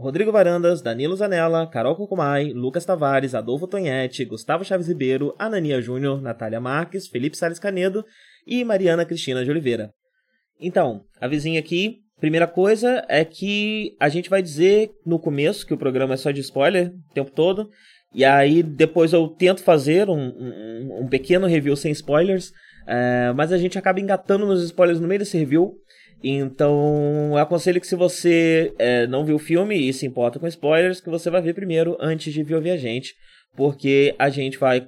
Rodrigo Varandas, Danilo Zanella, Carol Cocumai, Lucas Tavares, Adolfo Tonhete, Gustavo Chaves Ribeiro, Anania Júnior, Natália Marques, Felipe Salles Canedo e Mariana Cristina de Oliveira. Então, a vizinha aqui, primeira coisa é que a gente vai dizer no começo que o programa é só de spoiler o tempo todo, e aí depois eu tento fazer um, um, um pequeno review sem spoilers, é, mas a gente acaba engatando nos spoilers no meio desse review, então, eu aconselho que se você é, não viu o filme e se importa com spoilers, que você vai ver primeiro antes de vir ouvir a gente, porque a gente vai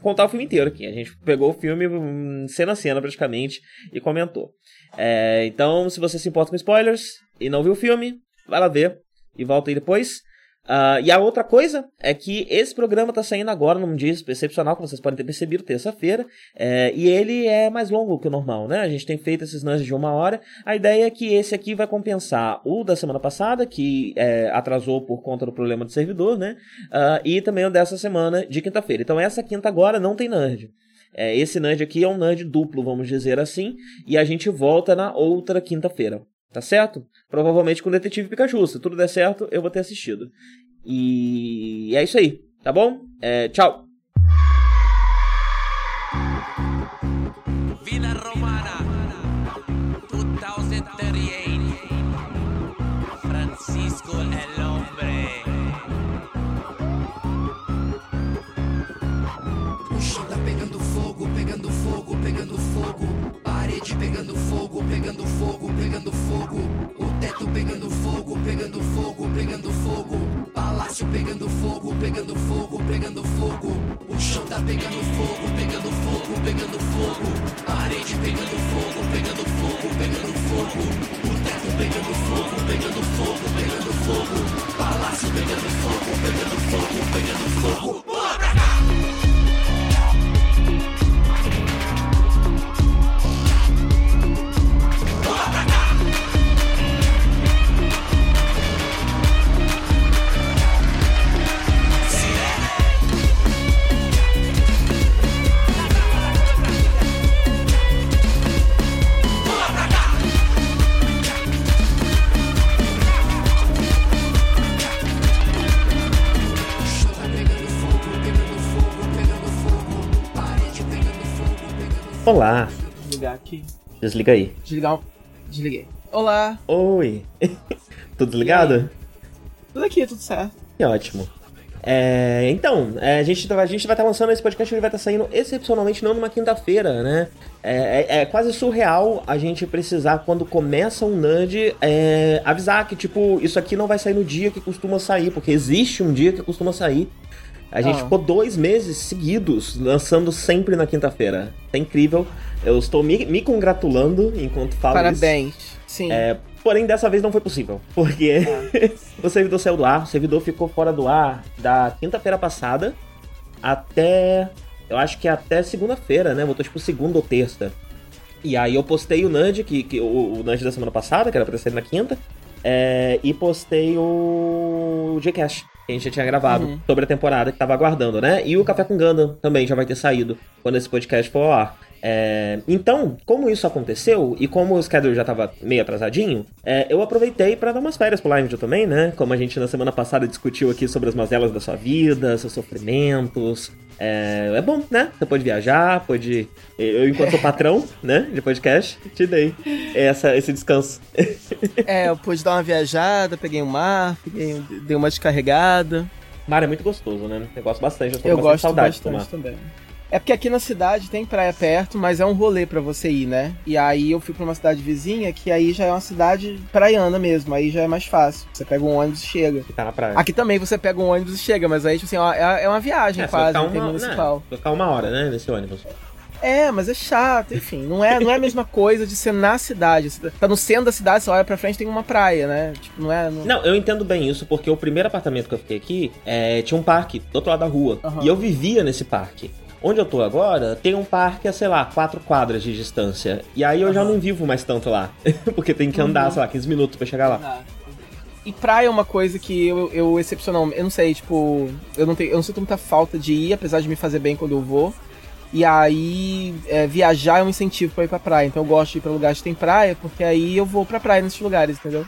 contar o filme inteiro aqui. A gente pegou o filme hum, cena a cena praticamente e comentou. É, então, se você se importa com spoilers e não viu o filme, vai lá ver e volta aí depois. Uh, e a outra coisa é que esse programa está saindo agora num dia excepcional, como vocês podem ter percebido, terça-feira, é, e ele é mais longo que o normal, né? A gente tem feito esses lances de uma hora. A ideia é que esse aqui vai compensar o da semana passada, que é, atrasou por conta do problema do servidor, né? Uh, e também o dessa semana de quinta-feira. Então essa quinta agora não tem nerd. É, esse nerd aqui é um nerd duplo, vamos dizer assim, e a gente volta na outra quinta-feira. Tá certo? Provavelmente com o Detetive Pikachu. Se tudo der certo, eu vou ter assistido. E é isso aí, tá bom? É, tchau! Pegando fogo, pegando fogo. O teto pegando fogo, pegando fogo, pegando fogo. Palácio pegando fogo, pegando fogo, pegando fogo. O chão tá pegando fogo, pegando fogo, pegando fogo. Parede pegando fogo, pegando fogo, pegando fogo. O teto pegando fogo, pegando fogo, pegando fogo. Palácio pegando fogo, pegando fogo, pegando fogo. Olá. Desligar aqui. Desliga aí. Desligar. Desliguei. Olá. Oi. tudo desligado? Tudo aqui, tudo certo. Que ótimo. É, então, é, a, gente, a gente vai estar lançando esse podcast, ele vai estar saindo excepcionalmente não numa quinta-feira, né? É, é, é, quase surreal a gente precisar, quando começa um nerd, é, avisar que, tipo, isso aqui não vai sair no dia que costuma sair, porque existe um dia que costuma sair. A gente ah. ficou dois meses seguidos lançando sempre na quinta-feira. É incrível. Eu estou me, me congratulando enquanto falo Parabéns. Isso. Sim. É, porém, dessa vez não foi possível. Porque ah. o servidor saiu do ar. O servidor ficou fora do ar da quinta-feira passada até. Eu acho que até segunda-feira, né? Voltou tipo segunda ou terça. E aí eu postei o Nudge, que, que, o, o Nudge da semana passada, que era pra ser na quinta. É, e postei o Gcast que a gente já tinha gravado uhum. sobre a temporada que tava aguardando, né? E o Café com Gundam também já vai ter saído quando esse podcast for ao ar. É, então, como isso aconteceu e como o schedule já tava meio atrasadinho, é, eu aproveitei para dar umas férias pro Live também, né? Como a gente na semana passada discutiu aqui sobre as mazelas da sua vida, seus sofrimentos, é, é, bom, né? Você pode viajar, pode. Eu, enquanto sou patrão, né? De podcast, te dei essa, esse descanso. É, eu pude dar uma viajada, peguei um mar, peguei, dei uma descarregada. Mar é muito gostoso, né? Eu gosto bastante, eu, eu bastante gosto saudade bastante também. É porque aqui na cidade tem praia perto, mas é um rolê para você ir, né? E aí eu fui pra uma cidade vizinha, que aí já é uma cidade praiana mesmo, aí já é mais fácil. Você pega um ônibus e chega. tá na praia. Aqui também você pega um ônibus e chega, mas aí, tipo assim, é, é uma viagem é, quase, uma, municipal. Né, ficar uma hora, né, nesse ônibus. É, mas é chato, enfim. Não é, não é a mesma coisa de ser na cidade. Você tá no centro da cidade, você olha pra frente tem uma praia, né? Tipo, não é. Não... não, eu entendo bem isso, porque o primeiro apartamento que eu fiquei aqui é, tinha um parque do outro lado da rua. Uhum. E eu vivia nesse parque. Onde eu tô agora, tem um parque a, sei lá, quatro quadras de distância. E aí eu uhum. já não vivo mais tanto lá. porque tem que andar, uhum. sei lá, 15 minutos para chegar lá. E praia é uma coisa que eu, eu excepcionalmente. Eu não sei, tipo. Eu não, tenho, eu não sinto muita falta de ir, apesar de me fazer bem quando eu vou. E aí, é, viajar é um incentivo para ir pra praia. Então eu gosto de ir pra lugares que tem praia, porque aí eu vou pra praia nesses lugares, entendeu?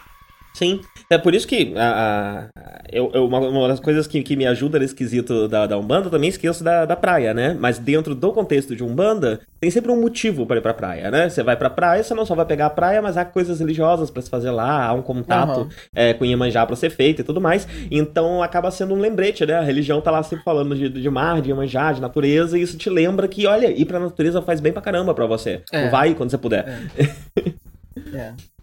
Sim, é por isso que a, a eu, eu, uma, uma, das coisas que, que me ajuda nesse quesito da, da Umbanda, também esqueço da, da praia, né? Mas dentro do contexto de Umbanda, tem sempre um motivo para ir pra praia, né? Você vai pra praia, você não só vai pegar a praia, mas há coisas religiosas para se fazer lá, há um contato uhum. é, com Iemanjá pra ser feito e tudo mais. Então acaba sendo um lembrete, né? A religião tá lá sempre falando de, de mar, de Iemanjá, de natureza, e isso te lembra que, olha, ir pra natureza faz bem pra caramba pra você. É. Vai quando você puder. É. é.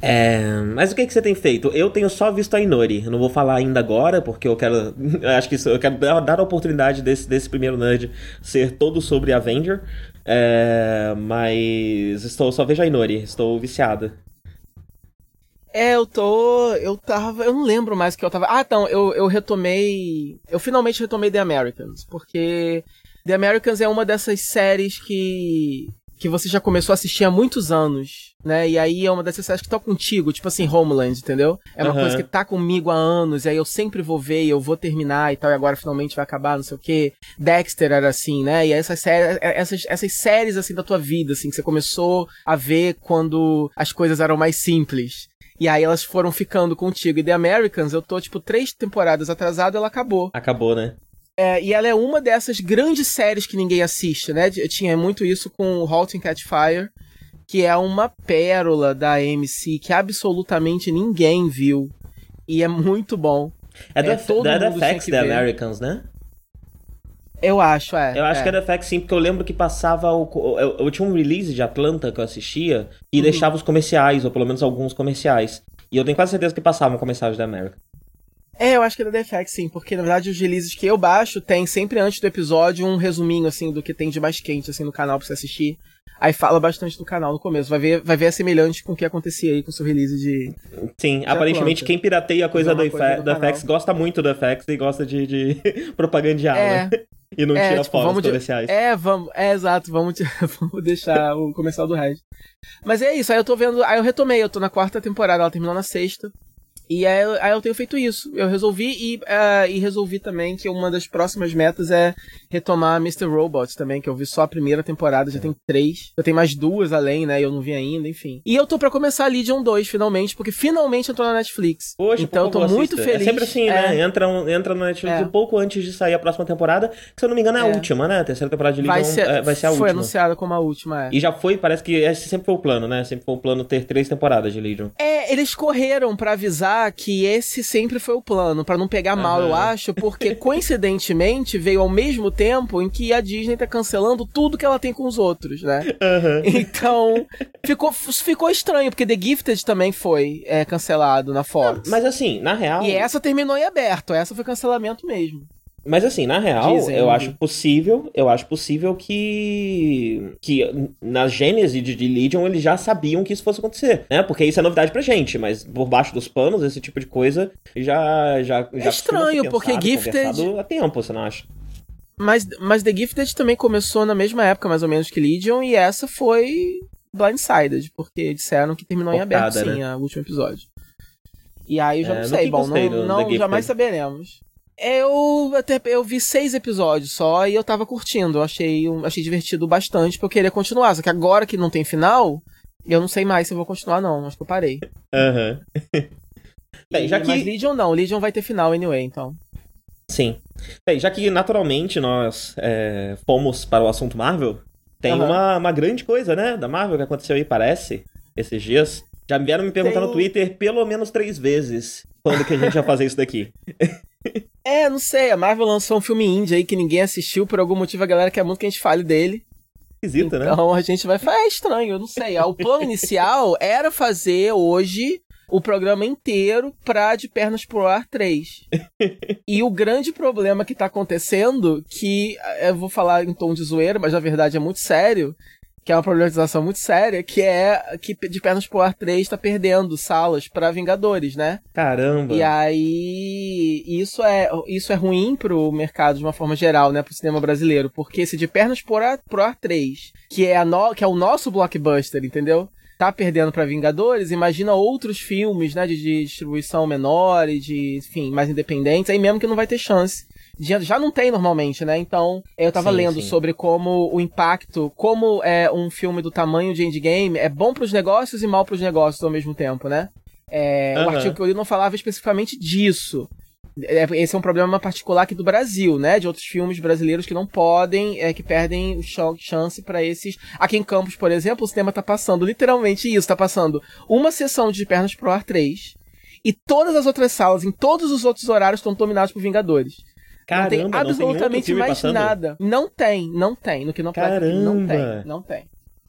É, mas o que, que você tem feito? Eu tenho só visto a Inori. Não vou falar ainda agora, porque eu quero. Eu acho que isso, eu quero dar a oportunidade desse, desse primeiro nerd ser todo sobre Avenger. É, mas estou só vejo a Inori, estou viciado. É, eu tô. Eu tava. Eu não lembro mais que eu tava. Ah, então, eu, eu retomei. Eu finalmente retomei The Americans, porque The Americans é uma dessas séries que que você já começou a assistir há muitos anos, né? E aí é uma dessas séries que tá contigo, tipo assim, Homeland, entendeu? É uma uhum. coisa que tá comigo há anos, e aí eu sempre vou ver e eu vou terminar e tal, e agora finalmente vai acabar, não sei o quê. Dexter era assim, né? E essas séries, é, essas, essas séries assim da tua vida, assim, que você começou a ver quando as coisas eram mais simples. E aí elas foram ficando contigo. E The Americans, eu tô, tipo, três temporadas atrasado, ela acabou. Acabou, né? É, e ela é uma dessas grandes séries que ninguém assiste, né? Eu tinha muito isso com Halt and Catch Fire, que é uma pérola da AMC que absolutamente ninguém viu. E é muito bom. É, do, é todo é da FX The Americans, né? Eu acho, é. Eu acho é. que é da FX sim, porque eu lembro que passava o. Eu, eu tinha um release de Atlanta que eu assistia e uhum. deixava os comerciais, ou pelo menos alguns comerciais. E eu tenho quase certeza que passavam comerciais da American. É, eu acho que é da DFX, sim, porque na verdade os releases que eu baixo tem sempre antes do episódio um resuminho, assim, do que tem de mais quente, assim, no canal pra você assistir. Aí fala bastante do canal no começo. Vai ver, vai ver a semelhante com o que acontecia aí com o seu release de. Sim, de aparentemente Atlanta. quem pirateia a coisa, do, coisa do, FX gosta muito do FX e gosta de, de propagandear, é. né? E não é, tira tipo, fotos comerciais. É, vamos, é exato, vamos, vamos deixar o comercial do resto. Mas é isso, aí eu tô vendo. Aí eu retomei, eu tô na quarta temporada, ela terminou na sexta. E aí, aí, eu tenho feito isso. Eu resolvi e, uh, e resolvi também que uma das próximas metas é retomar Mr. Robot também, que eu vi só a primeira temporada, já tem três. Eu tenho mais duas além, né? Eu não vi ainda, enfim. E eu tô para começar Legion 2, finalmente, porque finalmente entrou na Netflix. Poxa, então eu tô muito assista. feliz. É sempre assim, né? é. né? Entra, entra na Netflix é. um pouco antes de sair a próxima temporada, que se eu não me engano é a é. última, né? A terceira temporada de Legion vai ser, é, vai ser a foi última. Foi anunciada como a última, é. E já foi, parece que esse sempre foi o plano, né? Sempre foi o plano ter três temporadas de Legion. É, eles correram para avisar que esse sempre foi o plano, para não pegar mal, uhum. eu acho, porque coincidentemente veio ao mesmo tempo em que a Disney tá cancelando tudo que ela tem com os outros, né? Uhum. Então, ficou, ficou estranho, porque The Gifted também foi é, cancelado na Fox. Mas assim, na real. E essa terminou em aberto, essa foi cancelamento mesmo. Mas assim, na real, eu acho possível, eu acho possível que que na gênese de, de Legion eles já sabiam que isso fosse acontecer, né? Porque isso é novidade pra gente, mas por baixo dos panos esse tipo de coisa já já é já estranho, porque Gifted há tempo, você não acha? Mas mas The Gifted também começou na mesma época mais ou menos que Legion e essa foi blindsided, porque disseram que terminou em aberto sim, né? o último episódio. E aí eu já é, não sei, bom, não, não jamais saberemos. Eu até eu vi seis episódios só e eu tava curtindo. Eu achei, achei divertido bastante porque eu queria continuar. Só que agora que não tem final, eu não sei mais se eu vou continuar, não. Acho que eu parei. Aham. Uhum. Bem, já que... Mas Legion não, Legion vai ter final anyway, então. Sim. Bem, já que naturalmente nós é, fomos para o assunto Marvel, tem uhum. uma, uma grande coisa, né, da Marvel que aconteceu aí, parece, esses dias. Já vieram me perguntar tem... no Twitter pelo menos três vezes quando que a gente vai fazer isso daqui. É, não sei, a Marvel lançou um filme indie aí que ninguém assistiu, por algum motivo a galera quer muito que a gente fale dele. Esquisito, então, né? Então a gente vai falar, é estranho, eu não sei. O plano inicial era fazer hoje o programa inteiro pra De Pernas pro Ar 3. e o grande problema que tá acontecendo, que eu vou falar em tom de zoeira, mas na verdade é muito sério, que é uma problematização muito séria, que é que de Pernas pro Ar 3 tá perdendo salas para Vingadores, né? Caramba! E aí, isso é, isso é ruim pro mercado de uma forma geral, né? Pro cinema brasileiro, porque se de Pernas pro Ar, pro Ar 3, que é, a no, que é o nosso blockbuster, entendeu? Tá perdendo para Vingadores, imagina outros filmes, né, de, de distribuição menor e de, enfim, mais independentes, aí mesmo que não vai ter chance já não tem normalmente, né? Então, eu tava sim, lendo sim. sobre como o impacto, como é um filme do tamanho de Endgame é bom para os negócios e mal para os negócios ao mesmo tempo, né? É, uhum. O artigo que eu li não falava especificamente disso. É, esse é um problema particular aqui do Brasil, né? De outros filmes brasileiros que não podem, é, que perdem chance para esses. Aqui em Campos, por exemplo, o cinema tá passando literalmente isso, tá passando uma sessão de Pernas pro Ar 3 e todas as outras salas, em todos os outros horários, estão dominados por Vingadores. Caramba, não tem absolutamente não tem mais nada. Não tem, não tem. No que não Caramba. não tem, não tem.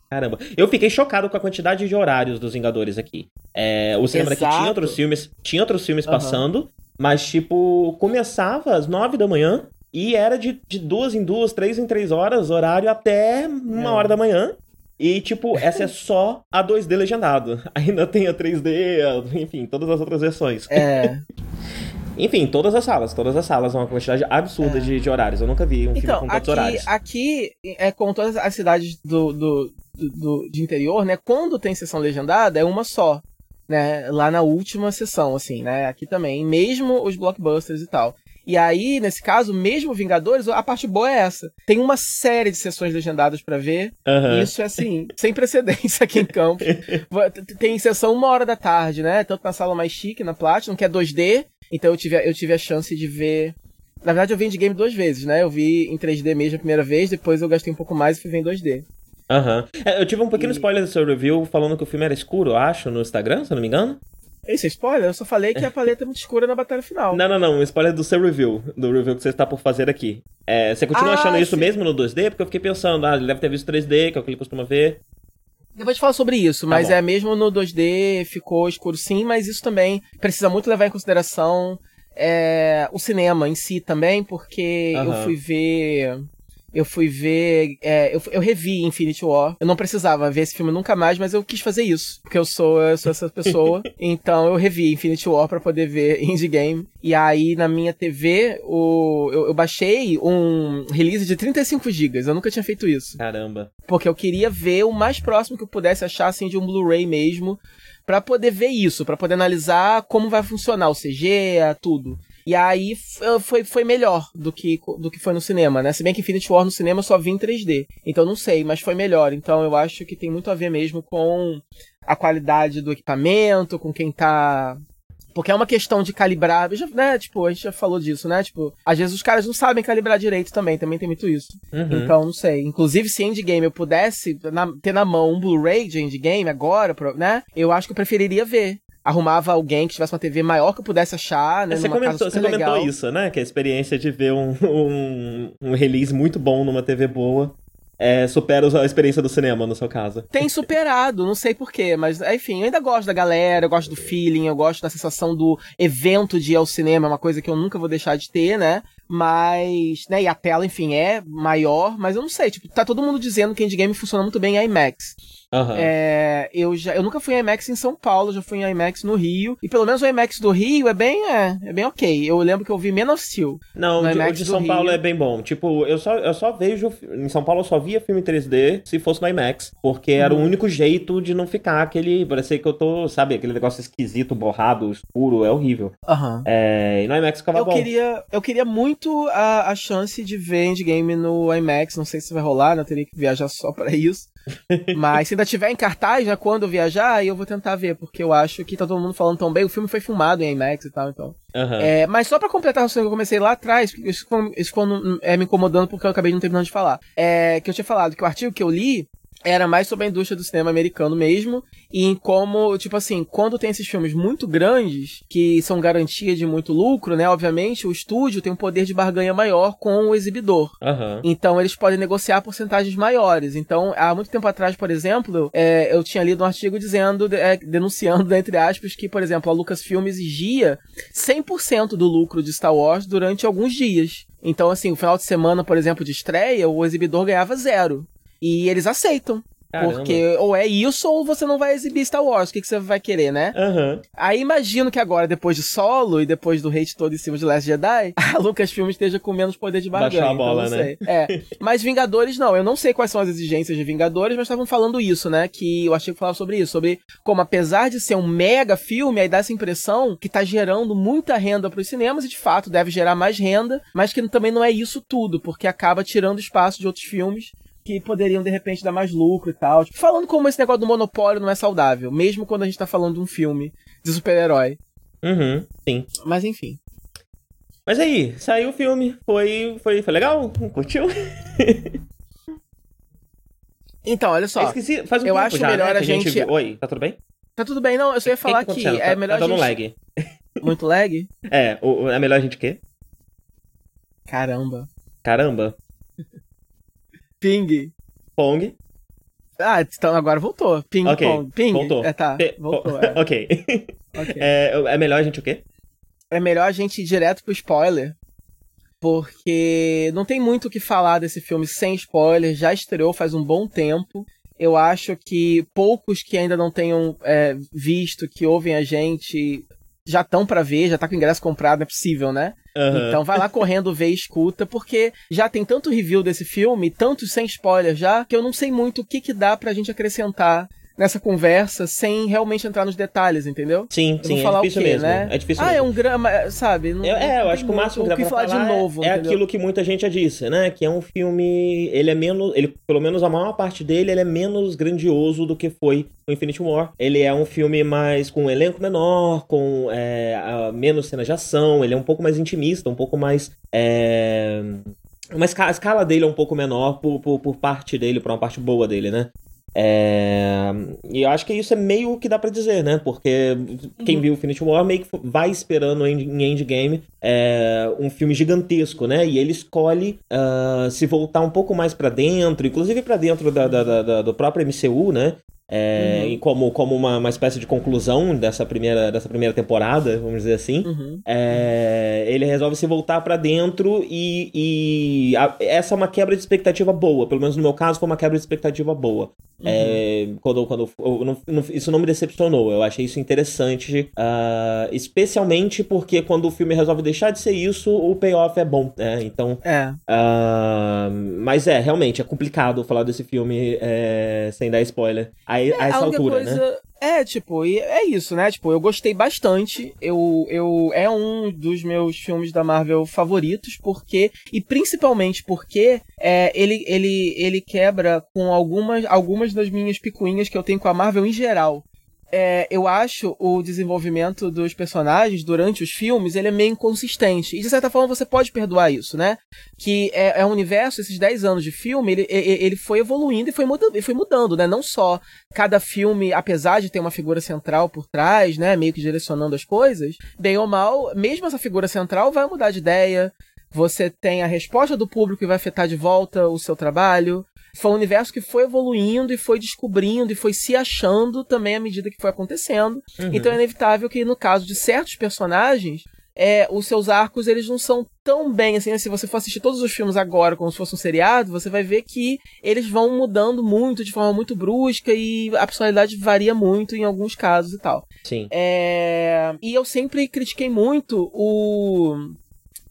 Caramba, eu fiquei chocado com a quantidade de horários dos Vingadores aqui. É, o cinema Exato. daqui tinha outros filmes, tinha outros filmes uhum. passando, mas tipo, começava às nove da manhã e era de, de duas em duas, três em três horas, horário até uma é. hora da manhã. E, tipo, essa é só a 2D legendado. Ainda tem a 3D, enfim, todas as outras versões. É. Enfim, todas as salas, todas as salas, uma quantidade absurda é. de, de, horários. Eu nunca vi um então, filme com tantos aqui, horários. Aqui, é, com todas as cidades do, do, do, de interior, né? Quando tem sessão legendada, é uma só. Né, lá na última sessão, assim, né? Aqui também, mesmo os blockbusters e tal. E aí, nesse caso, mesmo Vingadores, a parte boa é essa. Tem uma série de sessões legendadas para ver. Uhum. Isso é assim, sem precedência aqui em Campos. Tem sessão uma hora da tarde, né? Tanto na sala mais chique, na Platinum, que é 2D, então eu tive, eu tive a chance de ver. Na verdade, eu vi Endgame duas vezes, né? Eu vi em 3D mesmo a primeira vez, depois eu gastei um pouco mais e fui ver em 2D. Aham. Uhum. É, eu tive um pequeno e... spoiler do seu review falando que o filme era escuro, acho, no Instagram, se eu não me engano. Esse é spoiler? Eu só falei que a paleta é muito escura na batalha final. Não, não, não. Um spoiler do seu review. Do review que você está por fazer aqui. É, você continua ah, achando sim. isso mesmo no 2D? Porque eu fiquei pensando, ah, ele deve ter visto 3D, que é o que ele costuma ver. Depois de falar sobre isso, tá mas bom. é mesmo no 2D ficou escuro sim, mas isso também precisa muito levar em consideração é, o cinema em si também, porque uhum. eu fui ver. Eu fui ver. É, eu, eu revi Infinity War. Eu não precisava ver esse filme nunca mais, mas eu quis fazer isso. Porque eu sou, eu sou essa pessoa. então eu revi Infinity War para poder ver Endgame. E aí na minha TV, o, eu, eu baixei um release de 35 GB. Eu nunca tinha feito isso. Caramba. Porque eu queria ver o mais próximo que eu pudesse achar, assim, de um Blu-ray mesmo para poder ver isso, para poder analisar como vai funcionar o CG, tudo. E aí foi, foi melhor do que, do que foi no cinema, né? Se bem que Infinity War no cinema eu só vi em 3D. Então não sei, mas foi melhor. Então eu acho que tem muito a ver mesmo com a qualidade do equipamento, com quem tá porque é uma questão de calibrar, né? Tipo, a gente já falou disso, né? Tipo, às vezes os caras não sabem calibrar direito também, também tem muito isso. Uhum. Então, não sei. Inclusive, se Endgame eu pudesse na, ter na mão um Blu-ray de Endgame agora, né? Eu acho que eu preferiria ver arrumava alguém que tivesse uma TV maior que eu pudesse achar, né? É, você comentou, você comentou isso, né? Que a experiência de ver um, um, um, release muito bom numa TV boa é, supera a experiência do cinema, no seu caso. Tem superado, não sei porquê, mas enfim, eu ainda gosto da galera, eu gosto do feeling, eu gosto da sensação do evento de ir ao cinema, é uma coisa que eu nunca vou deixar de ter, né? Mas, né, e a tela, enfim, é maior, mas eu não sei, tipo, tá todo mundo dizendo que Endgame funciona muito bem em IMAX. Uhum. É, eu, já, eu nunca fui em IMAX em São Paulo, já fui em IMAX no Rio. E pelo menos o IMAX do Rio é bem, é, é bem ok. Eu lembro que eu vi menos Steel. Não, o de, de São Paulo Rio. é bem bom. Tipo, eu só, eu só vejo. Em São Paulo eu só via filme 3D se fosse no IMAX. Porque era uhum. o único jeito de não ficar aquele. Parecia que eu tô, sabe, aquele negócio esquisito, borrado, escuro, é horrível. Uhum. É, e no IMAX ficava eu bom. Queria, eu queria muito a, a chance de ver Endgame no IMAX. Não sei se vai rolar, né? Eu teria que viajar só para isso. Mas ainda tiver em cartaz, já quando eu viajar, eu vou tentar ver, porque eu acho que tá todo mundo falando tão bem. O filme foi filmado em IMAX e tal, então. Uhum. É, mas só para completar o que eu comecei lá atrás, isso ficou, isso ficou é, me incomodando porque eu acabei não terminando de falar. É, que eu tinha falado que o artigo que eu li era mais sobre a indústria do cinema americano mesmo, e em como, tipo assim, quando tem esses filmes muito grandes, que são garantia de muito lucro, né? Obviamente, o estúdio tem um poder de barganha maior com o exibidor. Uhum. Então, eles podem negociar porcentagens maiores. Então, há muito tempo atrás, por exemplo, é, eu tinha lido um artigo dizendo, é, denunciando, entre aspas, que, por exemplo, a Lucasfilm exigia 100% do lucro de Star Wars durante alguns dias. Então, assim, o final de semana, por exemplo, de estreia, o exibidor ganhava zero. E eles aceitam. Caramba. Porque ou é isso ou você não vai exibir Star Wars. O que, que você vai querer, né? Uhum. Aí imagino que agora, depois de Solo e depois do hate todo em cima de Last Jedi, a Lucasfilm esteja com menos poder de barganha. Baixar a bola, então né? É. Mas Vingadores não. Eu não sei quais são as exigências de Vingadores, mas estavam falando isso, né? Que eu achei que falava sobre isso. Sobre como, apesar de ser um mega filme, aí dá essa impressão que tá gerando muita renda pros cinemas e de fato deve gerar mais renda, mas que também não é isso tudo, porque acaba tirando espaço de outros filmes que poderiam de repente dar mais lucro e tal. Tipo, falando como esse negócio do monopólio não é saudável, mesmo quando a gente tá falando de um filme de super-herói. Uhum, sim. Mas enfim. Mas aí, saiu o filme, foi, foi, foi legal? Curtiu? então, olha só. Eu esqueci, faz um eu acho já, melhor né, a gente... gente... Oi, tá tudo bem? Tá tudo bem, não, eu só ia falar que, que, que é melhor tá, tá a gente... lag. Muito lag? É, o, é melhor a gente o quê? Caramba. Caramba. Ping. Pong. Ah, então agora voltou. Ping, okay. pong. Ping. Voltou. É, tá. P voltou. É. ok. okay. É, é melhor a gente o quê? É melhor a gente ir direto pro spoiler. Porque não tem muito o que falar desse filme sem spoiler. Já estreou faz um bom tempo. Eu acho que poucos que ainda não tenham é, visto, que ouvem a gente, já estão para ver, já tá com o ingresso comprado, é possível, né? Uhum. Então vai lá correndo ver escuta, porque já tem tanto review desse filme, tanto sem spoiler já, que eu não sei muito o que que dá pra gente acrescentar nessa conversa sem realmente entrar nos detalhes, entendeu? Sim, eu sim, falar é difícil quê, mesmo. Né? É difícil ah, mesmo. é um grama, sabe? Não, é, eu acho que o máximo que dá pra falar, falar de novo, é entendeu? aquilo que muita gente já disse, né? Que é um filme, ele é menos, ele pelo menos a maior parte dele, ele é menos grandioso do que foi o Infinity War. Ele é um filme mais com um elenco menor, com é, menos cenas de ação, ele é um pouco mais intimista, um pouco mais é, mas a escala dele é um pouco menor por, por, por parte dele, por uma parte boa dele, né? É... E eu acho que isso é meio que dá para dizer, né? Porque quem uhum. viu Infinity War meio que vai esperando em Endgame é... um filme gigantesco, né? E ele escolhe uh, se voltar um pouco mais para dentro, inclusive para dentro da, da, da, do próprio MCU, né? É, uhum. como, como uma, uma espécie de conclusão dessa primeira, dessa primeira temporada, vamos dizer assim, uhum. é, ele resolve se voltar para dentro e, e a, essa é uma quebra de expectativa boa, pelo menos no meu caso foi uma quebra de expectativa boa. Uhum. É, quando, quando não, não, isso não me decepcionou, eu achei isso interessante, uh, especialmente porque quando o filme resolve deixar de ser isso, o payoff é bom, né? Então, é. Uh, mas é, realmente, é complicado falar desse filme é, sem dar spoiler a, é, a essa altura, né? coisa... né? É, tipo, e é isso, né? Tipo, eu gostei bastante. Eu, eu é um dos meus filmes da Marvel favoritos, porque e principalmente porque é, ele, ele, ele quebra com algumas, algumas das minhas picuinhas que eu tenho com a Marvel em geral é, eu acho o desenvolvimento dos personagens durante os filmes ele é meio inconsistente. E de certa forma você pode perdoar isso, né? Que é, é um universo, esses 10 anos de filme, ele, ele foi evoluindo e foi, mudando, e foi mudando, né? Não só cada filme, apesar de ter uma figura central por trás, né? Meio que direcionando as coisas, bem ou mal, mesmo essa figura central vai mudar de ideia. Você tem a resposta do público que vai afetar de volta o seu trabalho. Foi um universo que foi evoluindo e foi descobrindo e foi se achando também à medida que foi acontecendo. Uhum. Então é inevitável que no caso de certos personagens, é, os seus arcos eles não são tão bem assim. Né? Se você for assistir todos os filmes agora como se fosse um seriado, você vai ver que eles vão mudando muito, de forma muito brusca e a personalidade varia muito em alguns casos e tal. Sim. É... E eu sempre critiquei muito o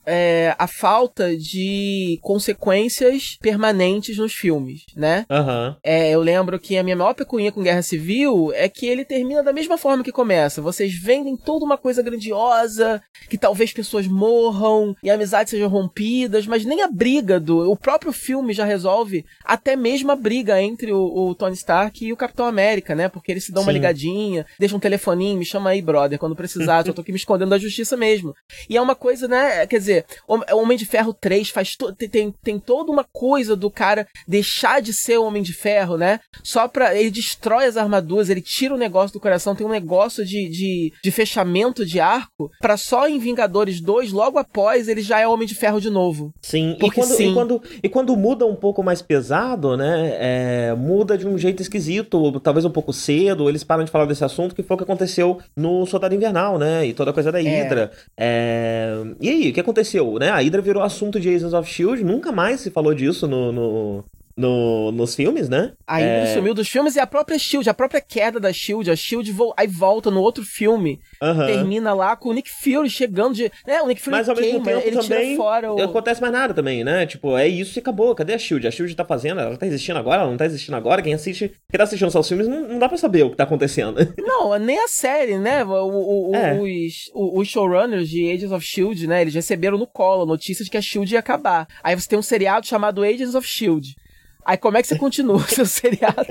é, a falta de consequências permanentes nos filmes, né? Uhum. É, eu lembro que a minha maior pecuinha com Guerra Civil é que ele termina da mesma forma que começa. Vocês vendem toda uma coisa grandiosa, que talvez pessoas morram e amizades sejam rompidas, mas nem a briga do. O próprio filme já resolve até mesmo a briga entre o, o Tony Stark e o Capitão América, né? Porque eles se dão Sim. uma ligadinha, deixam um telefoninho, me chama aí, brother, quando precisar, eu tô aqui me escondendo da justiça mesmo. E é uma coisa, né? Quer dizer, dizer, Homem de Ferro 3 faz tem, tem toda uma coisa do cara deixar de ser Homem de Ferro, né? Só pra. Ele destrói as armaduras, ele tira o negócio do coração, tem um negócio de, de, de fechamento de arco, para só em Vingadores 2, logo após, ele já é Homem de Ferro de novo. Sim, Porque e quando, sim. E quando, e quando muda um pouco mais pesado, né? É, muda de um jeito esquisito, talvez um pouco cedo, eles param de falar desse assunto, que foi o que aconteceu no Soldado Invernal, né? E toda a coisa da é. Hydra. É. É... E aí, o que aconteceu? Né? A Hydra virou assunto de Agents of Shield, nunca mais se falou disso no, no, no, nos filmes, né? Aí é... sumiu dos filmes e a própria Shield, a própria queda da Shield, a Shield vo aí volta no outro filme, uhum. termina lá com o Nick Fury chegando de, né, o Nick Fury Mas ao mesmo tempo ele também fora o... acontece mais nada também, né? Tipo, é isso e acabou. Cadê a Shield? A Shield tá fazendo, ela tá existindo agora, ela não tá existindo agora. Quem assiste, quem tá assistindo só os filmes não, não dá para saber o que tá acontecendo. Não, nem a série, né? O, o, é. os, os showrunners de Agents of Shield, né, eles receberam no colo a notícia de que a Shield ia acabar. Aí você tem um seriado chamado Agents of Shield. Aí como é que você continua o seu seriado?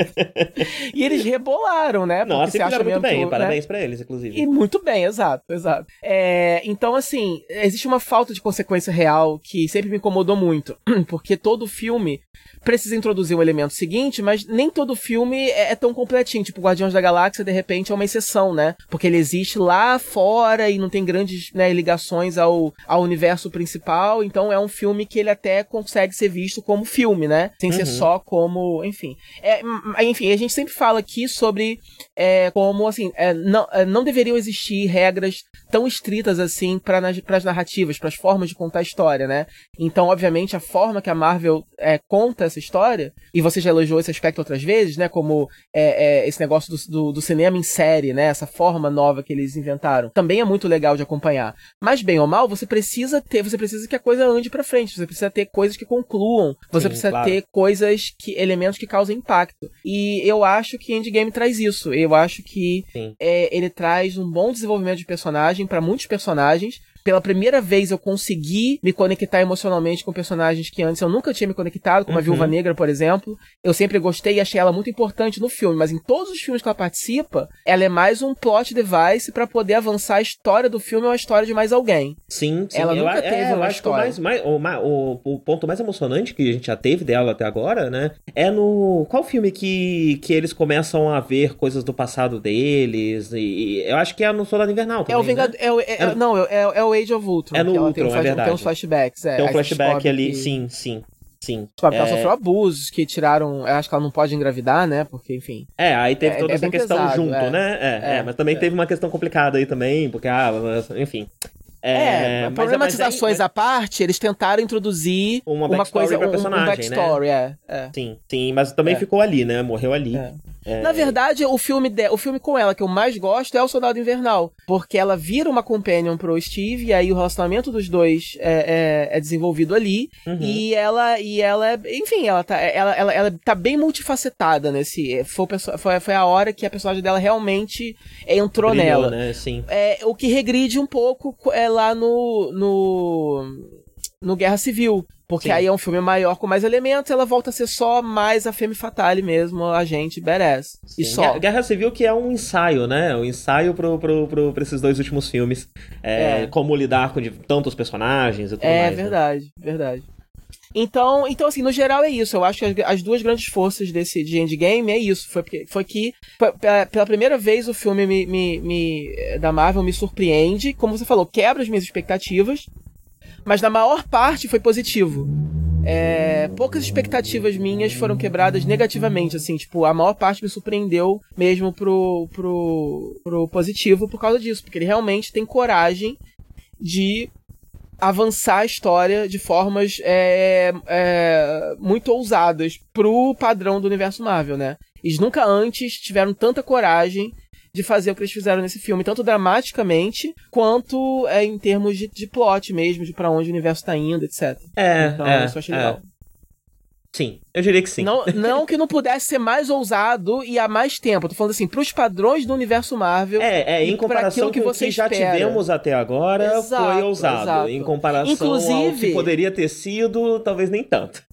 e eles rebolaram, né? Porque Nossa, você acha muito bem, né? parabéns pra eles, inclusive. E muito bem, exato, exato. É, então, assim, existe uma falta de consequência real que sempre me incomodou muito, porque todo filme precisa introduzir um elemento seguinte, mas nem todo filme é, é, tão completinho. Tipo, Guardiões da Galáxia, de repente, é uma exceção, né? Porque ele existe lá fora e não tem grandes né, ligações ao, ao universo principal. Então é um filme que ele até consegue ser visto como filme, né? Sem uhum. ser só como. Enfim. É, enfim, a gente sempre fala aqui sobre é, como, assim, é, não, é, não deveriam existir regras tão estritas assim para as narrativas, para as formas de contar a história, né? Então, obviamente, a forma que a Marvel é, conta essa história, e você já elogiou esse aspecto outras vezes, né? Como é, é, esse negócio do, do, do, cinema em série, né? Essa forma nova que eles inventaram. Também é muito legal de acompanhar. Mas, bem ou mal, você precisa ter, você precisa que a coisa ande pra frente, você precisa ter coisas que concluam, você Sim, precisa claro. ter coisas que. elementos que causem impacto. E eu acho que Endgame traz isso. Eu acho que é, ele traz um bom desenvolvimento de personagem para muitos personagens pela primeira vez eu consegui me conectar emocionalmente com personagens que antes eu nunca tinha me conectado, como uhum. a Viúva Negra, por exemplo. Eu sempre gostei e achei ela muito importante no filme, mas em todos os filmes que ela participa, ela é mais um plot device para poder avançar a história do filme ou a história de mais alguém. Sim, sim. Ela eu, nunca é, teve uma história. Mais, mais, o, o, o, ponto mais emocionante que a gente já teve dela até agora, né, é no... Qual filme que, que eles começam a ver coisas do passado deles? E, e eu acho que é no Soldado Invernal também, É o Vingador... Né? É, é, é, não, é, é o Age of Ultron. É no Ultron, tem, é verdade. Tem uns flashbacks, é. Tem um flashback ali, que... sim, sim. Sim. Descobre é... ela sofreu abusos que tiraram. Eu acho que ela não pode engravidar, né? Porque, enfim. É, aí teve é, toda é essa questão pesado, junto, é. né? É, é, mas também teve uma questão complicada aí também, porque, ah, enfim. É, é problematizações à parte, eles tentaram introduzir uma, uma coisa, um, um backstory, né? é, é. Sim, sim, mas também ficou ali, né? Morreu ali. É, Na verdade, o filme, de, o filme com ela que eu mais gosto é O Soldado Invernal. Porque ela vira uma companion pro Steve, e aí o relacionamento dos dois é, é, é desenvolvido ali. Uhum. E ela, e ela, enfim, ela tá, ela, ela, ela tá bem multifacetada nesse. Foi, foi, foi a hora que a personagem dela realmente entrou Brilhou, nela. Né? Sim. É, o que regride um pouco é lá no. no no Guerra Civil. Porque Sim. aí é um filme maior com mais elementos, ela volta a ser só mais a Femme Fatale mesmo, a gente badass. E só. Guerra Civil que é um ensaio, né? Um ensaio pro, pro, pro, pra esses dois últimos filmes. É, é. Como lidar com de, tantos personagens e tudo é, mais. É verdade, né? verdade. Então, então, assim, no geral é isso. Eu acho que as, as duas grandes forças desse de Endgame é isso. Foi, foi que, foi, pela primeira vez, o filme me, me, me, da Marvel me surpreende. Como você falou, quebra as minhas expectativas mas na maior parte foi positivo. É, poucas expectativas minhas foram quebradas negativamente, assim, tipo, a maior parte me surpreendeu mesmo pro, pro, pro positivo por causa disso, porque ele realmente tem coragem de avançar a história de formas é, é, muito ousadas pro padrão do universo Marvel, né? Eles nunca antes tiveram tanta coragem de fazer o que eles fizeram nesse filme, tanto dramaticamente quanto é, em termos de, de plot mesmo, de para onde o universo tá indo, etc. É, então, é, isso eu achei é. legal. Sim, eu diria que sim. Não, não que não pudesse ser mais ousado e há mais tempo. Eu tô falando assim, pros padrões do universo Marvel. É, é em comparação que com o que já espera. tivemos até agora, exato, foi ousado. Exato. Em comparação Inclusive, ao que poderia ter sido, talvez nem tanto.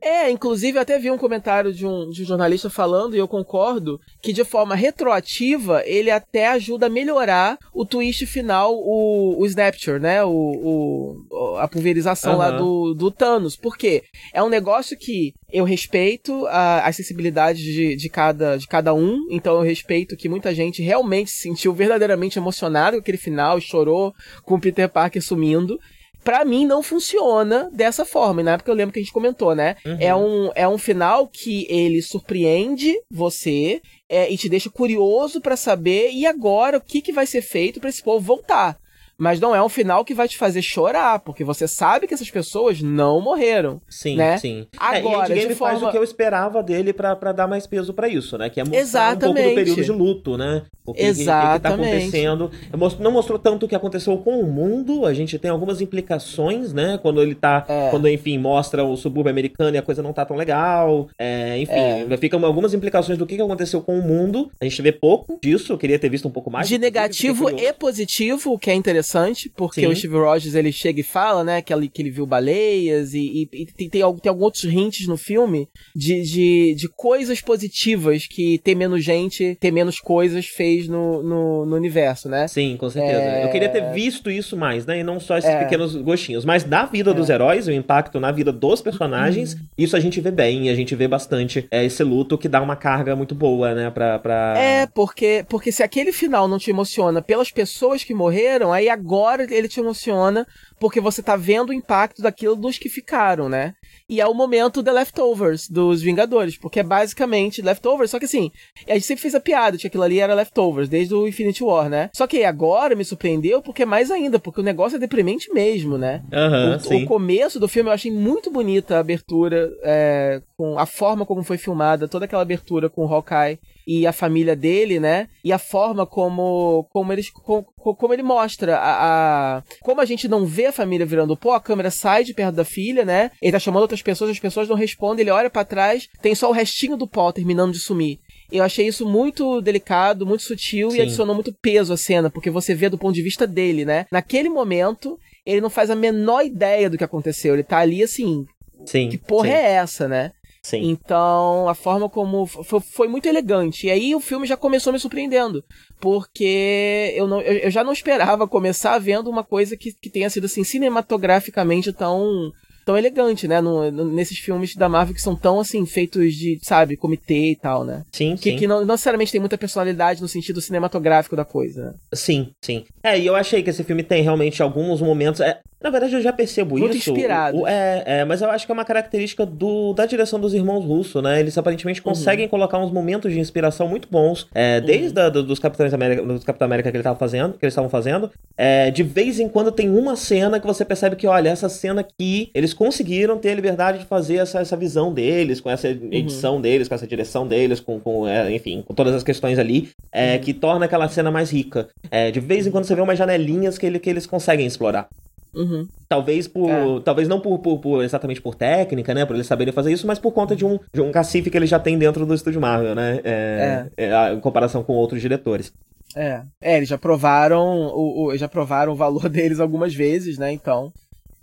É, inclusive eu até vi um comentário de um, de um jornalista falando, e eu concordo, que de forma retroativa ele até ajuda a melhorar o twist final, o, o Snapture, né? O, o a pulverização uhum. lá do, do Thanos. Por quê? É um negócio que eu respeito a, a sensibilidade de, de, cada, de cada um, então eu respeito que muita gente realmente se sentiu verdadeiramente emocionado com aquele final, chorou com o Peter Parker sumindo para mim não funciona dessa forma. E na época eu lembro que a gente comentou, né? Uhum. É, um, é um final que ele surpreende você é, e te deixa curioso para saber e agora o que, que vai ser feito para esse povo voltar mas não é um final que vai te fazer chorar, porque você sabe que essas pessoas não morreram. Sim, né? sim. Agora, é, e forma... faz o que eu esperava dele para dar mais peso para isso, né? Que é mostrar Exatamente. um pouco do período de luto, né? O que, Exatamente. que, que tá acontecendo. Não mostrou tanto o que aconteceu com o mundo, a gente tem algumas implicações, né? Quando ele tá. É. Quando, enfim, mostra o subúrbio americano e a coisa não tá tão legal. É, enfim, é. ficam algumas implicações do que aconteceu com o mundo. A gente vê pouco disso, eu queria ter visto um pouco mais. De negativo e positivo, o que é interessante, porque Sim. o Steve Rogers ele chega e fala, né, que ele, que ele viu baleias e, e, e tem, tem, tem, alguns outros hints no filme de, de, de coisas positivas que ter menos gente, ter menos coisas fez no, no, no universo, né? Sim, com certeza. É... Eu queria ter visto isso mais, né? E não só esses é... pequenos gostinhos. Mas da vida é. dos heróis, o impacto na vida dos personagens, isso a gente vê bem, a gente vê bastante é, esse luto que dá uma carga muito boa, né? Pra, pra... É, porque, porque se aquele final não te emociona pelas pessoas que morreram, aí agora ele te emociona porque você tá vendo o impacto daquilo dos que ficaram, né? E é o momento The Leftovers dos Vingadores, porque é basicamente Leftovers, só que assim, a gente sempre fez a piada que aquilo ali era Leftovers, desde o Infinity War, né? Só que agora me surpreendeu porque é mais ainda, porque o negócio é deprimente mesmo, né? Uhum, o, o, começo do filme eu achei muito bonita a abertura, é, com a forma como foi filmada, toda aquela abertura com o Hawkeye e a família dele, né? E a forma como como eles como, como ele mostra a, a, como a gente não vê a família virando pó, a câmera sai de perto da filha, né? Ele tá chamando outras pessoas, as pessoas não respondem, ele olha para trás, tem só o restinho do pó terminando de sumir. Eu achei isso muito delicado, muito sutil Sim. e adicionou muito peso à cena, porque você vê do ponto de vista dele, né? Naquele momento, ele não faz a menor ideia do que aconteceu. Ele tá ali assim. Sim. Que porra sim. é essa, né? Sim. Então, a forma como foi, foi, muito elegante. E aí o filme já começou me surpreendendo. Porque eu, não, eu, eu já não esperava começar vendo uma coisa que, que tenha sido assim, cinematograficamente tão tão elegante, né? No, no, nesses filmes da Marvel que são tão, assim, feitos de, sabe, comitê e tal, né? Sim, que, sim. Que não, não necessariamente tem muita personalidade no sentido cinematográfico da coisa. Né? Sim, sim. É, e eu achei que esse filme tem realmente alguns momentos. É, na verdade, eu já percebo Muito isso. inspirado. O, é, é, mas eu acho que é uma característica do, da direção dos irmãos Russo, né? Eles aparentemente uhum. conseguem uhum. colocar uns momentos de inspiração muito bons. É, uhum. Desde a, do, dos Capitães América, dos Capitão América que ele tava fazendo, que eles estavam fazendo. É, de vez em quando tem uma cena que você percebe que, olha, essa cena aqui, eles conseguiram ter a liberdade de fazer essa, essa visão deles, com essa uhum. edição uhum. deles, com essa direção deles, com, com é, enfim, com todas as questões ali, é, uhum. que torna aquela cena mais rica. É, de vez em quando você vê umas janelinhas que, ele, que eles conseguem explorar. Uhum. Talvez por. É. Talvez não por, por, por, exatamente por técnica, né? Por eles saberem fazer isso, mas por conta de um, de um cacife que ele já tem dentro do estúdio Marvel, né? É, é. é em comparação com outros diretores. É. É, eles já provaram o, o, já provaram o valor deles algumas vezes, né? Então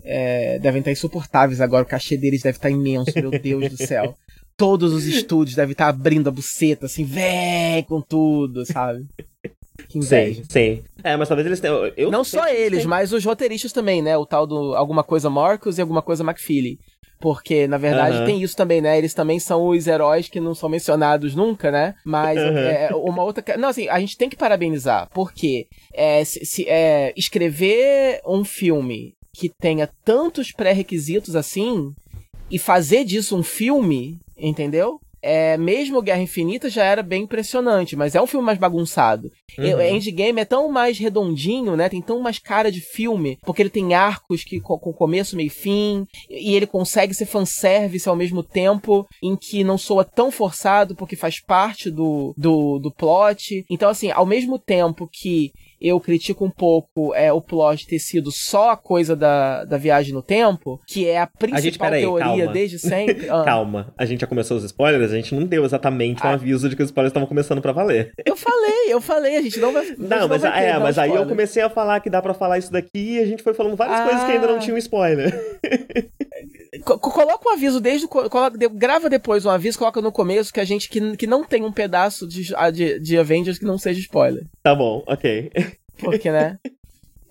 é, devem estar insuportáveis agora. O cachê deles deve estar imenso, meu Deus do céu. Todos os estúdios devem estar abrindo a buceta, assim, vem com tudo, sabe? Sim, sim. É, mas talvez eles tenham. Eu Não só eles, têm... mas os roteiristas também, né? O tal do alguma coisa Marcos e alguma coisa McFeely. Porque, na verdade, uhum. tem isso também, né? Eles também são os heróis que não são mencionados nunca, né? Mas uhum. é, uma outra. Não, assim, a gente tem que parabenizar. Porque é, se, se é, escrever um filme que tenha tantos pré-requisitos assim e fazer disso um filme, entendeu? É, mesmo Guerra Infinita já era bem impressionante, mas é um filme mais bagunçado. Uhum. Endgame é tão mais redondinho, né? Tem tão mais cara de filme, porque ele tem arcos que com começo, meio e fim, e ele consegue ser fanservice ao mesmo tempo, em que não soa tão forçado, porque faz parte do, do, do plot. Então, assim, ao mesmo tempo que eu critico um pouco é, o plot ter sido só a coisa da, da viagem no tempo, que é a principal a gente, teoria calma. desde sempre. Ah. calma, a gente já começou os spoilers, a gente não deu exatamente um ah. aviso de que os spoilers estavam começando para valer. Eu falei, eu falei, a gente não vai. Não, não mas, vai é, mas aí eu comecei a falar que dá para falar isso daqui e a gente foi falando várias ah. coisas que ainda não tinham spoiler. coloca um aviso desde. Coloca, grava depois um aviso, coloca no começo que a gente que, que não tem um pedaço de, de, de Avengers que não seja spoiler. Tá bom, ok. Porque, né?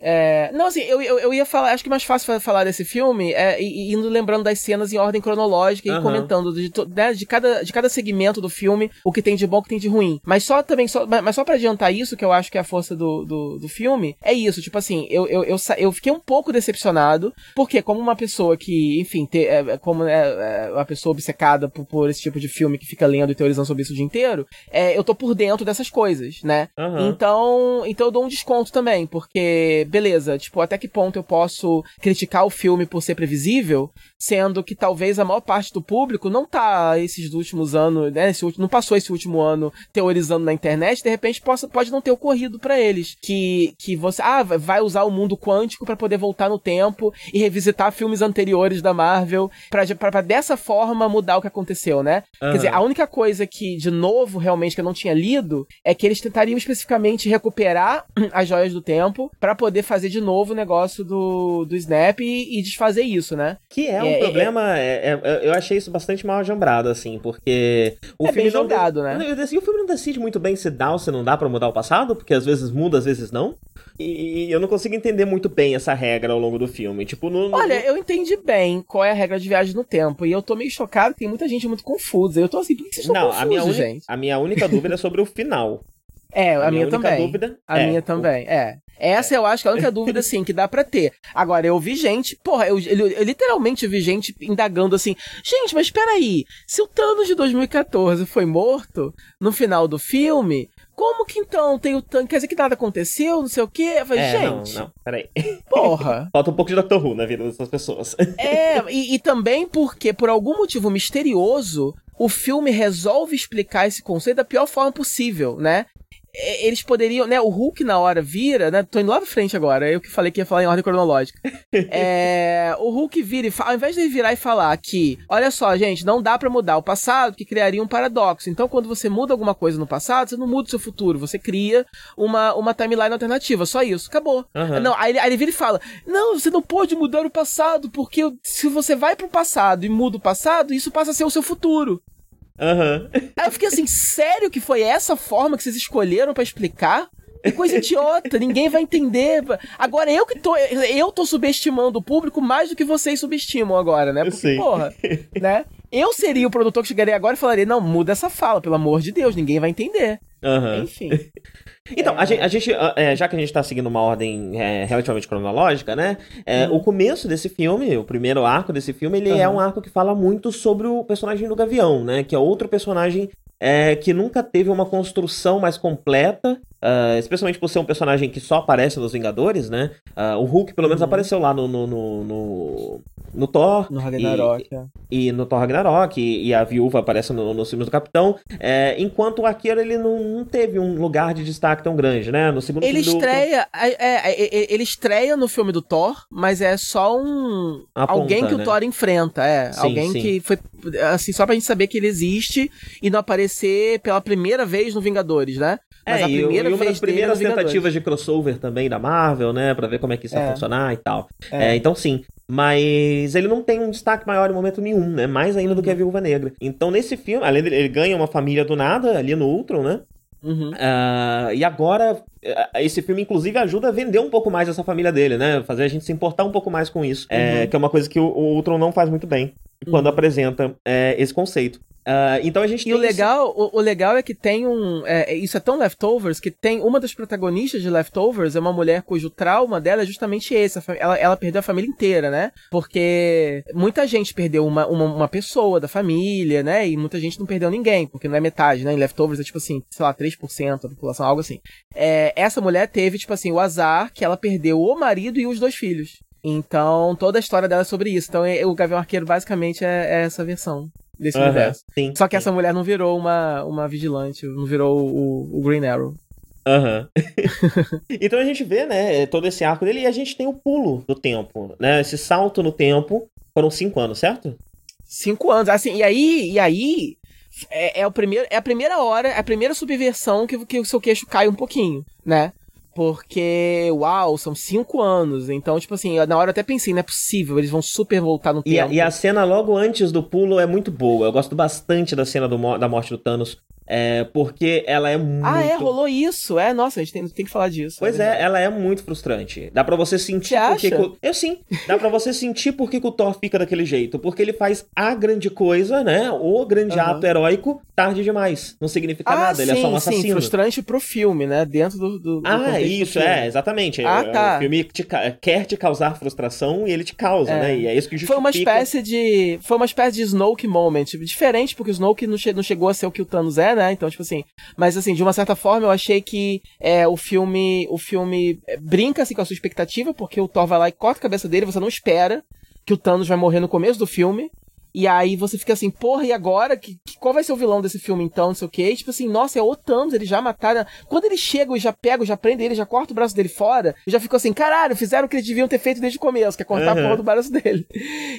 É, não, assim, eu, eu, eu, ia falar, acho que é mais fácil falar desse filme é, indo lembrando das cenas em ordem cronológica uhum. e comentando de, né, de, cada, de cada segmento do filme o que tem de bom o que tem de ruim. Mas só também, só, mas só para adiantar isso, que eu acho que é a força do, do, do filme, é isso, tipo assim, eu, eu, eu, eu, fiquei um pouco decepcionado, porque como uma pessoa que, enfim, te, é, como é, é uma pessoa obcecada por, por, esse tipo de filme que fica lendo e teorizando sobre isso o dia inteiro, é, eu tô por dentro dessas coisas, né? Uhum. Então, então eu dou um desconto também, porque beleza, tipo, até que ponto eu posso criticar o filme por ser previsível, sendo que talvez a maior parte do público não tá esses últimos anos, né, esse, não passou esse último ano teorizando na internet, de repente possa, pode não ter ocorrido para eles, que, que você, ah, vai usar o mundo quântico para poder voltar no tempo e revisitar filmes anteriores da Marvel, para dessa forma mudar o que aconteceu, né? Uhum. Quer dizer, a única coisa que, de novo, realmente, que eu não tinha lido, é que eles tentariam especificamente recuperar as joias do tempo para poder fazer de novo o negócio do, do Snap e, e desfazer isso, né? Que é um é, é problema, é, é, eu achei isso bastante mal ajambrado, assim, porque o é filme bem jogado, não, né? Assim, o filme não decide muito bem se dá ou se não dá para mudar o passado, porque às vezes muda, às vezes não. E, e eu não consigo entender muito bem essa regra ao longo do filme. Tipo, no, no... Olha, eu entendi bem qual é a regra de viagem no tempo. E eu tô meio chocado, tem muita gente muito confusa. Eu tô assim, por que vocês estão confusos, a minha gente? A minha única dúvida é sobre o final. É, a, a minha, minha também. Dúvida a é, minha também, o... é. Essa eu acho que é a única dúvida, assim, que dá para ter. Agora, eu vi gente, porra, eu, eu, eu, literalmente vi gente indagando assim, gente, mas peraí, se o Thanos de 2014 foi morto no final do filme, como que então tem o Thanos? Quer dizer que nada aconteceu, não sei o quê? Eu falei, é, gente. Não, não, peraí. Porra. Falta um pouco de Doctor Who na vida dessas pessoas. É, e, e também porque, por algum motivo misterioso, o filme resolve explicar esse conceito da pior forma possível, né? É, eles poderiam, né? O Hulk na hora vira, né? Tô indo lá pra frente agora, eu que falei que ia falar em ordem cronológica. é, o Hulk vira e fala, ao invés de virar e falar que, olha só, gente, não dá para mudar o passado, que criaria um paradoxo. Então, quando você muda alguma coisa no passado, você não muda o seu futuro, você cria uma, uma timeline alternativa, só isso, acabou. Uhum. Não, aí, aí ele vira e fala, não, você não pode mudar o passado, porque se você vai pro passado e muda o passado, isso passa a ser o seu futuro. Aham. Uhum. Aí eu fiquei assim, sério que foi essa forma que vocês escolheram para explicar? Que coisa idiota, ninguém vai entender. Agora eu que tô. Eu tô subestimando o público mais do que vocês subestimam agora, né? Porque, porra, né? Eu seria o produtor que chegaria agora e falaria: não, muda essa fala, pelo amor de Deus, ninguém vai entender. Uhum. Enfim. Então, é... a gente, a gente é, já que a gente tá seguindo uma ordem é, relativamente cronológica, né? É, hum. O começo desse filme, o primeiro arco desse filme, ele uhum. é um arco que fala muito sobre o personagem do Gavião, né? Que é outro personagem é, que nunca teve uma construção mais completa, uh, especialmente por ser um personagem que só aparece nos Vingadores, né? Uh, o Hulk, pelo menos, uhum. apareceu lá no, no, no, no, no Thor. No Ragnarok. E, é. e no Thor Ragnarok, e, e, a viúva aparece no, nos filmes do Capitão. É, enquanto o Arqueiro, ele não, não, teve um lugar de destaque tão grande, né? No segundo ele filme estreia, do... é, é, ele estreia no filme do Thor, mas é só um... Ponta, alguém que né? o Thor enfrenta, é. Sim, alguém sim. que foi, assim, só pra gente saber que ele existe e não aparecer pela primeira vez no Vingadores, né? Mas é, a primeira e, uma das primeiras tentativas de crossover também da Marvel, né? Pra ver como é que isso é. vai funcionar e tal. É. É, então, sim. Mas ele não tem um destaque maior em momento nenhum, né? Mais ainda do que a Viúva Negra. Então, nesse filme, além dele, ele ganha uma família do nada ali no Ultron, né? Uhum. Uh, e agora, esse filme, inclusive, ajuda a vender um pouco mais essa família dele, né? Fazer a gente se importar um pouco mais com isso. É, uhum. É, que é uma coisa que o, o Ultron não faz muito bem quando uhum. apresenta é, esse conceito. Uh, então a gente e o legal, o, o, legal é que tem um. É, é, isso é tão leftovers que tem uma das protagonistas de Leftovers é uma mulher cujo trauma dela é justamente esse. Ela, ela perdeu a família inteira, né? Porque muita gente perdeu uma, uma, uma, pessoa da família, né? E muita gente não perdeu ninguém, porque não é metade, né? Em Leftovers é tipo assim, sei lá, 3% da população, algo assim. É, essa mulher teve, tipo assim, o azar que ela perdeu o marido e os dois filhos. Então, toda a história dela é sobre isso. Então, é, o Gavião Arqueiro basicamente é, é essa versão desse uhum, universo. Sim, Só que sim. essa mulher não virou uma, uma vigilante, não virou o, o Green Arrow. Aham. Uhum. então a gente vê, né, todo esse arco dele e a gente tem o pulo do tempo, né? Esse salto no tempo. Foram cinco anos, certo? Cinco anos. Assim, e aí, e aí é, é, o primeiro, é a primeira hora, é a primeira subversão que, que o seu queixo cai um pouquinho, né? Porque, uau, são cinco anos. Então, tipo assim, na hora eu até pensei, não é possível, eles vão super voltar no e tempo. A, e a cena logo antes do pulo é muito boa. Eu gosto bastante da cena do, da morte do Thanos. É, porque ela é muito. Ah, é, rolou isso. É, nossa, a gente tem, tem que falar disso. Pois é, é, ela é muito frustrante. Dá para você sentir você porque. Que... Eu sim. Dá para você sentir por que o Thor fica daquele jeito. Porque ele faz a grande coisa, né? O grande uhum. ato heróico tarde demais. Não significa ah, nada, sim, ele é só um assassino. Sim, frustrante pro filme, né? Dentro do. do, do ah, isso, é, exatamente. Ah, tá. O filme te, quer te causar frustração e ele te causa, é. né? E é isso que justifica. Foi uma espécie de. Foi uma espécie de Snoke moment. Diferente, porque o Snoke não, che não chegou a ser o que o Thanos é, né? Então, tipo assim, mas assim, de uma certa forma, eu achei que é, o filme o filme é, brinca assim, com a sua expectativa, porque o Thor vai lá e corta a cabeça dele, você não espera que o Thanos vai morrer no começo do filme. E aí você fica assim, porra, e agora? Que, que, qual vai ser o vilão desse filme então? Não sei o quê. E, tipo assim, nossa, é o Thanos, eles já mataram. Quando eles chegam e já pegam, já prendem ele, já corta o braço dele fora, eu já fico assim, caralho, fizeram o que eles deviam ter feito desde o começo, que é cortar uhum. a porra do braço dele.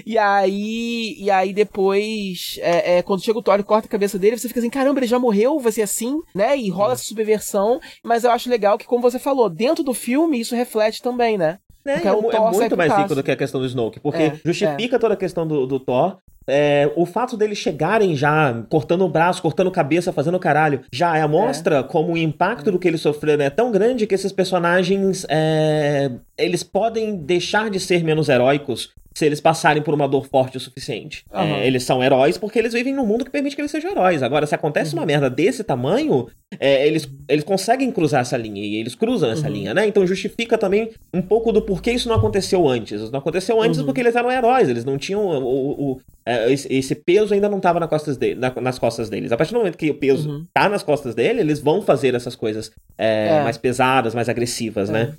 E aí. E aí depois, é, é, quando chega o Thor e corta a cabeça dele, você fica assim, caramba, ele já morreu, vai ser assim, né? E rola uhum. essa subversão. Mas eu acho legal que, como você falou, dentro do filme, isso reflete também, né? É, é, é, muito mais rico do que a questão do Snoke, porque é, justifica é. toda a questão do, do Thor, é, o fato deles chegarem já cortando o braço, cortando cabeça, fazendo caralho, já é, mostra como o impacto do que eles sofreram é tão grande que esses personagens eles podem deixar de ser menos heróicos se eles passarem por uma dor forte o suficiente. Uhum. É, eles são heróis porque eles vivem num mundo que permite que eles sejam heróis. Agora, se acontece uhum. uma merda desse tamanho, é, eles, eles conseguem cruzar essa linha e eles cruzam essa uhum. linha, né? Então justifica também um pouco do porquê isso não aconteceu antes. Isso não aconteceu antes uhum. porque eles eram heróis, eles não tinham o, o, o é, esse peso ainda não estava na costas de, na, nas costas deles. A partir do momento que o peso uhum. tá nas costas dele, eles vão fazer essas coisas é, é. mais pesadas, mais agressivas, né?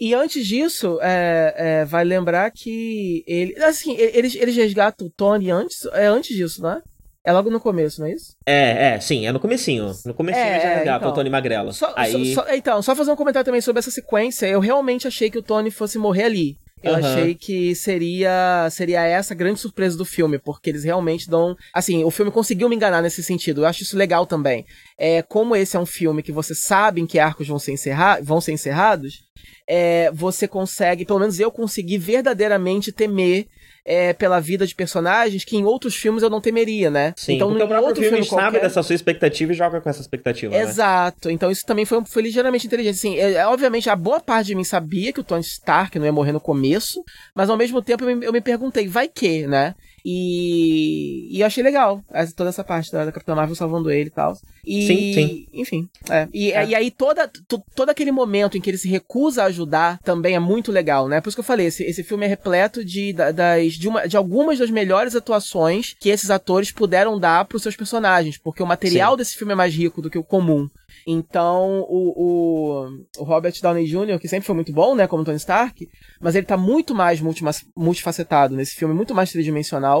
É. E antes disso, é, é, vai lembrar que ele. Assim, eles, eles resgatam o Tony antes. É antes disso, né? É logo no começo, não é isso? É, é, sim, é no comecinho. No comecinho é, já resgata então, o Tony Magrela. Só, Aí... Só, então, só fazer um comentário também sobre essa sequência. Eu realmente achei que o Tony fosse morrer ali. Eu uhum. achei que seria seria essa a grande surpresa do filme, porque eles realmente dão. Assim, o filme conseguiu me enganar nesse sentido. Eu acho isso legal também. É, como esse é um filme que você sabe em que arcos vão ser, encerra vão ser encerrados, é, você consegue, pelo menos eu consegui verdadeiramente temer é, pela vida de personagens que em outros filmes eu não temeria, né? Sim, então, porque o próprio outro filme, filme sabe qualquer... dessa sua expectativa e joga com essa expectativa, né? Exato. Né? Então isso também foi, foi ligeiramente inteligente. Assim, é, é, obviamente, a boa parte de mim sabia que o Tony Stark não ia morrer no começo, mas ao mesmo tempo eu me, eu me perguntei, vai que, né? E, e eu achei legal essa, toda essa parte da, da Capitã Marvel salvando ele e tal. E, sim, sim. Enfim. É. E, é. e aí toda, todo aquele momento em que ele se recusa a ajudar também é muito legal, né? Por isso que eu falei, esse, esse filme é repleto de, das, de, uma, de algumas das melhores atuações que esses atores puderam dar para os seus personagens, porque o material sim. desse filme é mais rico do que o comum. Então, o, o, o, Robert Downey Jr., que sempre foi muito bom, né, como Tony Stark, mas ele tá muito mais multifacetado nesse filme, muito mais tridimensional.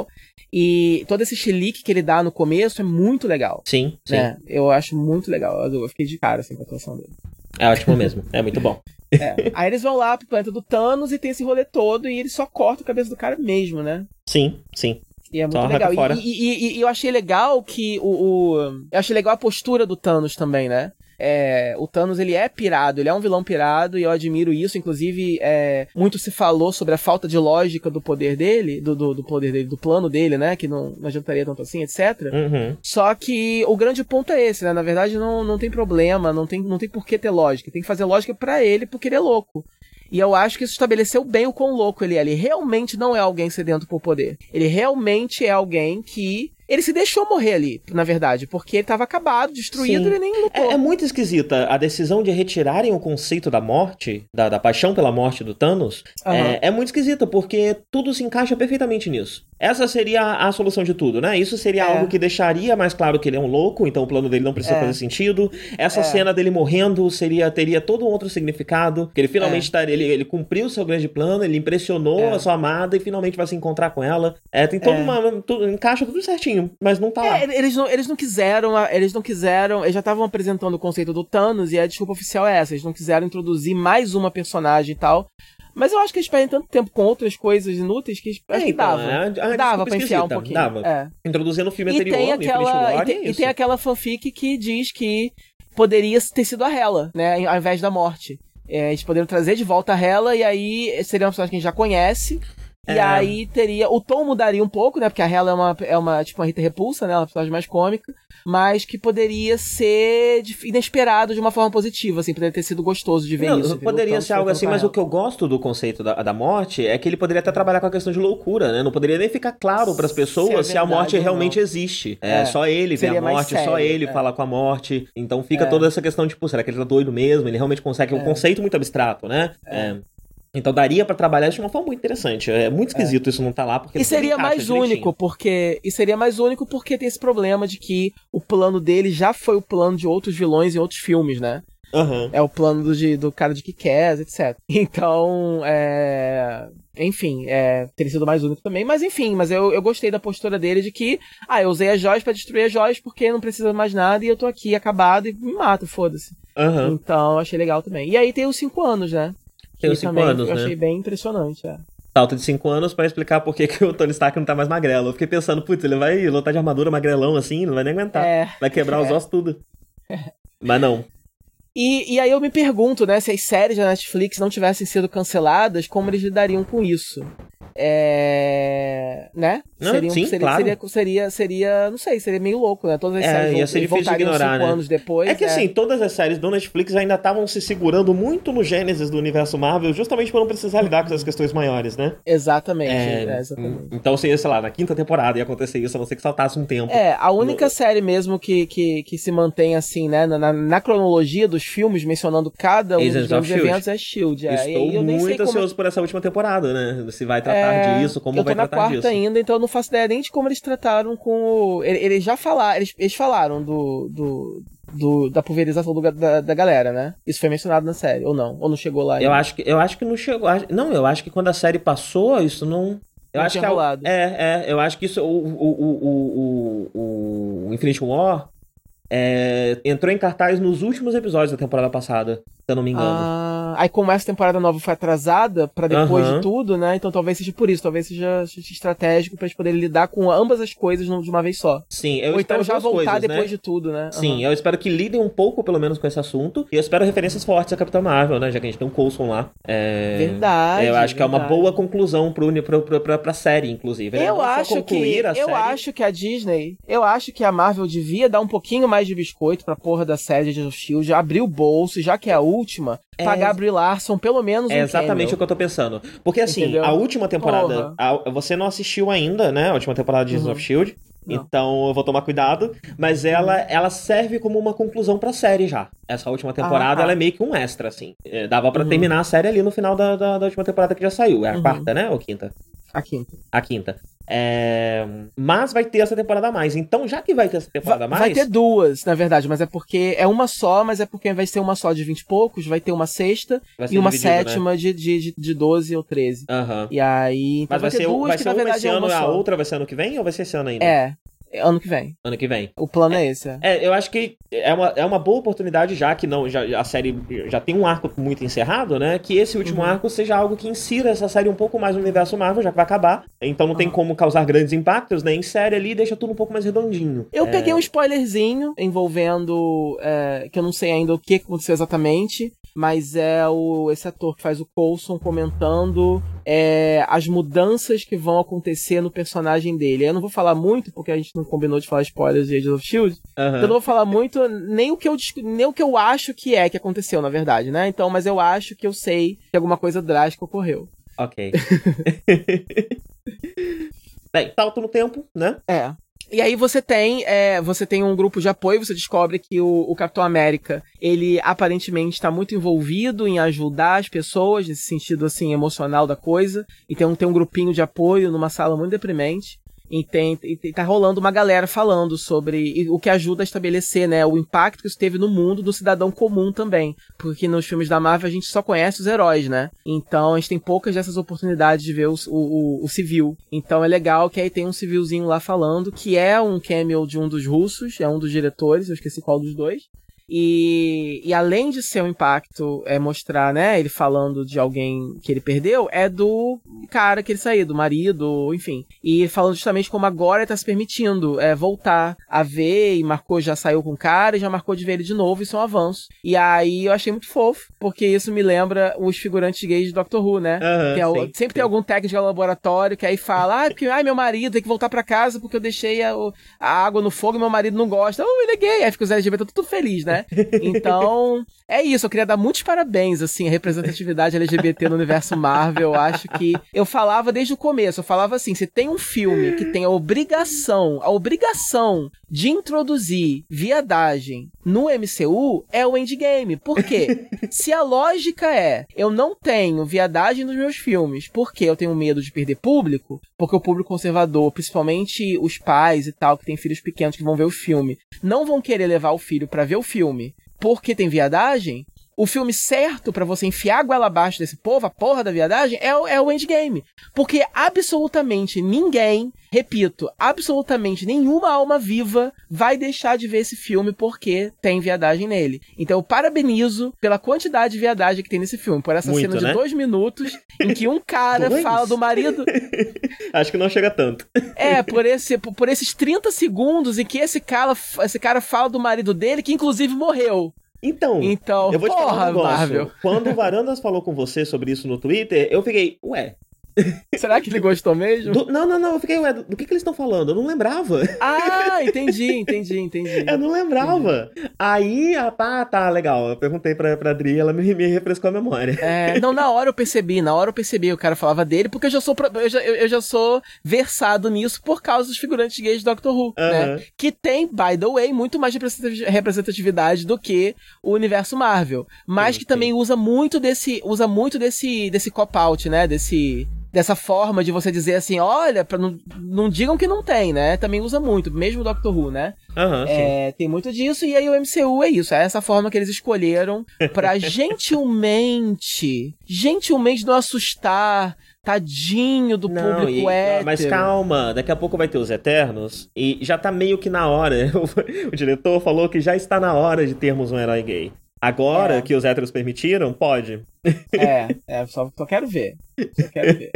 E todo esse chilique que ele dá no começo é muito legal. Sim, sim. Né? Eu acho muito legal. Eu fiquei de cara assim, com a atuação dele. É ótimo mesmo, é muito bom. É. Aí eles vão lá pro planeta do Thanos e tem esse rolê todo e ele só corta a cabeça do cara mesmo, né? Sim, sim. E é muito Só legal. E, e, e, eu achei legal que o, o, Eu achei legal a postura do Thanos também, né? É, o Thanos ele é pirado, ele é um vilão pirado e eu admiro isso. Inclusive, é, muito se falou sobre a falta de lógica do poder dele, do, do, do poder dele, do plano dele, né? Que não, não adiantaria tanto assim, etc. Uhum. Só que o grande ponto é esse, né? Na verdade, não, não tem problema, não tem, não tem por que ter lógica. Tem que fazer lógica para ele porque ele é louco. E eu acho que isso estabeleceu bem o quão louco ele é. Ele realmente não é alguém sedento por poder. Ele realmente é alguém que ele se deixou morrer ali, na verdade, porque ele estava acabado, destruído, e ele nem lutou. É, é, muito esquisita a decisão de retirarem o conceito da morte, da, da paixão pela morte do Thanos. Uhum. É, é, muito esquisita, porque tudo se encaixa perfeitamente nisso. Essa seria a, solução de tudo, né? Isso seria é. algo que deixaria mais claro que ele é um louco, então o plano dele não precisa é. fazer sentido. Essa é. cena dele morrendo seria teria todo um outro significado, que ele finalmente tá, ele, ele cumpriu o seu grande plano, ele impressionou a sua amada e finalmente vai se encontrar com ela. É, tem todo uma. Tudo, encaixa tudo certinho mas não tá lá. É, eles, não, eles não quiseram, eles não quiseram, eles já estavam apresentando o conceito do Thanos e a desculpa oficial é essa, eles não quiseram introduzir mais uma personagem e tal. Mas eu acho que eles perdem tanto tempo com outras coisas inúteis que é, acho que então, dava. É, a, a dava pra enfiar um pouquinho. Dava. É. Introduzindo o filme e anterior, tem aquela, e, tem, e tem aquela fanfic que diz que poderia ter sido a Hela, né? Ao invés da morte. É, eles poderiam trazer de volta a Hela e aí seria uma personagem que a gente já conhece. É. E aí teria. O tom mudaria um pouco, né? Porque a Hela é uma, é uma tipo uma Rita Repulsa, né? Uma personagem mais cômica. Mas que poderia ser inesperado de uma forma positiva, assim, poderia ter sido gostoso de ver não, isso. Poderia ser algo assim, mas o que eu gosto do conceito da, da morte é que ele poderia até trabalhar com a questão de loucura, né? Não poderia nem ficar claro para as pessoas se, é se, a morte realmente existe. É, é, só ele vê a morte, sério, só ele é. fala com a morte. Então fica é. toda essa questão, tipo, será que ele tá doido mesmo? Ele realmente consegue. É um é. conceito muito abstrato, né? É. Então daria para trabalhar isso de uma forma muito interessante. É muito esquisito é. isso não tá lá porque E seria mais direitinho. único porque e seria mais único porque tem esse problema de que o plano dele já foi o plano de outros vilões em outros filmes, né? Uhum. É o plano do, de, do cara de Kikaz, etc. Então, é... Enfim, é, teria sido mais único também. Mas enfim, mas eu, eu gostei da postura dele de que, ah, eu usei as joias para destruir as joias porque não precisa mais nada e eu tô aqui acabado e me mato, foda-se. Uhum. Então, achei legal também. E aí tem os cinco anos, né? Tem os 5 anos, eu né? achei bem impressionante, é. Salto de 5 anos para explicar por que, que o Tony Stark não tá mais magrelo. Eu fiquei pensando, putz, ele vai lutar de armadura magrelão assim, não vai nem aguentar. É. Vai quebrar os é. ossos tudo. Mas não. E, e aí eu me pergunto, né, se as séries da Netflix não tivessem sido canceladas, como eles lidariam com isso? É. Né? Não, seria, sim, seria, claro. seria, seria, seria, não sei, seria meio louco, né? Todas as é, séries ia ser difícil de ignorar, né? anos depois. É que é. assim, todas as séries do Netflix ainda estavam se segurando muito no gênesis do universo Marvel, justamente para não precisar lidar com essas questões maiores, né? Exatamente, é, é exatamente. Então, assim, sei lá, na quinta temporada ia acontecer isso, a não ser que saltasse um tempo. É, a única no... série mesmo que, que, que se mantém assim, né, na, na cronologia dos filmes, mencionando cada um dos eventos é Shield. É. Estou muito ansioso como... por essa última temporada, né? Se vai tratar é, disso, como vai tratar disso. Eu tô na quarta ainda, então eu não faço ideia nem de como eles trataram com o... Eles já falaram, eles, eles falaram do, do, do, da pulverização do, da, da galera, né? Isso foi mencionado na série, ou não? Ou não chegou lá? Eu acho que, eu acho que não chegou. Não, eu acho que quando a série passou, isso não. Eu não acho que rolado. é, é, eu acho que isso o o, o, o, o Infinity War é, entrou em cartaz nos últimos episódios da temporada passada, se eu não me engano. Ah, aí como essa temporada nova foi atrasada para depois uhum. de tudo, né? Então talvez seja por isso, talvez seja estratégico para eles poderem lidar com ambas as coisas de uma vez só. Sim, eu Ou espero então já voltar coisas, depois né? de tudo, né? Uhum. Sim, eu espero que lidem um pouco, pelo menos, com esse assunto. E eu espero referências fortes a Capitã Marvel, né? Já que a gente tem um Coulson lá. É... Verdade. Eu acho verdade. que é uma boa conclusão pro, pro, pro, pra, pra série, inclusive. Eu acho que eu série... acho que a Disney, eu acho que a Marvel devia dar um pouquinho mais de biscoito pra porra da série de Shield, abrir o bolso, já que é a última, é... pagar a Brie Larson pelo menos um É exatamente camel. o que eu tô pensando. Porque assim, Entendeu? a última temporada, a, você não assistiu ainda, né? A última temporada de uhum. of Shield. Não. Então eu vou tomar cuidado, mas ela ela serve como uma conclusão pra série já. Essa última temporada ah, ela é meio que um extra, assim. É, dava para uhum. terminar a série ali no final da, da, da, última temporada que já saiu. É a uhum. quarta, né? Ou quinta? A quinta. A quinta. É... Mas vai ter essa temporada a mais. Então, já que vai ter essa temporada a mais. Vai ter duas, na verdade, mas é porque é uma só, mas é porque vai ser uma só de 20 e poucos, vai ter uma sexta e uma dividido, sétima né? de, de, de 12 ou 13. Uhum. E aí. Então mas vai, vai ser, duas, vai ser que, uma esse é ano, é a outra vai ser ano que vem ou vai ser esse ano ainda? É. Ano que vem. Ano que vem. O plano é, é esse. É. é. eu acho que é uma, é uma boa oportunidade, já que não já, a série já tem um arco muito encerrado, né? Que esse último uhum. arco seja algo que insira essa série um pouco mais no universo Marvel, já que vai acabar. Então não uhum. tem como causar grandes impactos, né? Em série ali deixa tudo um pouco mais redondinho. Eu é... peguei um spoilerzinho envolvendo. É, que eu não sei ainda o que aconteceu exatamente mas é o esse ator que faz o Coulson comentando é, as mudanças que vão acontecer no personagem dele. Eu não vou falar muito, porque a gente não combinou de falar spoilers de Age of Shield. Uhum. Então eu não vou falar muito nem o que eu nem o que eu acho que é que aconteceu, na verdade, né? Então, mas eu acho que eu sei que alguma coisa drástica ocorreu. Ok. Bem, salto no tempo, né? É. E aí você tem, é, você tem um grupo de apoio, você descobre que o, o Capitão América, ele aparentemente está muito envolvido em ajudar as pessoas, nesse sentido assim, emocional da coisa, e um, tem um grupinho de apoio numa sala muito deprimente. E, tem, e tá rolando uma galera falando sobre o que ajuda a estabelecer, né, o impacto que isso teve no mundo do cidadão comum também. Porque nos filmes da Marvel a gente só conhece os heróis, né? Então a gente tem poucas dessas oportunidades de ver o, o, o civil. Então é legal que aí tem um civilzinho lá falando, que é um cameo de um dos russos, é um dos diretores, eu esqueci qual dos dois. E, e além de ser um impacto, é mostrar, né, ele falando de alguém que ele perdeu, é do cara que ele saiu, do marido, enfim. E falando justamente como agora ele tá se permitindo é, voltar a ver, e marcou, já saiu com o cara, e já marcou de ver ele de novo, isso é um avanço. E aí eu achei muito fofo, porque isso me lembra os figurantes gays de Doctor Who, né? Uhum, é o, sim, sempre sim. tem algum técnico de laboratório que aí fala, ah, porque ai, meu marido tem que voltar para casa porque eu deixei a, a, água no fogo e meu marido não gosta. Oh, ele é gay. Aí fica os LGBT tudo feliz, né? Então, é isso. Eu queria dar muitos parabéns, assim, à representatividade LGBT no universo Marvel. Eu acho que eu falava desde o começo, eu falava assim, se tem um filme que tem a obrigação, a obrigação de introduzir viadagem no MCU é o Endgame. Por quê? Se a lógica é eu não tenho viadagem nos meus filmes porque eu tenho medo de perder público, porque o público conservador, principalmente os pais e tal, que tem filhos pequenos que vão ver o filme, não vão querer levar o filho para ver o filme porque tem viadagem, o filme certo para você enfiar a goela abaixo desse povo, a porra da viadagem, é, o, é o Endgame. Porque absolutamente ninguém, repito, absolutamente nenhuma alma viva vai deixar de ver esse filme porque tem viadagem nele. Então eu parabenizo pela quantidade de viadagem que tem nesse filme, por essa Muito, cena de né? dois minutos em que um cara fala do marido. Acho que não chega tanto. É, por, esse, por esses 30 segundos em que esse cara, esse cara fala do marido dele, que inclusive morreu. Então, então eu vou te porra, falar um negócio. Marvel. Quando o Varandas falou com você sobre isso no Twitter, eu fiquei, ué, Será que ele gostou mesmo? Do, não, não, não. Eu fiquei, ué, do, do que, que eles estão falando? Eu não lembrava. Ah, entendi, entendi, entendi. eu não lembrava. Entendi. Aí, ah, tá, tá, legal. Eu perguntei pra, pra Adri ela me, me refrescou a memória. É, não, na hora eu percebi, na hora eu percebi, o cara falava dele, porque eu já sou, eu já, eu, eu já sou versado nisso por causa dos figurantes gays de Doctor Who, uh -huh. né? Que tem, by the way, muito mais representatividade do que o universo Marvel. Mas sim, que sim. também usa muito desse, usa muito desse, desse cop-out, né? Desse dessa forma de você dizer assim, olha, pra não, não digam que não tem, né? Também usa muito, mesmo o Doctor Who, né? Uhum, é, tem muito disso, e aí o MCU é isso, é essa forma que eles escolheram para gentilmente, gentilmente não assustar, Tadinho do não, público e, hétero. Mas calma, daqui a pouco vai ter os Eternos e já tá meio que na hora. o diretor falou que já está na hora de termos um herói gay. Agora é. que os héteros permitiram, pode. É, é só, só quero ver. Só quero ver.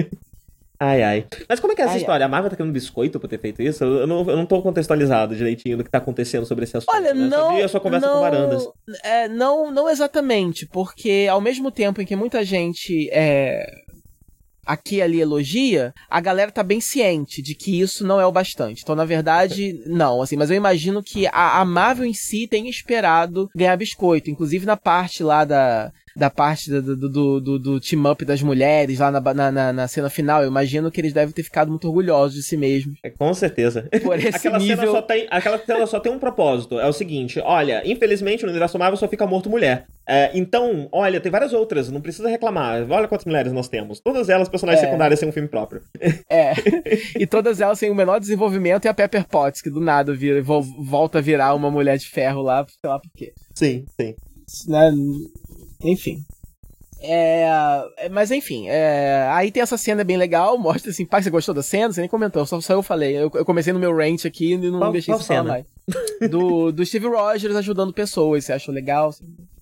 Ai, ai. Mas como é que é essa ai, história? Ai. A Marvel tá querendo biscoito por ter feito isso? Eu não, eu não tô contextualizado direitinho do que tá acontecendo sobre esse assunto. Olha, né? não. Eu sua conversa não, com Varandas. É, não, não exatamente, porque ao mesmo tempo em que muita gente é, aqui e ali elogia, a galera tá bem ciente de que isso não é o bastante. Então, na verdade, não, assim, mas eu imagino que a, a Marvel em si tem esperado ganhar biscoito, inclusive na parte lá da, da parte do, do, do, do team-up das mulheres lá na, na, na, cena final, eu imagino que eles devem ter ficado muito orgulhosos de si mesmos. É, com certeza. Por esse aquela, nível... cena só tem, aquela cena só tem um propósito. É o seguinte: olha, infelizmente no universo Marvel só fica morto mulher. É, então, olha, tem várias outras, não precisa reclamar. Olha quantas mulheres nós temos. Todas elas personagens é. secundárias sem um filme próprio. É. e todas elas têm o menor desenvolvimento e a Pepper Potts, que do nada vira, volta a virar uma mulher de ferro lá, sei lá por quê. Sim, sim. Né? Enfim. É, é, mas enfim, é, aí tem essa cena bem legal, mostra assim, pai, você gostou da cena? Você nem comentou, só, só eu falei. Eu, eu comecei no meu rant aqui e não qual, deixei qual falar mais. Do, do Steve Rogers ajudando pessoas, você achou legal?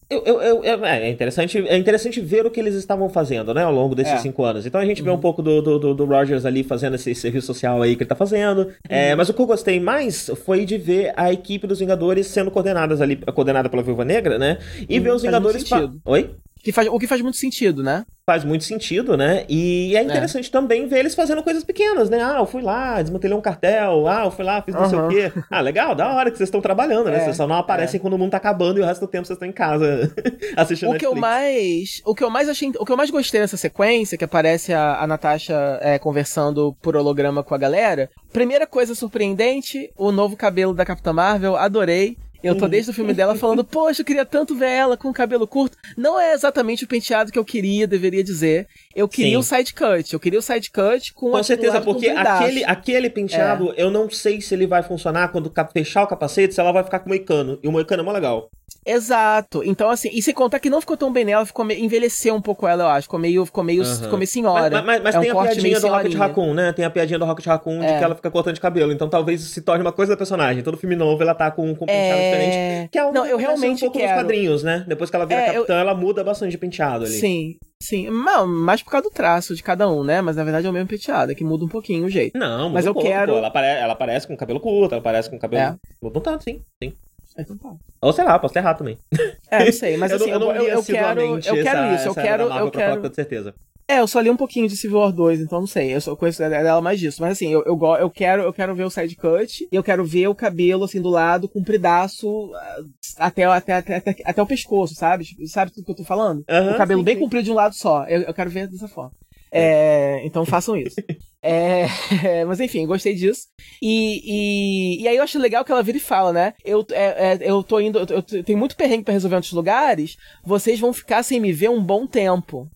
Eu, eu, eu, é, interessante, é interessante ver o que eles estavam fazendo, né, ao longo desses é. cinco anos. Então a gente uhum. vê um uhum. pouco do, do, do, Rogers ali fazendo esse serviço social aí que ele tá fazendo. Uhum. É, mas o que eu gostei mais foi de ver a equipe dos Vingadores sendo coordenadas ali, coordenada pela Viúva Negra, né? E uhum, ver os Vingadores. Pa... Oi? Que faz, o que faz muito sentido, né? Faz muito sentido, né? E é interessante é. também ver eles fazendo coisas pequenas, né? Ah, eu fui lá, desmantelei um cartel. Ah, eu fui lá, fiz não uhum. sei o quê. Ah, legal, da hora que vocês estão trabalhando, né? É, vocês só não aparecem é. quando o mundo tá acabando e o resto do tempo vocês estão em casa assistindo o Netflix. que eu mais O que eu mais achei. O que eu mais gostei dessa sequência, que aparece a, a Natasha é, conversando por holograma com a galera. Primeira coisa surpreendente, o novo cabelo da Capitã Marvel, adorei. Eu tô desde o filme dela falando, poxa, eu queria tanto ver ela com o cabelo curto. Não é exatamente o penteado que eu queria, deveria dizer. Eu queria Sim. o side cut. Eu queria o side cut com Com certeza, porque aquele, aquele penteado, é. eu não sei se ele vai funcionar quando fechar o capacete, se ela vai ficar com o moicano. E o moicano é mó legal. Exato. Então, assim, e se contar que não ficou tão bem nela, ficou meio, envelheceu um pouco ela, eu acho. Ficou meio, ficou meio, uhum. ficou meio senhora. Mas, mas, mas é tem um a piadinha do Rocket Raccoon, né? Tem a piadinha do Rocket Raccoon é. de que ela fica cortando de cabelo. Então talvez se torne uma coisa da personagem. Todo filme novo ela tá com, com um penteado é... diferente. Que é não, eu realmente um pouco quero. nos quadrinhos, né? Depois que ela vira é, capitã, eu... ela muda bastante de penteado ali. Sim, Sim, não, mais por causa do traço de cada um, né? Mas na verdade é o mesmo penteado, é que muda um pouquinho o jeito. Não, mas eu pouco, quero. Ela, apare... ela aparece com cabelo curto, ela aparece com cabelo. É. Muda tanto, sim, sim. Então tá. Ou sei lá, posso ter errado também. É, não sei, mas assim, eu, eu, eu, eu quero, eu quero essa, isso, eu quero, eu quero. Com certeza. É, eu só li um pouquinho de Civil War 2, então não sei. Eu só conheço dela mais disso. Mas assim, eu, eu, eu, quero, eu quero ver o side cut e eu quero ver o cabelo, assim, do lado, compridaço ah, até, até, até, até, até o pescoço, sabe? Sabe tudo que eu tô falando? Uhum, o cabelo sim, bem sim. comprido de um lado só. Eu, eu quero ver dessa forma. É, então façam isso. É, mas enfim, gostei disso. E, e, e, aí eu acho legal que ela vira e fala, né? Eu, é, é, eu tô indo, eu, eu tenho muito perrengue para resolver em outros lugares, vocês vão ficar sem me ver um bom tempo.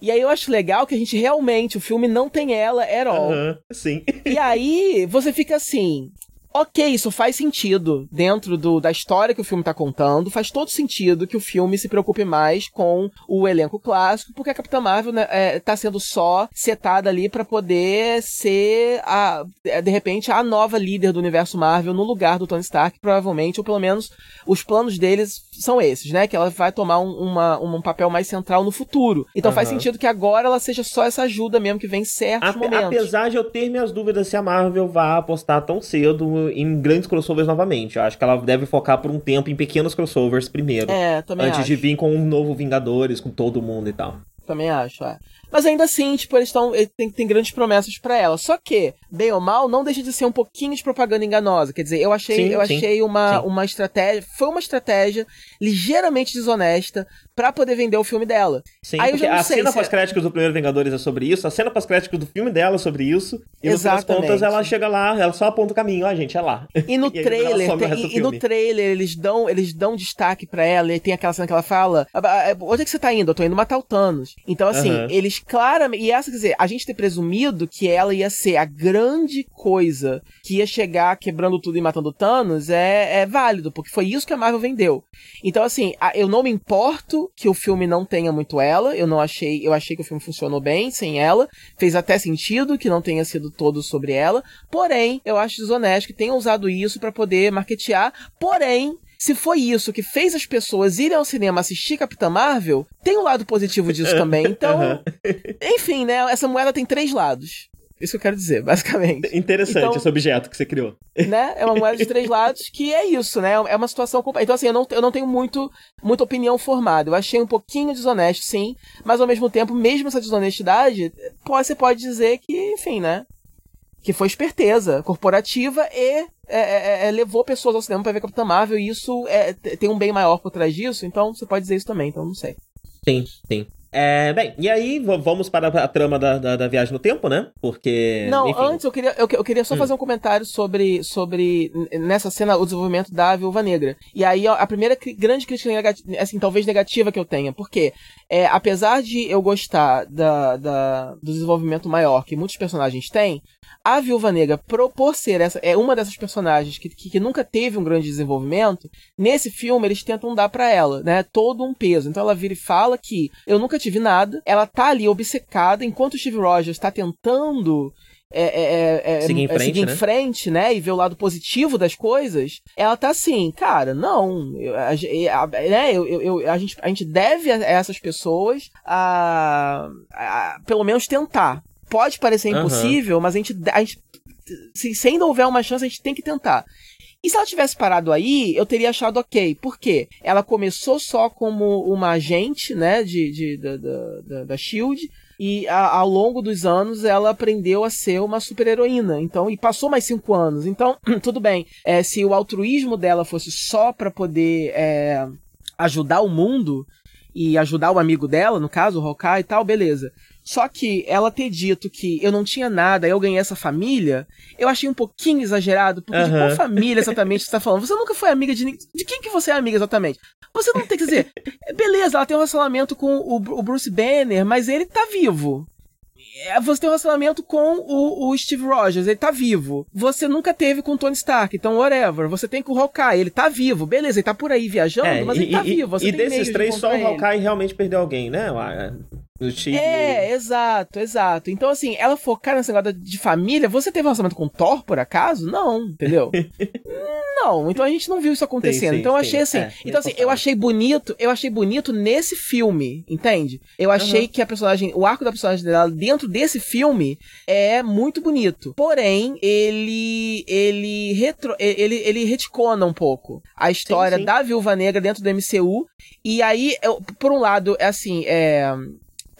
E aí eu acho legal que a gente realmente, o filme não tem ela at all. Uhum, sim. E aí você fica assim, Ok, isso faz sentido dentro do, da história que o filme tá contando. Faz todo sentido que o filme se preocupe mais com o elenco clássico, porque a Capitã Marvel né, é, tá sendo só setada ali para poder ser, a, é, de repente, a nova líder do universo Marvel no lugar do Tony Stark, provavelmente, ou pelo menos os planos deles são esses, né? Que ela vai tomar um, uma, um papel mais central no futuro. Então uhum. faz sentido que agora ela seja só essa ajuda mesmo que vem em certos momentos. Apesar de eu ter minhas dúvidas se a Marvel vai apostar tão cedo em grandes crossovers novamente. Eu acho que ela deve focar por um tempo em pequenos crossovers primeiro. É, também Antes acho. de vir com um novo Vingadores, com todo mundo e tal. Também acho, é. Mas ainda assim, tipo, eles estão. Tem, tem grandes promessas para ela. Só que, bem ou mal, não deixa de ser um pouquinho de propaganda enganosa. Quer dizer, eu achei, sim, eu sim, achei uma, sim. uma estratégia. Foi uma estratégia ligeiramente desonesta para poder vender o filme dela. Sim, Aí porque a cena pós-créditos é... do primeiro Vingadores é sobre isso, a cena pós-créditos do filme dela é sobre isso. E Exatamente. no contas ela chega lá, ela só aponta o caminho, ó, gente, é lá. E no e trailer, tem, e, e, no trailer eles dão, eles dão destaque para ela, e tem aquela cena que ela fala: ah, ah, Onde é que você tá indo? Eu tô indo matar o Thanos. Então, assim, uhum. eles claramente. E essa, quer dizer, a gente ter presumido que ela ia ser a grande coisa que ia chegar quebrando tudo e matando Thanos é, é válido, porque foi isso que a Marvel vendeu. Então, assim, eu não me importo que o filme não tenha muito ela. Eu não achei. Eu achei que o filme funcionou bem sem ela. Fez até sentido que não tenha sido todo sobre ela. Porém, eu acho desonesto que tenham usado isso para poder marketear. Porém, se foi isso que fez as pessoas irem ao cinema assistir Capitã Marvel, tem um lado positivo disso também. Então, enfim, né? Essa moeda tem três lados. Isso que eu quero dizer, basicamente. Interessante então, esse objeto que você criou. Né? É uma moeda de três lados que é isso, né? É uma situação. Então, assim, eu não, eu não tenho muito, muita opinião formada. Eu achei um pouquinho desonesto, sim. Mas, ao mesmo tempo, mesmo essa desonestidade, você pode dizer que, enfim, né? Que foi esperteza corporativa e é, é, é, levou pessoas ao cinema para ver Capitã Marvel. E isso é, tem um bem maior por trás disso. Então, você pode dizer isso também. Então, não sei. Sim, sim. É, bem, e aí vamos para a trama da, da, da, viagem no tempo, né? Porque. Não, enfim. antes eu queria, eu, eu queria só hum. fazer um comentário sobre, sobre, nessa cena, o desenvolvimento da Viúva Negra. E aí, a primeira grande crítica assim, talvez negativa que eu tenha, porque é, apesar de eu gostar da, da, do desenvolvimento maior que muitos personagens têm, a Viúva Negra, por, por ser essa, é uma dessas personagens que, que, que, nunca teve um grande desenvolvimento, nesse filme eles tentam dar para ela, né, todo um peso. Então ela vira e fala que eu nunca tive nada, ela tá ali obcecada, enquanto o Steve Rogers tá tentando é, é, é, é seguir, em frente, seguir né? em frente, né? E ver o lado positivo das coisas, ela tá assim, cara, não. Eu, a, a, né, eu, eu, a, gente, a gente deve a essas pessoas a, a pelo menos tentar pode parecer impossível, uhum. mas a gente, a gente se, se, ainda houver uma chance, a gente tem que tentar. E se ela tivesse parado aí, eu teria achado ok. Por quê? Ela começou só como uma agente, né, de, de da, da, da Shield, e a, ao longo dos anos ela aprendeu a ser uma super heroína. Então, e passou mais cinco anos. Então, tudo bem. É, se o altruísmo dela fosse só para poder é, ajudar o mundo e ajudar o amigo dela, no caso, o Hawkeye e tal, beleza. Só que ela ter dito que eu não tinha nada, eu ganhei essa família, eu achei um pouquinho exagerado, porque uhum. de qual família exatamente você tá falando? Você nunca foi amiga de ninguém. De quem que você é amiga exatamente? Você não tem que dizer, beleza, ela tem um relacionamento com o, o Bruce Banner, mas ele tá vivo. É, você tem um relacionamento com o, o, Steve Rogers, ele tá vivo. Você nunca teve com o Tony Stark, então whatever. Você tem com o Hawkeye, ele tá vivo. Beleza, ele tá por aí viajando, é, mas e, ele tá e, vivo. Você e desses três, só o Hawkeye ele. realmente perdeu alguém, né? É, exato, exato. Então, assim, ela focar nessa negócio de família, você teve um relacionamento com Thor, por acaso? Não, entendeu? não. Então a gente não viu isso acontecendo. Sim, sim, então eu achei assim. É, então assim, eu achei bonito, eu achei bonito nesse filme, entende? Eu achei uhum. que a personagem, o arco da personagem dela dentro desse filme é muito bonito. Porém, ele ele retro, ele ele reticona um pouco a história sim, da Viúva Negra dentro do MCU. E aí, eu, por um lado, é assim, é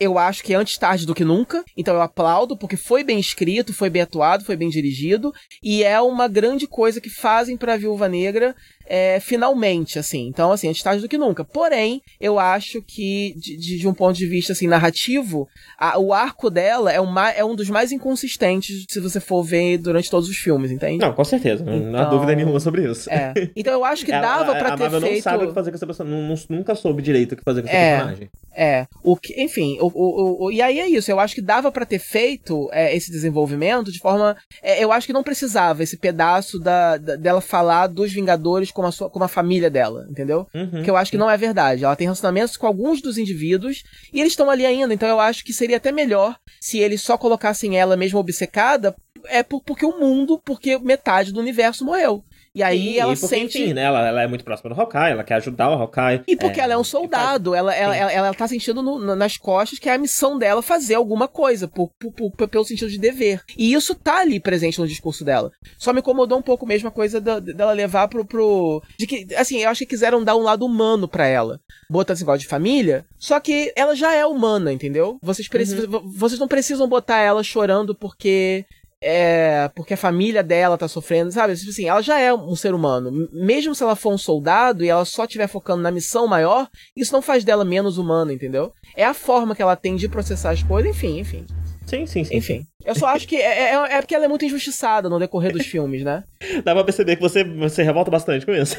eu acho que é antes tarde do que nunca. Então eu aplaudo, porque foi bem escrito, foi bem atuado, foi bem dirigido. E é uma grande coisa que fazem pra Viúva Negra é, finalmente, assim. Então, assim, antes tarde do que nunca. Porém, eu acho que, de, de um ponto de vista, assim, narrativo, a, o arco dela é, uma, é um dos mais inconsistentes se você for ver durante todos os filmes, entende? Não, com certeza. Então, não há então, dúvida nenhuma sobre isso. É. Então eu acho que dava para ter feito... não sabe o que fazer com essa personagem. Nunca soube direito o que fazer com essa é, personagem. É. O que, enfim, o, o, o, e aí é isso. Eu acho que dava para ter feito é, esse desenvolvimento de forma... É, eu acho que não precisava esse pedaço da, da, dela falar dos Vingadores como a, sua, como a família dela, entendeu? Uhum. Que eu acho que não é verdade. Ela tem relacionamentos com alguns dos indivíduos e eles estão ali ainda, então eu acho que seria até melhor se eles só colocassem ela mesmo obcecada é por, porque o mundo, porque metade do universo morreu. E aí ela e porque, sente. Enfim, né? Ela, ela é muito próxima do Hawkeye, ela quer ajudar o Hawkeye. E porque é, ela é um soldado, ela, ela, ela, ela, tá sentindo no, nas costas que é a missão dela fazer alguma coisa, por, por, por, pelo sentido de dever. E isso tá ali presente no discurso dela. Só me incomodou um pouco mesmo a coisa da, dela levar pro, pro. De que, assim, eu acho que quiseram dar um lado humano para ela. Botar esse negócio de família. Só que ela já é humana, entendeu? Vocês, precisam, uhum. vocês não precisam botar ela chorando porque é, porque a família dela tá sofrendo, sabe? Tipo assim, ela já é um ser humano. Mesmo se ela for um soldado e ela só estiver focando na missão maior, isso não faz dela menos humana, entendeu? É a forma que ela tem de processar as coisas, enfim, enfim. Sim, sim, sim. Enfim. Eu só acho que é, é, é, porque ela é muito injustiçada no decorrer dos filmes, né? Dá pra perceber que você, você revolta bastante com isso.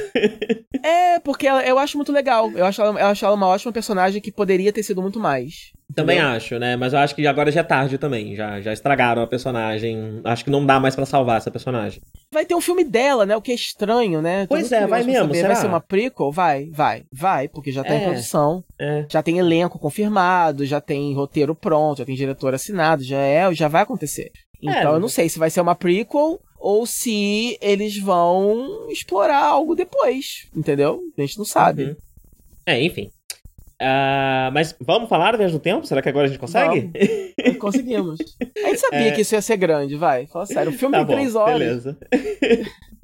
é, porque ela, eu acho muito legal. Eu acho, ela, eu acho ela uma ótima personagem que poderia ter sido muito mais. Também entendeu? acho, né? Mas eu acho que agora já é tarde também. Já, já estragaram a personagem. Acho que não dá mais para salvar essa personagem. Vai ter um filme dela, né? O que é estranho, né? Pois é, vai mesmo. Vai ser uma prequel? Vai, vai, vai, porque já tá é, em produção. É. Já tem elenco confirmado, já tem roteiro pronto, já tem diretor assinado, já é, já vai acontecer. É, então é, eu não sei se vai ser uma prequel ou se eles vão explorar algo depois, entendeu? A gente não sabe. Uhum. É, enfim. Uh, mas vamos falar da Viagem do Tempo? Será que agora a gente consegue? Conseguimos. A gente sabia é... que isso ia ser grande, vai. Fala sério. O filme tá tem três horas. Beleza.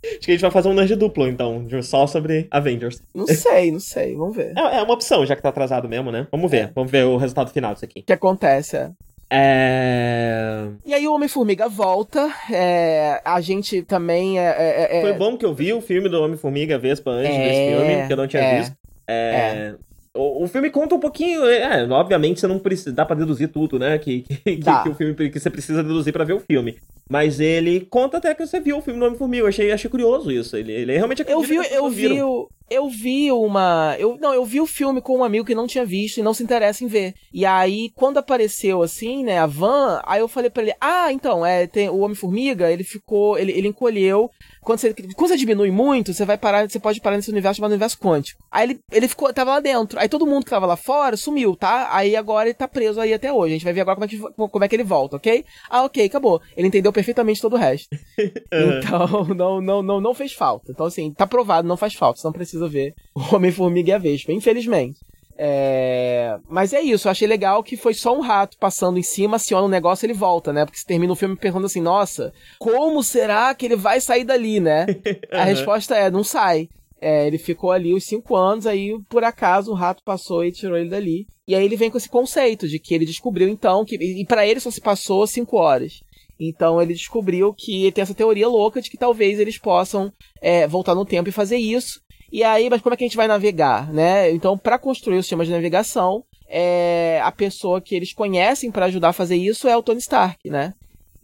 Acho que a gente vai fazer um nerd duplo, então, só sobre Avengers. Não sei, não sei. Vamos ver. É, é uma opção, já que tá atrasado mesmo, né? Vamos ver. É. Vamos ver o resultado final disso aqui. O que acontece, é. É... E aí o Homem-Formiga volta. É... A gente também. É, é, é, Foi bom que eu vi o filme do Homem-Formiga Vespa antes desse é, filme, que eu não tinha visto. É, o, o, filme conta um pouquinho, é, obviamente você não precisa, dá para deduzir tudo, né, que, que, que, que, o filme que você precisa deduzir para ver o filme. Mas ele conta até que você viu o filme do Homem-Formiga, eu achei, achei curioso isso, ele, ele realmente Eu vi, eu vi, o, eu vi uma. Eu, não, eu vi o filme com um amigo que não tinha visto e não se interessa em ver. E aí, quando apareceu assim, né, a van, aí eu falei para ele: Ah, então, é, tem, o Homem-Formiga, ele ficou. Ele, ele encolheu. Quando você, quando você diminui muito, você vai parar, você pode parar nesse universo chamado universo quântico. Aí ele, ele ficou, tava lá dentro. Aí todo mundo que tava lá fora sumiu, tá? Aí agora ele tá preso aí até hoje. A gente vai ver agora como é que, como é que ele volta, ok? Ah, ok, acabou. Ele entendeu perfeitamente todo o resto. Então, não, não, não, não fez falta. Então, assim, tá provado, não faz falta. Você não precisa ver o Homem-Formiga e a Vespa, infelizmente. É... Mas é isso, eu achei legal que foi só um rato passando em cima, aciona um negócio ele volta, né? Porque você termina o filme perguntando assim, nossa, como será que ele vai sair dali, né? uhum. A resposta é, não sai. É, ele ficou ali os cinco anos, aí por acaso o rato passou e tirou ele dali. E aí ele vem com esse conceito de que ele descobriu então que. E para ele só se passou cinco horas. Então ele descobriu que tem essa teoria louca de que talvez eles possam é, voltar no tempo e fazer isso. E aí, mas como é que a gente vai navegar, né? Então, para construir o sistema de navegação, é, a pessoa que eles conhecem para ajudar a fazer isso é o Tony Stark, né?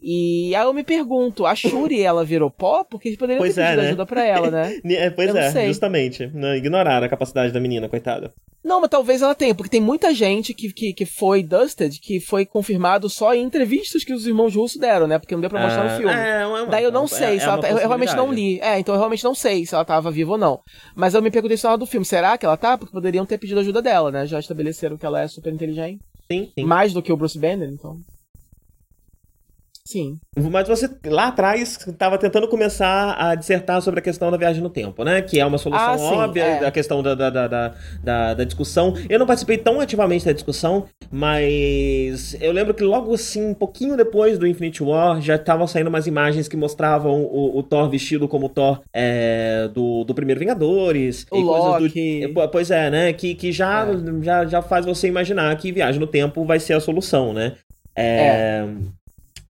E aí eu me pergunto, a Shuri ela virou pó? Porque eles poderiam pois ter pedido é, né? ajuda pra ela, né? É, pois é, justamente. Não, ignoraram a capacidade da menina, coitada. Não, mas talvez ela tenha, porque tem muita gente que, que, que foi Dusted, que foi confirmado só em entrevistas que os irmãos russos deram, né? Porque não deu pra mostrar ah, no filme. É, uma, Daí eu não é, sei, é, se ela, tá, eu realmente não li. É, então eu realmente não sei se ela tava viva ou não. Mas eu me perguntei se ela do filme, será que ela tá? Porque poderiam ter pedido ajuda dela, né? Já estabeleceram que ela é super inteligente. Sim, sim. Mais do que o Bruce Banner, então. Sim. Mas você lá atrás estava tentando começar a dissertar sobre a questão da viagem no tempo, né? Que é uma solução ah, sim, óbvia é. da questão da, da, da, da, da discussão. Eu não participei tão ativamente da discussão, mas eu lembro que logo assim, um pouquinho depois do Infinite War, já estavam saindo umas imagens que mostravam o, o Thor vestido como o Thor é, do, do primeiro Vingadores. O e Loki. coisas do. Pois é, né? Que, que já, é. já, já faz você imaginar que viagem no tempo vai ser a solução, né? é.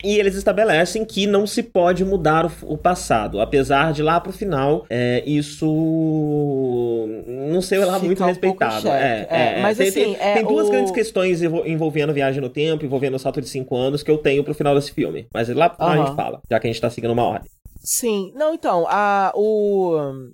É. E eles estabelecem que não se pode mudar o, o passado, apesar de lá pro final é, isso não ser lá muito um respeitado. É, é, é, mas tem, assim, tem, tem duas o... grandes questões envolvendo viagem no tempo, envolvendo o salto de cinco anos que eu tenho pro final desse filme. Mas lá pro final uhum. a gente fala, já que a gente tá seguindo uma ordem. Sim, não, então, a, o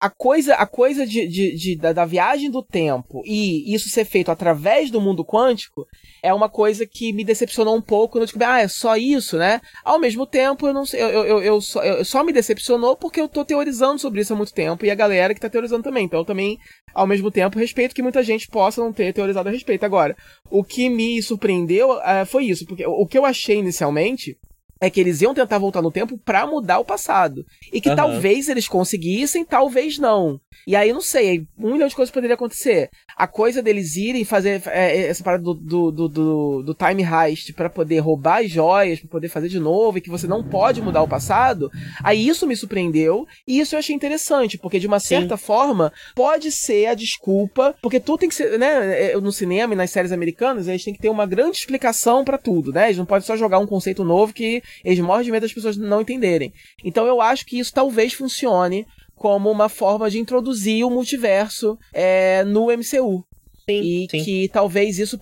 a coisa, a coisa de, de, de da, da, viagem do tempo e isso ser feito através do mundo quântico é uma coisa que me decepcionou um pouco no descobri, ah, é só isso, né? Ao mesmo tempo, eu não sei, eu, eu, eu, só, eu só me decepcionou porque eu tô teorizando sobre isso há muito tempo e a galera que tá teorizando também. Então eu também, ao mesmo tempo, respeito que muita gente possa não ter teorizado a respeito. Agora, o que me surpreendeu uh, foi isso, porque o que eu achei inicialmente é que eles iam tentar voltar no tempo para mudar o passado. E que uhum. talvez eles conseguissem, talvez não. E aí, não sei, um milhão de coisas poderia acontecer. A coisa deles irem fazer é, é essa parada do, do, do, do, do time heist para poder roubar as joias, para poder fazer de novo, e que você não pode mudar o passado, aí isso me surpreendeu, e isso eu achei interessante, porque de uma certa Sim. forma, pode ser a desculpa, porque tudo tem que ser, né, é, no cinema e nas séries americanas, eles têm que ter uma grande explicação para tudo, né? Eles não podem só jogar um conceito novo que eles morrem de medo das pessoas não entenderem. Então eu acho que isso talvez funcione como uma forma de introduzir o multiverso é, no MCU. Sim, e sim. que talvez isso,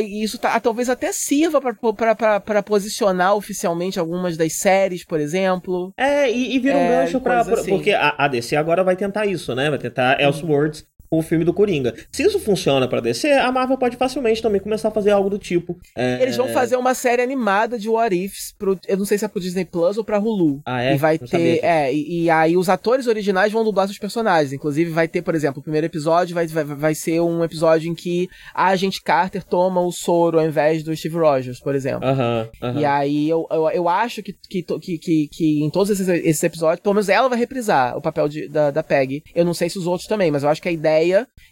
isso tá, talvez até sirva para posicionar oficialmente algumas das séries, por exemplo. É, e, e vira um é, gancho pra. Assim. Porque a, a, DC agora vai tentar isso, né? Vai tentar Elseworlds o filme do Coringa. Se isso funciona para DC, a Marvel pode facilmente também começar a fazer algo do tipo. É... Eles vão fazer uma série animada de What Ifs pro, eu não sei se é pro Disney Plus ou pra Hulu. Ah, é? E vai não ter, é, e, e, aí os atores originais vão dublar seus personagens. Inclusive vai ter, por exemplo, o primeiro episódio vai, vai, vai ser um episódio em que a Agente Carter toma o soro ao invés do Steve Rogers, por exemplo. Aham, uh -huh, uh -huh. E aí eu, eu, eu acho que, que, que, que, que em todos esses, esses, episódios, pelo menos ela vai reprisar o papel de, da, da Peg. Eu não sei se os outros também, mas eu acho que a ideia,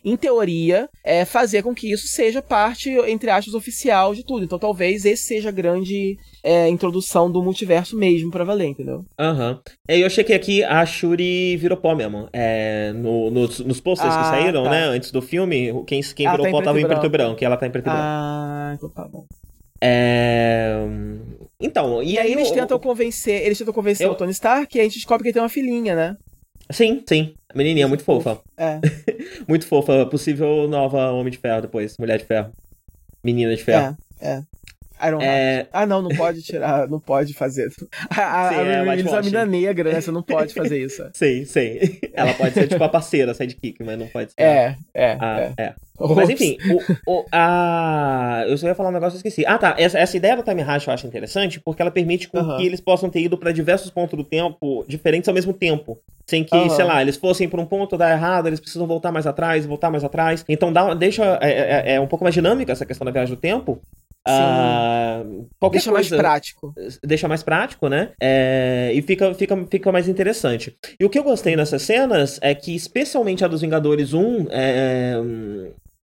em teoria, é fazer com que isso seja parte, entre aspas, oficial de tudo. Então talvez esse seja a grande é, introdução do multiverso mesmo pra valer, entendeu? Aham. Uhum. Eu achei que aqui a Shuri virou pó mesmo. É, no, nos, nos posters ah, que saíram, tá. né, antes do filme, quem, quem virou tá pó tava em preto e branco, e ela tá em preto e branco. Ah, então tá bom. É... Então, e, e aí, aí eles tentam convencer, eles tentam convencer eu... o Tony Stark e a gente descobre que ele tem uma filhinha, né? Sim, sim. A menininha muito fofa. É. muito fofa. Possível nova Homem de Ferro depois. Mulher de Ferro. Menina de Ferro. É, é. Iron é... Ah, não, não pode tirar, não pode fazer. A, a, sim, a, é, a mina negra, né? Você não pode fazer isso. sim, sim. Ela pode ser tipo a parceira, a sidekick, mas não pode ser. É, é. A, é. é. Mas enfim, o, o, a... eu só ia falar um negócio e esqueci. Ah, tá. Essa, essa ideia do time hash eu acho interessante porque ela permite com que eles possam ter ido para diversos pontos do tempo diferentes ao mesmo tempo. Sem que, sei lá, eles fossem para um ponto dar errado, eles precisam voltar mais atrás, voltar mais atrás. Então dá, deixa. É, é, é um pouco mais dinâmica essa questão da viagem do tempo. Uh, qualquer deixa coisa, mais prático. Deixa mais prático, né? É, e fica, fica, fica mais interessante. E o que eu gostei nessas cenas é que, especialmente a dos Vingadores 1, é,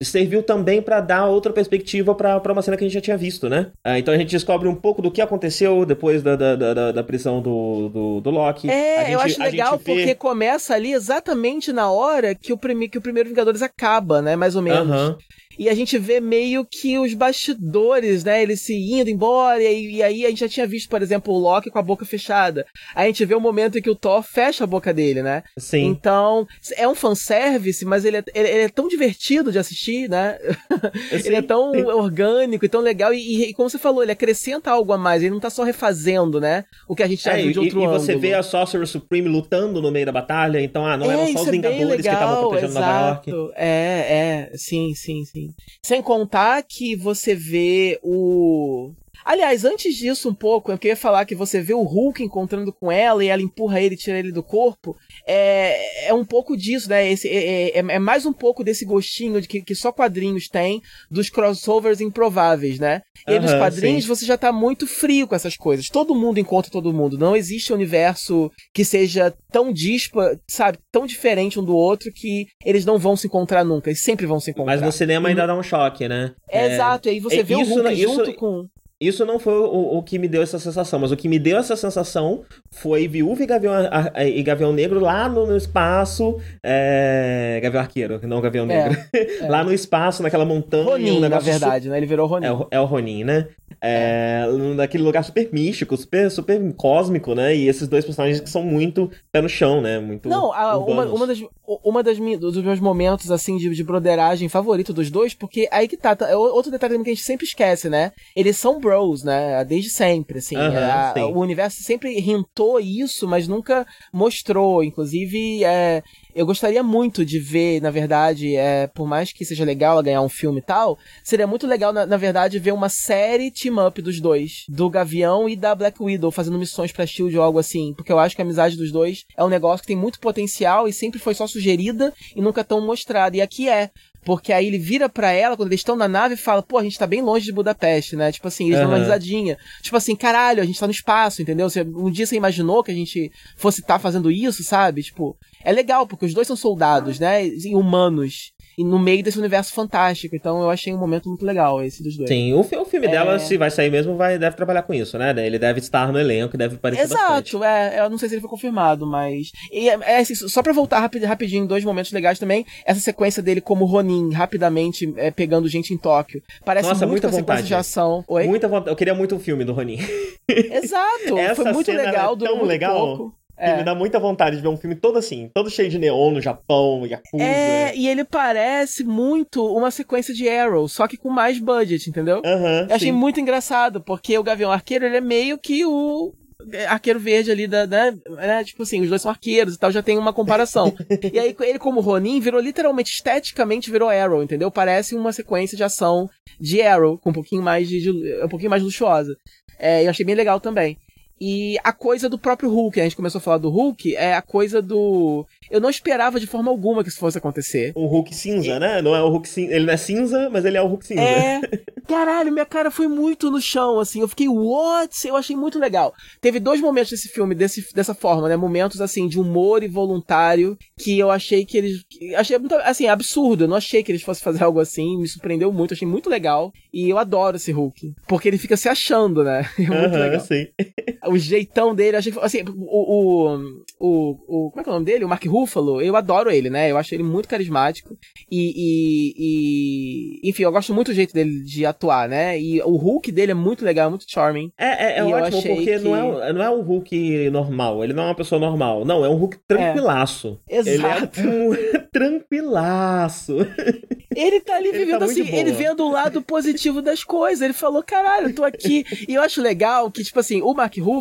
serviu também para dar outra perspectiva para uma cena que a gente já tinha visto, né? Ah, então a gente descobre um pouco do que aconteceu depois da, da, da, da prisão do, do, do Loki. É, gente, eu acho legal vê... porque começa ali exatamente na hora que o, prime, que o primeiro Vingadores acaba, né? Mais ou menos. Uhum e a gente vê meio que os bastidores, né? Eles se indo embora, e, e, aí a gente já tinha visto, por exemplo, o Loki com a boca fechada. Aí a gente vê o momento em que o Thor fecha a boca dele, né? Sim. Então, é um fanservice, mas ele é, ele, ele é tão divertido de assistir, né? Sim, ele é tão sim. orgânico e tão legal, e, e, como você falou, ele acrescenta algo a mais, ele não tá só refazendo, né? O que a gente já é, viu de outro e, ângulo. E você vê a Sorcerer Supreme lutando no meio da batalha, então, ah, não é, eram só os é Vingadores que estavam protegendo exato. Nova York. É, é, sim, sim, sim. Sem contar que você vê o Aliás, antes disso, um pouco, eu queria falar que você vê o Hulk encontrando com ela e ela empurra ele, tira ele do corpo. É, é um pouco disso, né? Esse, é, é, é mais um pouco desse gostinho de que, que só quadrinhos têm dos crossovers improváveis, né? E uhum, nos quadrinhos sim. você já tá muito frio com essas coisas. Todo mundo encontra todo mundo. Não existe um universo que seja tão dispa, sabe, tão diferente um do outro que eles não vão se encontrar nunca. Eles sempre vão se encontrar. Mas no cinema ainda dá um choque, né? É, Exato, e aí você vê o Hulk isso, junto com isso não foi o, o, que me deu essa sensação, mas o que me deu essa sensação foi Viúva e Gavião, a, a, e Gavião Negro lá no, no espaço. É, Gavião Arqueiro, não Gavião é, Negro. É, lá no espaço, naquela montanha. Ronin, um na verdade, né? Ele virou Ronin. É, o, é o Ronin, né? É, naquele lugar super místico, super, super cósmico, né? E esses dois personagens que são muito pé no chão, né? Muito Não, a, uma, uma das, uma das dos meus momentos, assim, de, de broderagem favorito dos dois, porque aí que tá, tá é outro detalhe que a gente sempre esquece, né? Eles são bros, né? Desde sempre, assim. Uhum, a, o universo sempre rentou isso, mas nunca mostrou. Inclusive, é, eu gostaria muito de ver, na verdade, é, por mais que seja legal ela ganhar um filme e tal, seria muito legal, na, na verdade, ver uma série team-up dos dois, do Gavião e da Black Widow, fazendo missões pra Shield ou algo assim, porque eu acho que a amizade dos dois é um negócio que tem muito potencial e sempre foi só sugerida e nunca tão mostrada. E aqui é. Porque aí ele vira pra ela, quando eles estão na nave, e fala, pô, a gente tá bem longe de Budapeste, né? Tipo assim, eles uhum. dão uma risadinha. Tipo assim, caralho, a gente tá no espaço, entendeu? Você, um dia você imaginou que a gente fosse estar tá fazendo isso, sabe? Tipo, é legal, porque os dois são soldados, né? E humanos no meio desse universo fantástico. Então eu achei um momento muito legal esse dos dois. Sim, o, o filme é... dela, se vai sair mesmo, vai, deve trabalhar com isso, né? Ele deve estar no elenco, deve aparecer Exato, bastante. é. Eu não sei se ele foi confirmado, mas. E, é, é assim, só pra voltar rapid, rapidinho, dois momentos legais também. Essa sequência dele como Ronin, rapidamente é, pegando gente em Tóquio. Parece Nossa, muito muita vontade. de ação. Oi? Muita vontade. Eu queria muito um filme do Ronin. Exato, foi muito legal, é tão legal. Pouco. É. me dá muita vontade de ver um filme todo assim, todo cheio de neon no Japão, Yakuza. É, e ele parece muito uma sequência de Arrow, só que com mais budget, entendeu? Uhum, Eu achei sim. muito engraçado, porque o Gavião Arqueiro, ele é meio que o arqueiro verde ali da, da, né, tipo assim, os dois são arqueiros e tal, já tem uma comparação. e aí ele como Ronin virou literalmente esteticamente virou Arrow, entendeu? Parece uma sequência de ação de Arrow com um pouquinho mais de, de um pouquinho mais luxuosa. É, eu achei bem legal também. E a coisa do próprio Hulk, a gente começou a falar do Hulk, é a coisa do. Eu não esperava de forma alguma que isso fosse acontecer. O Hulk cinza, né? Não é o Hulk cinza. Ele não é cinza, mas ele é o Hulk cinza. É. Caralho, minha cara foi muito no chão, assim. Eu fiquei, what? Eu achei muito legal. Teve dois momentos desse filme desse, dessa forma, né? Momentos, assim, de humor e voluntário que eu achei que eles. Achei muito, assim, absurdo. Eu não achei que eles fossem fazer algo assim. Me surpreendeu muito, achei muito legal. E eu adoro esse Hulk. Porque ele fica se achando, né? É muito uhum, legal. Sim. o jeitão dele, achei assim, o, o, o, o, Como é que é o nome dele? O Mark Ruffalo, eu adoro ele, né? Eu acho ele muito carismático. E, e, e, Enfim, eu gosto muito do jeito dele de atuar, né? E o Hulk dele é muito legal, muito charming. É, é, é ótimo, porque que... não, é, não é o Hulk normal, ele não é uma pessoa normal. Não, é um Hulk tranquilaço. É. Exato. Ele é tranquilaço. Ele tá ali ele vivendo tá assim, ele vendo o lado positivo das coisas. Ele falou, caralho, eu tô aqui. e eu acho legal que, tipo assim, o Mark Ruffalo,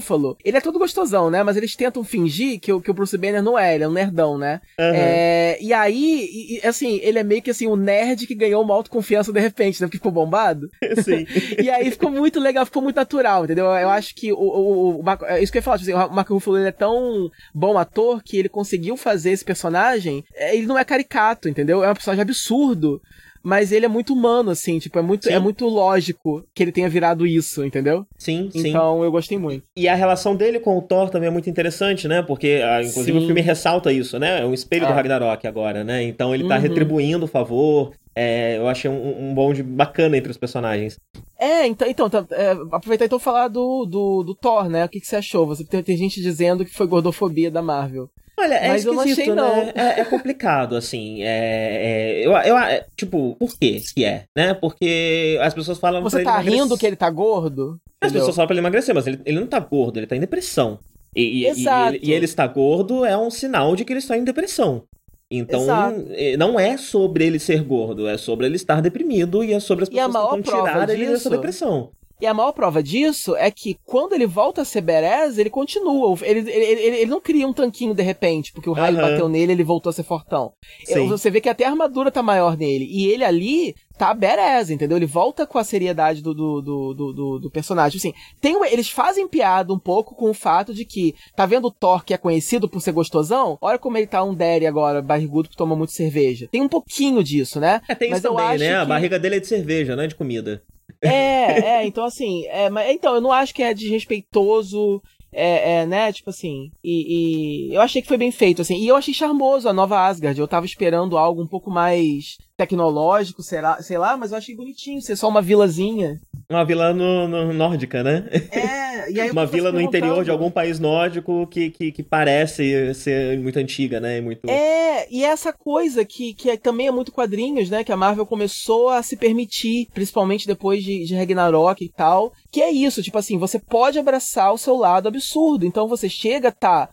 ele é todo gostosão, né? Mas eles tentam fingir que, que o Bruce Banner não é, ele é um nerdão, né? Uhum. É, e aí, e, assim, ele é meio que assim, o um nerd que ganhou uma autoconfiança de repente, né? Porque ficou bombado. Sim. e aí ficou muito legal, ficou muito natural, entendeu? Eu acho que o, o, o, o é isso que eu ia falar, tipo assim, o Mark Ruffalo ele é tão bom ator que ele conseguiu fazer esse personagem, é, ele não é caricato, entendeu? É um personagem absurdo mas ele é muito humano, assim, tipo, é muito, é muito lógico que ele tenha virado isso, entendeu? Sim, sim. Então eu gostei muito. E a relação dele com o Thor também é muito interessante, né? Porque, ah, inclusive, sim. o filme ressalta isso, né? É um espelho ah. do Ragnarok agora, né? Então ele tá uhum. retribuindo o favor. É, eu achei um, um bonde bacana entre os personagens. É, então, então tá, é, aproveitar então falar do, do, do Thor, né? O que, que você achou? Você tem, tem gente dizendo que foi gordofobia da Marvel. Olha, é Mas esquisito, eu não achei, né? Não. É, é, complicado, assim. É, é, eu, eu, é, tipo, por que que é, né? Porque as pessoas falam Você tá rindo que ele tá gordo? As entendeu? pessoas falam pra ele emagrecer, mas ele, ele não tá gordo, ele tá em depressão. E, Exato. E, e, e ele está gordo é um sinal de que ele está em depressão. Então, Exato. Eh, não é sobre ele ser gordo, é sobre ele estar deprimido e é sobre as pessoas que tentam tirar ele dessa depressão. E a maior prova disso é que quando ele volta a ser Beres, ele continua. Ele, ele, ele, ele, não cria um tanquinho de repente, porque o raio uhum. bateu nele ele voltou a ser fortão. Sim. Você vê que até a armadura tá maior nele. E ele ali tá Beres, entendeu? Ele volta com a seriedade do, do, do, do, do personagem. Assim, tem, eles fazem piada um pouco com o fato de que, tá vendo o Thor que é conhecido por ser gostosão? Olha como ele tá um Derry agora, barrigudo, que toma muito cerveja. Tem um pouquinho disso, né? É, tem Mas isso também, né? Que... A barriga dele é de cerveja, não é de comida. É, é, então assim, é, mas, então, eu não acho que é desrespeitoso é, é, né, tipo assim, e, e, eu achei que foi bem feito, assim, e eu achei charmoso a nova Asgard, eu tava esperando algo um pouco mais tecnológico, será, sei lá, mas eu achei bonitinho ser só uma vilazinha. Uma vila no, no nórdica, né? É, e aí Uma vila no interior de algum país nórdico que, que, que, parece ser muito antiga, né? Muito... É, e essa coisa que, que é, também é muito quadrinhos, né? Que a Marvel começou a se permitir, principalmente depois de, de Ragnarok e tal, que é isso, tipo assim, você pode abraçar o seu lado absurdo. Então você chega, tá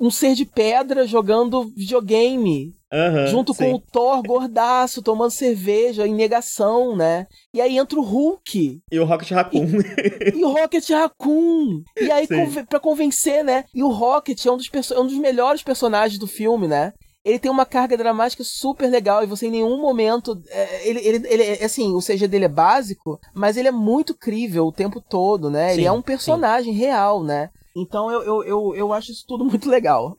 um ser de pedra jogando videogame. Uhum, junto sim. com o Thor gordaço, tomando cerveja, em negação, né? E aí entra o Hulk. E o Rocket Raccoon. E, e o Rocket Raccoon. E aí, conven pra convencer, né? E o Rocket é um dos, é um dos melhores personagens do filme, né? ele tem uma carga dramática super legal e você em nenhum momento. É, ele, ele, ele, assim, o CG dele é básico, mas ele é muito crível o tempo todo, né? Sim, ele é um personagem sim. real, né? Então eu, eu, eu, eu acho isso tudo muito legal.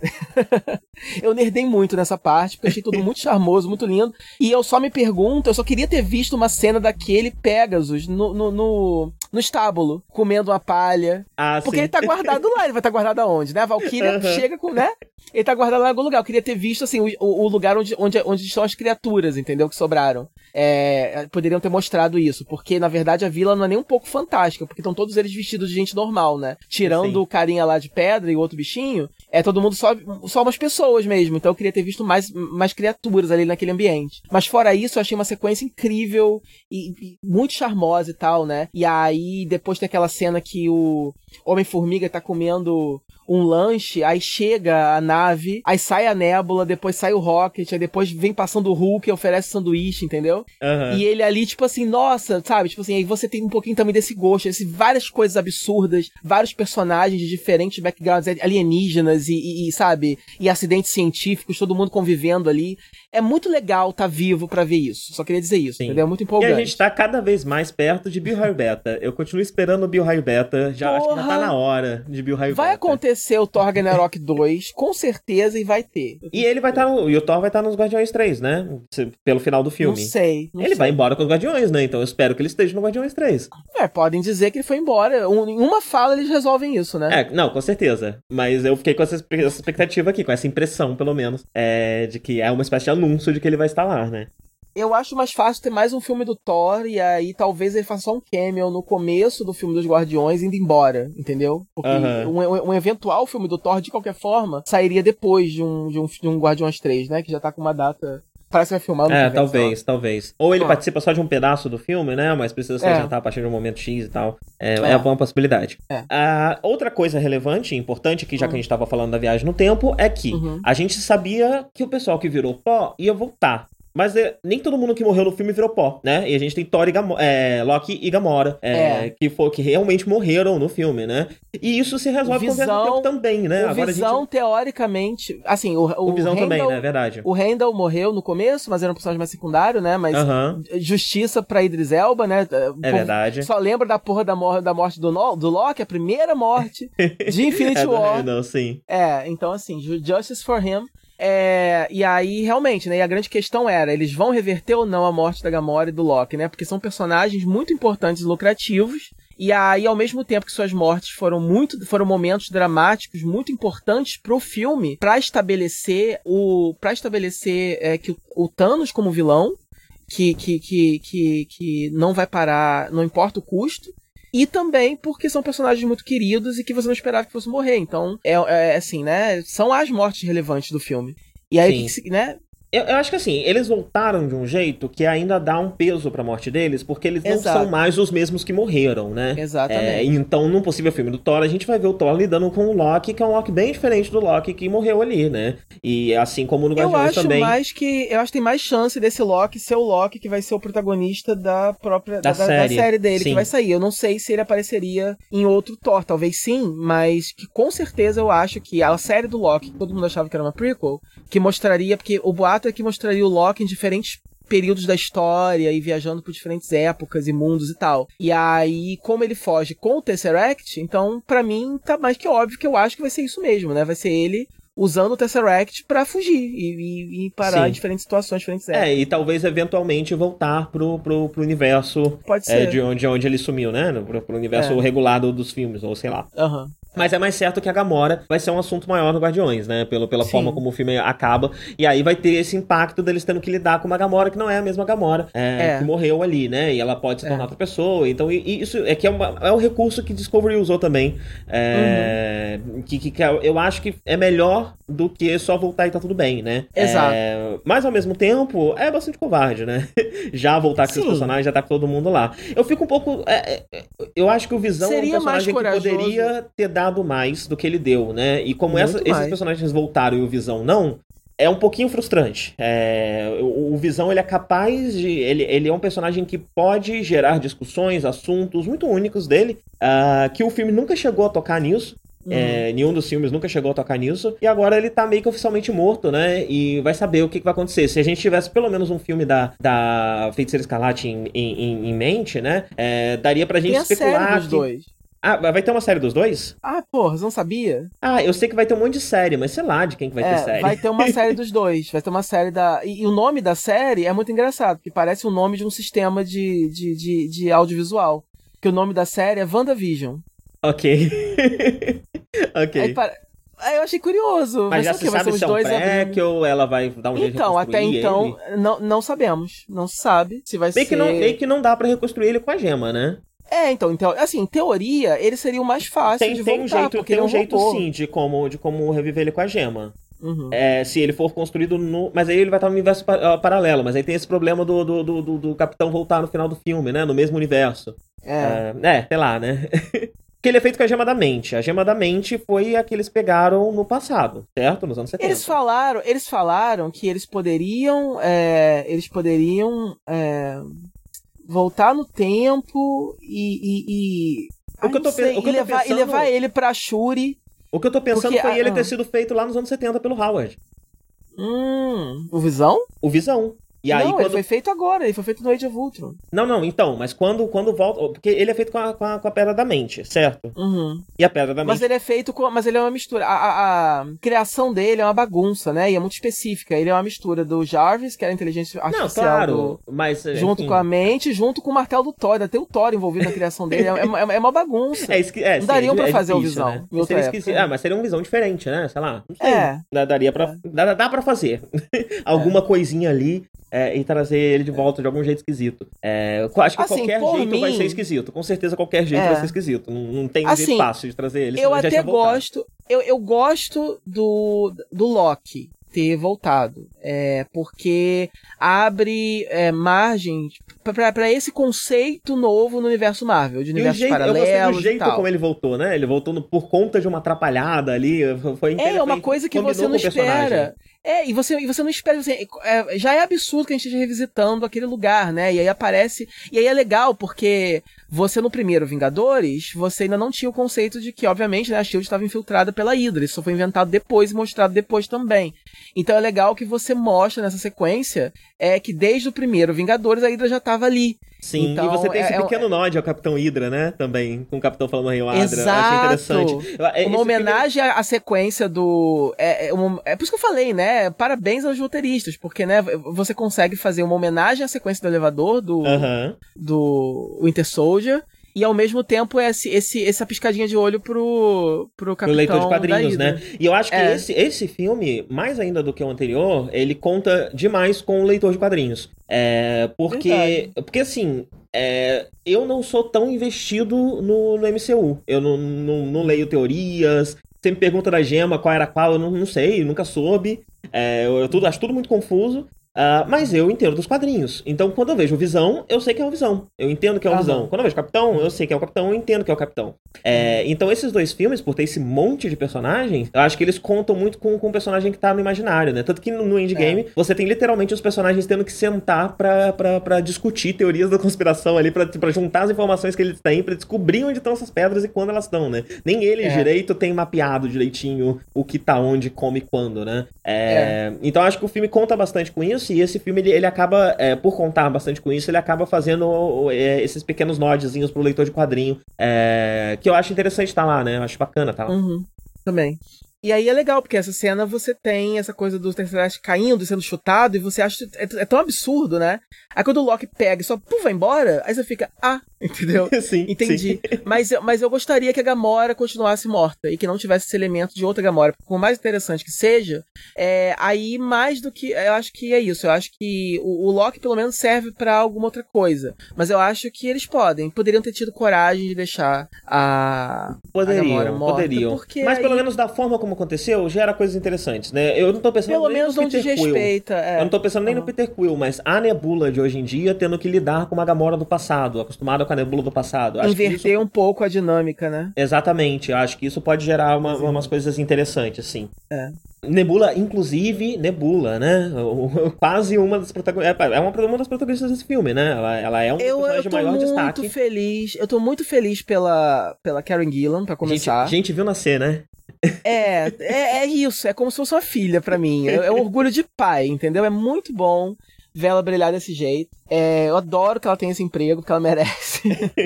eu nerdei muito nessa parte, porque achei tudo muito charmoso, muito lindo. E eu só me pergunto, eu só queria ter visto uma cena daquele Pegasus no, no, no, no estábulo, comendo uma palha. Ah, porque sim. ele tá guardado lá, ele vai estar tá guardado aonde, né? A Valkyria uhum. chega com, né? Ele tá guardado lá em algum lugar. Eu queria ter visto, assim, o, o lugar onde, onde, onde estão as criaturas, entendeu? Que sobraram. É, poderiam ter mostrado isso, porque na verdade a vila não é nem um pouco fantástica, porque estão todos eles vestidos de gente normal, né? Tirando Sim. o carinha lá de pedra e o outro bichinho, é todo mundo só, só umas pessoas mesmo. Então eu queria ter visto mais, mais criaturas ali naquele ambiente. Mas fora isso, eu achei uma sequência incrível e, e muito charmosa e tal, né? E aí depois tem aquela cena que o Homem-Formiga tá comendo um lanche, aí chega a nave, aí sai a nébula, depois sai o Rocket, aí depois vem passando o Hulk e oferece sanduíche, entendeu? Uhum. E ele ali, tipo assim, nossa, sabe? Tipo assim, aí você tem um pouquinho também desse gosto, esse, várias coisas absurdas, vários personagens de diferentes backgrounds alienígenas e, e, e sabe? E acidentes científicos, todo mundo convivendo ali. É muito legal estar tá vivo para ver isso. Só queria dizer isso, Sim. entendeu? É muito empolgante. E a gente tá cada vez mais perto de Bill Raio Beta. Eu continuo esperando o Bill Raio Beta. Já, Porra. acho que já tá na hora de Bill Raio Vai Beta. acontecer acontecer o Thor Ragnarok 2, com certeza, e vai ter. E ele vai estar tá E o Thor vai estar tá nos Guardiões 3, né? Pelo final do filme. Não sei. Não ele sei. vai embora com os Guardiões, né? Então eu espero que ele esteja no Guardiões 3. É, podem dizer que ele foi embora. Um, em uma fala eles resolvem isso, né? É, não, com certeza. Mas eu fiquei com essa expectativa aqui, com essa impressão, pelo menos, é, de que é uma espécie de anúncio de que ele vai estar lá, né? eu acho mais fácil ter mais um filme do Thor e aí talvez ele faça só um cameo no começo do filme dos Guardiões indo embora, entendeu? Porque uhum. um, um, eventual filme do Thor, de qualquer forma, sairia depois de um, de um, de um Guardiões 3, né? Que já tá com uma data Parece que vai filmar no É, talvez, só. talvez. Ou ele ah. participa só de um pedaço do filme, né? Mas precisa se é. apresentar a partir de um momento X e tal. É, é. é uma possibilidade. É. Ah, outra coisa relevante, importante, que já uhum. que a gente tava falando da viagem no tempo, é que uhum. a gente sabia que o pessoal que virou pó ia voltar. Mas é, nem todo mundo que morreu no filme virou pó, né? E a gente tem Thor e Gamo é, Loki e Gamora, é, é. Que, for, que realmente morreram no filme, né? E isso se resolve visão, com o tempo também, né? O Agora Visão, gente... teoricamente, assim, o, o, o Visão Randall, também, né? Verdade. O Randall morreu no começo, mas era um personagem mais secundário, né? Mas justiça pra Idris Elba, né? É verdade. Só lembra da porra da, mor da morte do, no do Loki, a primeira morte de Infinity é War. Não, sim. É, então assim, Justice for Him. É, e aí, realmente, né? E a grande questão era: eles vão reverter ou não a morte da Gamora e do Loki, né? Porque são personagens muito importantes e lucrativos. E aí, ao mesmo tempo que suas mortes foram muito, foram momentos dramáticos muito importantes pro filme, para estabelecer o, para estabelecer é, que o, o Thanos como vilão, que, que, que, que, que não vai parar, não importa o custo. E também porque são personagens muito queridos e que você não esperava que fosse morrer. Então, é, é assim, né? São as mortes relevantes do filme. E aí, que, né? Eu, eu, acho que assim, eles voltaram de um jeito que ainda dá um peso pra morte deles, porque eles Exato. não são mais os mesmos que morreram, né? Exatamente. É, então, num possível filme do Thor, a gente vai ver o Thor lidando com o Loki, que é um Loki bem diferente do Loki que morreu ali, né? E assim como no Guardiões também. Eu acho mais que. Eu acho que tem mais chance desse Loki ser o Loki que vai ser o protagonista da própria. Da, da, série. da série. dele sim. que vai sair. Eu não sei se ele apareceria em outro Thor, talvez sim, mas que com certeza eu acho que a série do Loki, que todo mundo achava que era uma prequel, que mostraria, porque o boato é que mostraria o Loki em diferentes períodos da história e viajando por diferentes épocas e mundos e tal. E aí, como ele foge com o Tesseract, então, para mim, tá mais que óbvio que eu acho que vai ser isso mesmo, né? Vai ser ele usando o Tesseract para fugir e, e, e parar Sim. em diferentes situações, diferentes épocas. É, e talvez eventualmente voltar pro, pro, pro universo Pode é, ser. É, de, onde, de onde ele sumiu, né? Pro, pro universo é. regulado dos filmes, ou sei lá. Aham. Uhum. Mas é mais certo que a Gamora vai ser um assunto maior no Guardiões, né? Pelo, pela Sim. forma como o filme acaba. E aí vai ter esse impacto deles tendo que lidar com uma Gamora que não é a mesma Gamora é, é. que morreu ali, né? E ela pode se tornar é. outra pessoa. Então, e, isso é que é, uma, é um recurso que Discovery usou também. É, uhum. que, que, que, eu acho que é melhor do que só voltar e tá tudo bem, né? Exato. É, mas ao mesmo tempo, é bastante covarde, né? já voltar com Sim. esses personagens, já tá com todo mundo lá. Eu fico um pouco. É, eu acho que o Visão Seria é um personagem que poderia ter dado dado mais do que ele deu, né? E como essa, esses personagens voltaram e o Visão não, é um pouquinho frustrante. É, o, o, Visão ele é capaz de. Ele, ele é um personagem que pode gerar discussões, assuntos muito únicos dele, uh, que o filme nunca chegou a tocar nisso. Uhum. É, nenhum dos filmes nunca chegou a tocar nisso. E agora ele tá meio que oficialmente morto, né? E vai saber o que, que vai acontecer. Se a gente tivesse pelo menos um filme da, da Feiticeira Escarlate em, em, em mente, né? É, daria pra gente Tem especular. A série dos que... dois. Ah, vai ter uma série dos dois? Ah, porra, você não sabia? Ah, eu sei que vai ter um monte de série, mas sei lá de quem que vai é, ter série. Vai ter uma série dos dois. Vai ter uma série da. E, e, o nome da série é muito engraçado, porque parece o nome de um sistema de, de, de, de audiovisual. Que o nome da série é WandaVision. Ok. ok. Aí, para... Aí eu achei curioso. Mas já se sabe se é um pré ou ela vai dar um jeito Então, até então, não, não sabemos. Não se sabe se vai bem ser... Que não, bem que não dá para reconstruir ele com a gema, né? É, então, então, assim, em teoria, ele seria o mais fácil tem, de tem voltar, um jeito, Tem um, jeito, sim, de como, de como reviver ele com a gema. Uhum. É, se ele for construído no. Mas aí ele vai estar no universo paralelo. Mas aí tem esse problema do, do, do, do, do capitão voltar no final do filme, né? No mesmo universo. É, é, é sei lá, né? que ele é feito com a gema da mente. A gema da mente foi a que eles pegaram no passado, certo? Nos anos 70. Eles falaram, eles falaram que eles poderiam. É, eles poderiam. É, voltar no tempo e. e, e... O que eu tô, sei, o que e, levar, pensando... e levar ele pra Shuri. O que eu tô pensando porque, foi ah, ele ter sido feito lá nos anos 70 pelo Howard. Hum, o Visão? O Visão. E aí, não, quando... ele foi feito agora, ele foi feito no Age of Ultron. Não, não, então, mas quando, quando volta. Porque ele é feito com a, com a, com a Pedra da Mente, certo? Uhum. E a Pedra da Mente. Mas ele é feito com. Mas ele é uma mistura. A, a, a, criação dele é uma bagunça, né? E é muito específica. Ele é uma mistura do Jarvis, que era a inteligência artificial. Não, claro, do, mas. Junto enfim. com a mente, junto com o martelo do Thor. Tem o Thor envolvido na criação dele. É, é, é uma bagunça. É, esqui... é, não dariam sim, pra é fazer difícil, o visão. Né? Seria Ah, mas seria uma visão diferente, né? Sei lá. Não sei. É. Daria pra. Dá, dá pra fazer. Alguma coisinha ali é, e trazer ele de volta de algum jeito esquisito. É, acho que assim, qualquer jeito mim... vai ser esquisito. Com certeza qualquer jeito é. vai ser esquisito. Não, não tem assim, jeito fácil de trazer ele. Eu até gosto. Eu, eu gosto do, do Loki ter voltado. É, porque abre é, margem para esse conceito novo no universo Marvel, de universo jeito, paralelos. Eu do jeito como ele voltou, né? Ele voltou no, por conta de uma atrapalhada ali. Foi É, uma coisa que você não espera. É, e você, e você não espera. Você, é, já é absurdo que a gente esteja revisitando aquele lugar, né? E aí aparece. E aí é legal, porque você no primeiro Vingadores, você ainda não tinha o conceito de que, obviamente, né, a Shield estava infiltrada pela Hydra. Isso foi inventado depois e mostrado depois também. Então é legal que você mostra nessa sequência é que desde o primeiro Vingadores a Hydra já estava ali. Sim, então, e você tem esse é, é pequeno é, nod ao Capitão Hydra, né? Também, com o Capitão falando Rei Hydra. Exato. Eu achei interessante. É, uma homenagem à sequência do. É, é, uma, é por isso que eu falei, né? Parabéns aos roteiristas, porque, né, você consegue fazer uma homenagem à sequência do elevador do, uh -huh. do Winter Soldier e ao mesmo tempo esse, esse, essa piscadinha de olho pro, pro capitão. Pro leitor de quadrinhos, né? E eu acho que é. esse, esse filme, mais ainda do que o anterior, ele conta demais com o leitor de quadrinhos. É, porque, porque assim, é, eu não sou tão investido no, no MCU. Eu não, não, não leio teorias, me pergunta da gema qual era qual, eu não, não sei, nunca soube. É, eu, eu tudo, acho tudo muito confuso. Uh, mas eu entendo dos quadrinhos. Então, quando eu vejo Visão, eu sei que é o Visão. Eu entendo que é o Visão. Quando eu vejo Capitão, eu sei que é o Capitão, eu entendo que é o Capitão. É, então, esses dois filmes, por ter esse monte de personagens, eu acho que eles contam muito com, com o personagem que tá no imaginário, né? Tanto que no, no Endgame, é. você tem literalmente os personagens tendo que sentar pra, pra, pra discutir teorias da conspiração ali, pra, pra juntar as informações que eles têm, pra descobrir onde estão essas pedras e quando elas estão, né? Nem ele é. direito tem mapeado direitinho o que tá onde, como e quando, né? É, é. Então, acho que o filme conta bastante com isso isso, e esse filme ele, ele acaba, é, por contar bastante com isso, ele acaba fazendo é, esses pequenos nodezinhos pro leitor de quadrinho, é, que eu acho interessante estar tá lá, né? Eu acho bacana estar tá lá. Uhum, também. E aí é legal, porque essa cena você tem essa coisa do Tesseract caindo e sendo chutado, e você acha. É, é, tão absurdo, né? Aí quando o Loki pega e só puf, vai embora, aí você fica, ah, entendeu? sim. Entendi. Sim. Mas, mas eu gostaria que a Gamora continuasse morta e que não tivesse esse elemento de outra Gamora. Por mais interessante que seja, é, aí mais do que. Eu acho que é isso. Eu acho que o, o Loki pelo menos serve para alguma outra coisa. Mas eu acho que eles podem. Poderiam ter tido coragem de deixar a. Poderiam, a Gamora morta, poderiam. Mas aí... pelo menos da forma como aconteceu, gera coisas interessantes, né? Eu não tô pensando Pelo nem menos no não Peter desrespeita. É. Eu não tô pensando nem uhum. no Peter Quill, mas a Nebula de hoje em dia tendo que lidar com uma Gamora do passado, acostumada com a Nebula do passado. Acho Inverter isso... um pouco a dinâmica, né? Exatamente. Acho que isso pode gerar uma, umas coisas interessantes, sim. É. Nebula, inclusive, Nebula, né? Quase uma das protagonistas. É, é uma, uma das protagonistas desse filme, né? Ela, ela é um eu, personagem de maior destaque. Eu tô muito feliz. Eu tô muito feliz pela, pela Karen Gillan, pra começar. A gente, gente viu nascer, né? É, é, é, isso. É como se fosse uma filha para mim. É, é um orgulho de pai, entendeu? É muito bom ver ela brilhar desse jeito. É, eu adoro que ela tenha esse emprego, porque ela merece.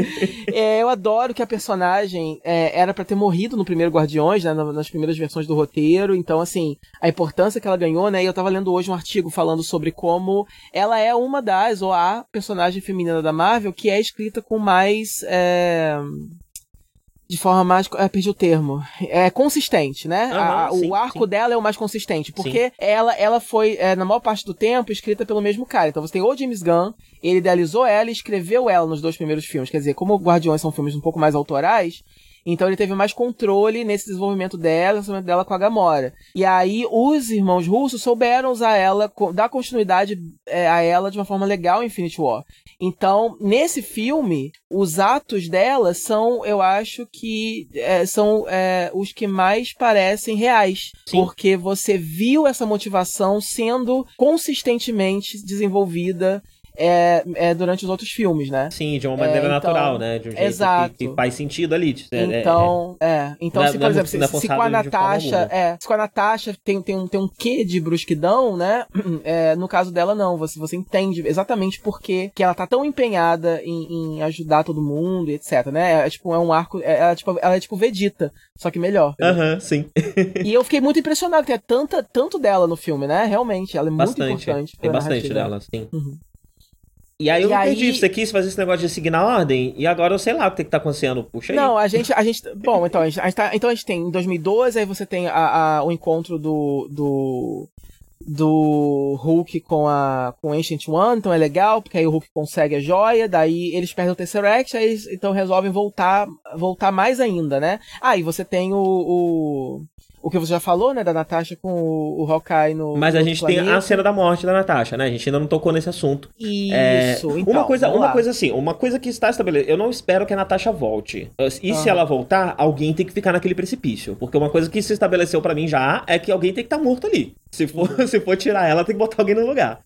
é, eu adoro que a personagem é, era para ter morrido no primeiro Guardiões, né, nas primeiras versões do roteiro. Então, assim, a importância que ela ganhou, né? E eu tava lendo hoje um artigo falando sobre como ela é uma das, ou a personagem feminina da Marvel que é escrita com mais. De forma mais. É, perdi o termo. É consistente, né? Uhum, a, sim, o arco sim. dela é o mais consistente. Porque ela, ela foi, é, na maior parte do tempo, escrita pelo mesmo cara. Então você tem o James Gunn, ele idealizou ela e escreveu ela nos dois primeiros filmes. Quer dizer, como Guardiões são filmes um pouco mais autorais, então ele teve mais controle nesse desenvolvimento dela, desenvolvimento dela com a Gamora. E aí os irmãos russos souberam usar ela, dar continuidade é, a ela de uma forma legal em Infinity War. Então, nesse filme, os atos dela são, eu acho que é, são é, os que mais parecem reais. Sim. Porque você viu essa motivação sendo consistentemente desenvolvida é, é, durante os outros filmes, né? Sim, de uma maneira é, então, natural, né? De um jeito exato. Que, que, faz sentido ali. É, é, então, é. Então, se, por exemplo, se, se, com a Natasha, é, se com a Natasha tem, tem, um, tem um quê de brusquidão, né? no caso dela, não. Você, você entende exatamente por que ela tá tão empenhada em, em ajudar todo mundo etc, né? É, tipo, é um arco. É, tipo, ela é tipo Vegeta, só que melhor. Aham, sim. e eu fiquei muito impressionado, que é tanta, tanto dela no filme, né? Realmente, ela é bastante, muito importante. Tem bastante dela, sim. Uhum. E aí eu e não entendi, você quis fazer esse negócio de seguir na ordem, e agora eu sei lá o que, que tá acontecendo, puxa aí. Não, a gente, a gente, bom, então a gente, a tá, então a gente tem em 2012, aí você tem a, a, o encontro do, do, do Hulk com a com Ancient One, então é legal, porque aí o Hulk consegue a joia, daí eles perdem o Tesseract, aí então resolvem voltar, voltar mais ainda, né? Ah, e você tem o, o o que você já falou, né, da Natasha com o, o Hawkeye no. Mas a gente planeta. tem a cena da morte da Natasha, né? A gente ainda não tocou nesse assunto. Isso, é, então, Uma coisa, uma coisa assim, uma coisa que está estabelecida. Eu não espero que a Natasha volte. E se ela voltar, alguém tem que ficar naquele precipício. Porque uma coisa que se estabeleceu para mim já é que alguém tem que estar tá morto ali. Se for, se for tirar ela, tem que botar alguém no lugar.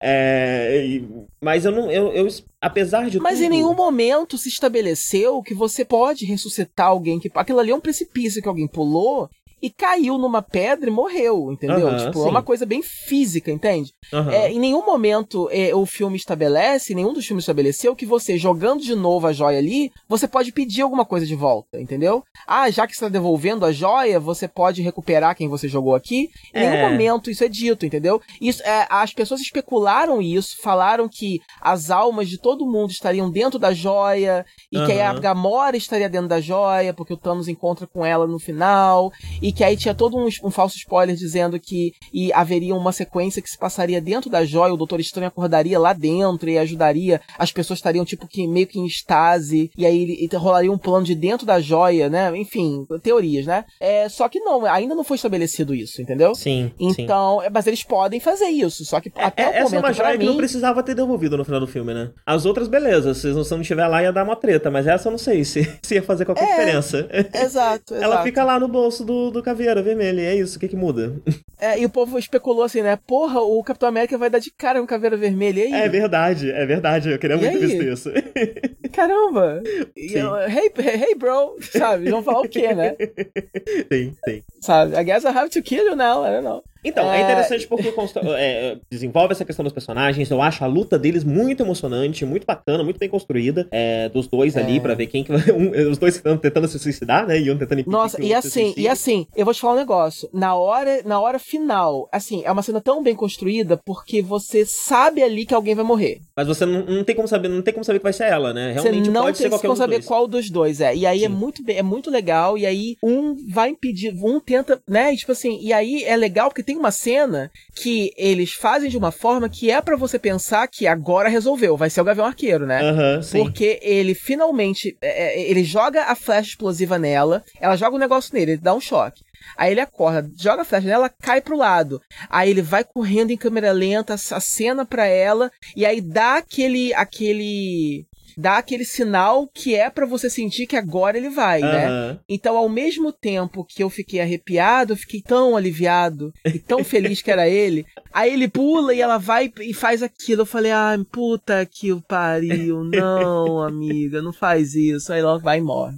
É, mas eu não. Eu, eu, apesar de. Mas tudo... em nenhum momento se estabeleceu que você pode ressuscitar alguém que. Aquilo ali é um precipício que alguém pulou e caiu numa pedra e morreu, entendeu? Uhum, tipo, sim. é uma coisa bem física, entende? Uhum. É, em nenhum momento é, o filme estabelece, nenhum dos filmes estabeleceu que você, jogando de novo a joia ali, você pode pedir alguma coisa de volta, entendeu? Ah, já que você está devolvendo a joia, você pode recuperar quem você jogou aqui. Em é. nenhum momento isso é dito, entendeu? Isso, é, as pessoas especularam isso, falaram que as almas de todo mundo estariam dentro da joia, e uhum. que a Gamora estaria dentro da joia, porque o Thanos encontra com ela no final, e que aí tinha todo um, um, falso spoiler dizendo que e haveria uma sequência que se passaria dentro da joia, o Doutor Estranho acordaria lá dentro e ajudaria, as pessoas estariam tipo que meio que em estase, e aí e rolaria um plano de dentro da joia, né? Enfim, teorias, né? É, só que não, ainda não foi estabelecido isso, entendeu? Sim. Então, sim. mas eles podem fazer isso, só que é, até é, o essa momento é uma joia mim... que não precisava ter devolvido no final do filme, né? As outras, beleza, se não estiver lá ia dar uma treta, mas essa eu não sei se, se ia fazer qualquer é, diferença. Exato, Ela fica lá no bolso do, do caveira vermelho, e é isso, o que que muda? É, e o povo especulou assim, né? Porra, o Capitão América vai dar de cara com caveira vermelha, e aí? É verdade, é verdade, eu queria e muito ver isso. Caramba! Eu, hey, hey, bro! Sabe, vão falar o quê, né? Sim, sim. Sabe, I guess I have to kill you now, I don't know. Então, é, é interessante porque é, desenvolve essa questão dos personagens. Eu acho a luta deles muito emocionante, muito bacana, muito bem construída. É, dos dois é. ali, para ver quem que vai. Um, os dois tentando se suicidar, né? E um tentando impedir Nossa, e assim, e assim, eu vou te falar um negócio. Na hora, na hora final, assim, é uma cena tão bem construída porque você sabe ali que alguém vai morrer. Mas você não, não tem como saber, não tem como saber que vai ser ela, né? Realmente você não pode tem ser qualquer como saber dois. qual dos dois é. E aí é Sim. é muito, é muito legal. E aí um vai impedir, um tenta, né? E, tipo assim, e aí é legal porque tem tem uma cena que eles fazem de uma forma que é para você pensar que agora resolveu, vai ser o Gavião Arqueiro, né? Uhum, Porque ele finalmente, é, é, ele joga a flecha explosiva nela, ela joga o um negócio nele, ele dá um choque. Aí ele acorda, joga a flecha nela, cai pro lado. Aí ele vai correndo em câmera lenta, acena pra ela, e aí dá aquele, aquele dá aquele sinal que é para você sentir que agora ele vai, uhum. né? Então, ao mesmo tempo que eu fiquei arrepiado, eu fiquei tão aliviado e tão feliz que era ele. Aí ele pula e ela vai e faz aquilo. Eu falei, ah, puta que o pariu. Não, amiga, não faz isso. Aí ela vai e morre.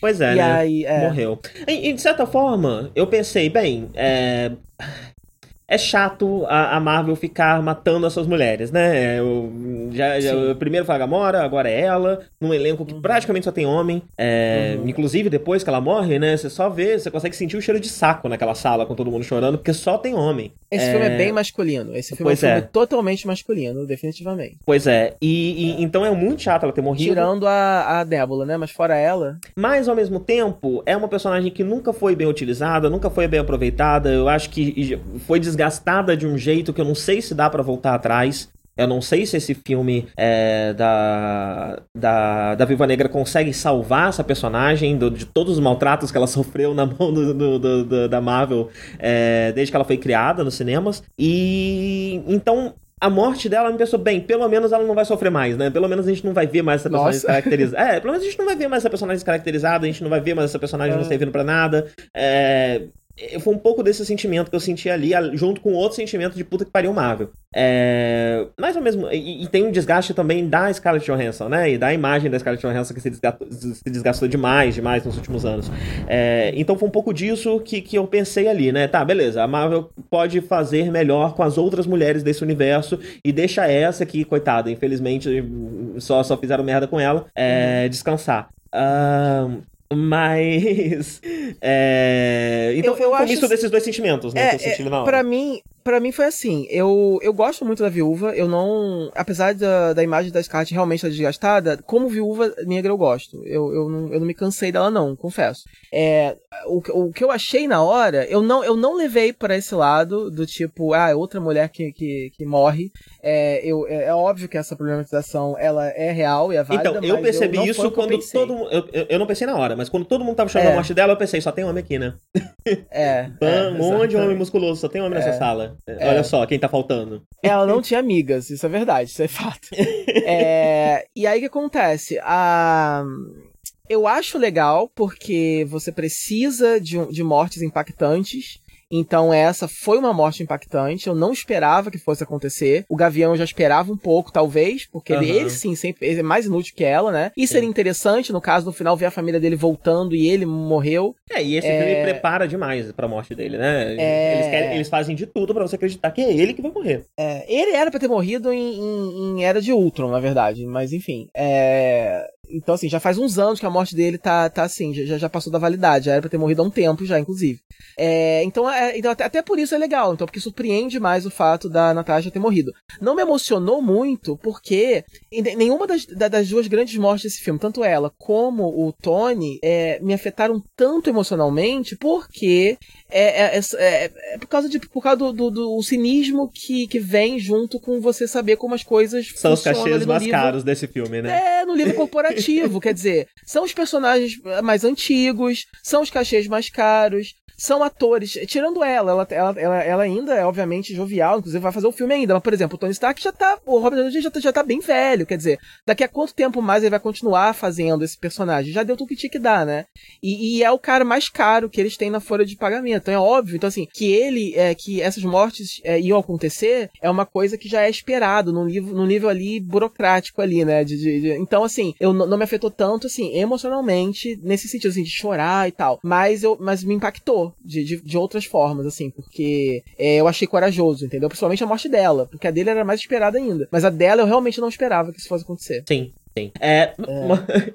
Pois é, e né? Aí, é. Morreu. E, de certa forma, eu pensei, bem, é é chato a, a, Marvel ficar matando as suas mulheres, né? Eu, já, já, primeiro foi a Gamora, agora é ela, num elenco que uhum. praticamente só tem homem. É, uhum. Inclusive, depois que ela morre, né? Você só vê, você consegue sentir o cheiro de saco naquela sala com todo mundo chorando, porque só tem homem. Esse é... filme é bem masculino. Esse filme pois é um filme é. totalmente masculino, definitivamente. Pois é. E, e, então é muito chato ela ter morrido. Tirando a, a Débora, né? Mas fora ela. Mas ao mesmo tempo, é uma personagem que nunca foi bem utilizada, nunca foi bem aproveitada. Eu acho que foi desgastada desgastada de um jeito que eu não sei se dá para voltar atrás. Eu não sei se esse filme é, da, da, da Viva Negra consegue salvar essa personagem do, de todos os maltratos que ela sofreu na mão do, do, do, da Marvel é, desde que ela foi criada nos cinemas. E então a morte dela me pensou, bem, pelo menos ela não vai sofrer mais, né? Pelo menos a gente não vai ver mais essa personagem caracterizada. É, pelo menos a gente não vai ver mais essa personagem caracterizada, a gente não vai ver mais essa personagem é. não servindo para nada. É, foi um pouco desse sentimento que eu senti ali, junto com outro sentimento de puta que pariu Marvel. É, mas ao mesmo e, e, tem um desgaste também da Scarlett Johansson, né? E da imagem da Scarlett Johansson que se desgastou, se desgastou demais, demais nos últimos anos. É, então foi um pouco disso que, que eu pensei ali, né? Tá, beleza, a Marvel pode fazer melhor com as outras mulheres desse universo e deixa essa aqui, coitada, infelizmente só, só fizeram merda com ela, é, descansar. Um, mas. É... Então eu, foi um comiço desses dois sentimentos, né? É, que eu senti é, na hora. Pra mim, para mim foi assim, eu, eu gosto muito da viúva, eu não. Apesar da, da imagem da Scarlett realmente estar desgastada, como viúva negra eu gosto. Eu, eu, não, eu não me cansei dela, não, confesso. É, o, o que eu achei na hora, eu não, eu não levei para esse lado do tipo, ah, é outra mulher que, que, que morre. É, eu, é, é, óbvio que essa problematização ela é real e é válida. Então, eu percebi eu isso quando todo mundo. Eu, eu não pensei na hora, mas quando todo mundo tava chorando é. a morte dela, eu pensei, só tem homem aqui, né? É. é um monte de homem musculoso, só tem homem nessa é. É. Olha só, quem tá faltando. Ela não tinha amigas, isso é verdade, isso é fato. é, e aí o que acontece? A. Eu acho legal porque você precisa de, de mortes impactantes. Então essa foi uma morte impactante. Eu não esperava que fosse acontecer. O Gavião já esperava um pouco, talvez, porque uhum. ele, ele, sim sempre ele é mais inútil que ela, né? E seria interessante, no caso, no final, ver a família dele voltando e ele morreu. É, e esse é... filme prepara demais pra morte dele, né? É... Eles, querem, eles fazem de tudo para você acreditar que é ele que vai morrer. É, ele era para ter morrido em, em, em, Era de Ultron, na verdade. Mas enfim. É... Então, assim, já faz uns anos que a morte dele tá, tá assim, já, já passou da validade, já era pra ter morrido há um tempo já, inclusive. É, então, é, então até, até, por isso é legal, então, porque surpreende mais o fato da Natasha ter morrido. Não me emocionou muito, porque nenhuma das, das duas grandes mortes desse filme, tanto ela como o Tony, é, me afetaram tanto emocionalmente, porque é, é, é, é, por causa, de, por causa do, do, do, cinismo que, que vem junto com você saber como as coisas São os cachês mais livro. caros desse filme, né? É, no livro corporativo, quer dizer, são os personagens mais antigos, são os cachês mais caros, são atores, tirando ela, ela, ela, ela, ela ainda é obviamente jovial, inclusive vai fazer o filme ainda, mas por exemplo, o Tony Stark já tá, o Robert Downey já, tá, já tá bem velho, quer dizer, daqui a quanto tempo mais ele vai continuar fazendo esse personagem? Já deu tudo que tinha que dar, né? E, e, é o cara mais caro que eles têm na folha de pagamento, então é óbvio, então assim, que ele, é, que essas mortes é, iam acontecer, é uma coisa que já é esperado no nível, no nível ali burocrático ali, né? De, de, de... então assim, eu não me afetou tanto assim, emocionalmente, nesse sentido assim, de chorar e tal, mas eu, mas me impactou, de, de, de outras formas, assim, porque é, eu achei corajoso, entendeu? Principalmente a morte dela, porque a dele era mais esperada ainda. Mas a dela eu realmente não esperava que isso fosse acontecer. Sim. Sim. É, é.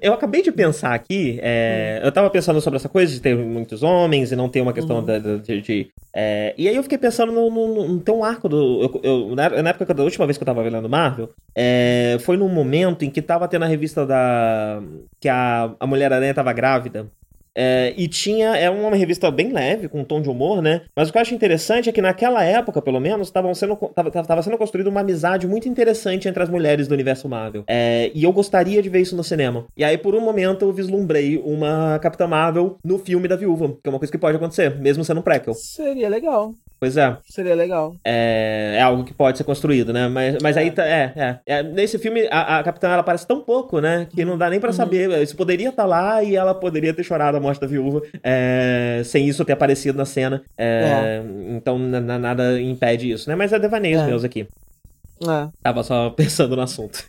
Eu acabei de pensar aqui, é, hum. eu tava pensando sobre essa coisa de ter muitos homens e não ter uma questão uhum. de. de, de é, e aí eu fiquei pensando no, no, no ter um arco do. Eu, eu, na época da última vez que eu tava vendo Marvel, é, foi num momento em que tava tendo a revista da. que a, a Mulher-Aranha tava grávida. É, e tinha. É uma revista bem leve, com um tom de humor, né? Mas o que eu acho interessante é que naquela época, pelo menos, estavam sendo, tava, sendo construída uma amizade muito interessante entre as mulheres do universo Marvel. É, e eu gostaria de ver isso no cinema. E aí, por um momento, eu vislumbrei uma Capitã Marvel no filme da viúva, que é uma coisa que pode acontecer, mesmo sendo um prequel. Seria legal. Pois é. Seria legal. É, é algo que pode ser construído, né? Mas, mas é. aí tá, é, é, é, Nesse filme, a, a Capitã ela aparece tão pouco, né? Que não dá nem para uhum. saber. Isso poderia estar tá lá e ela poderia ter chorado a morte da viúva é, sem isso ter aparecido na cena. É, então nada impede isso, né? Mas é devaneios é. meus aqui. É. Tava só pensando no assunto.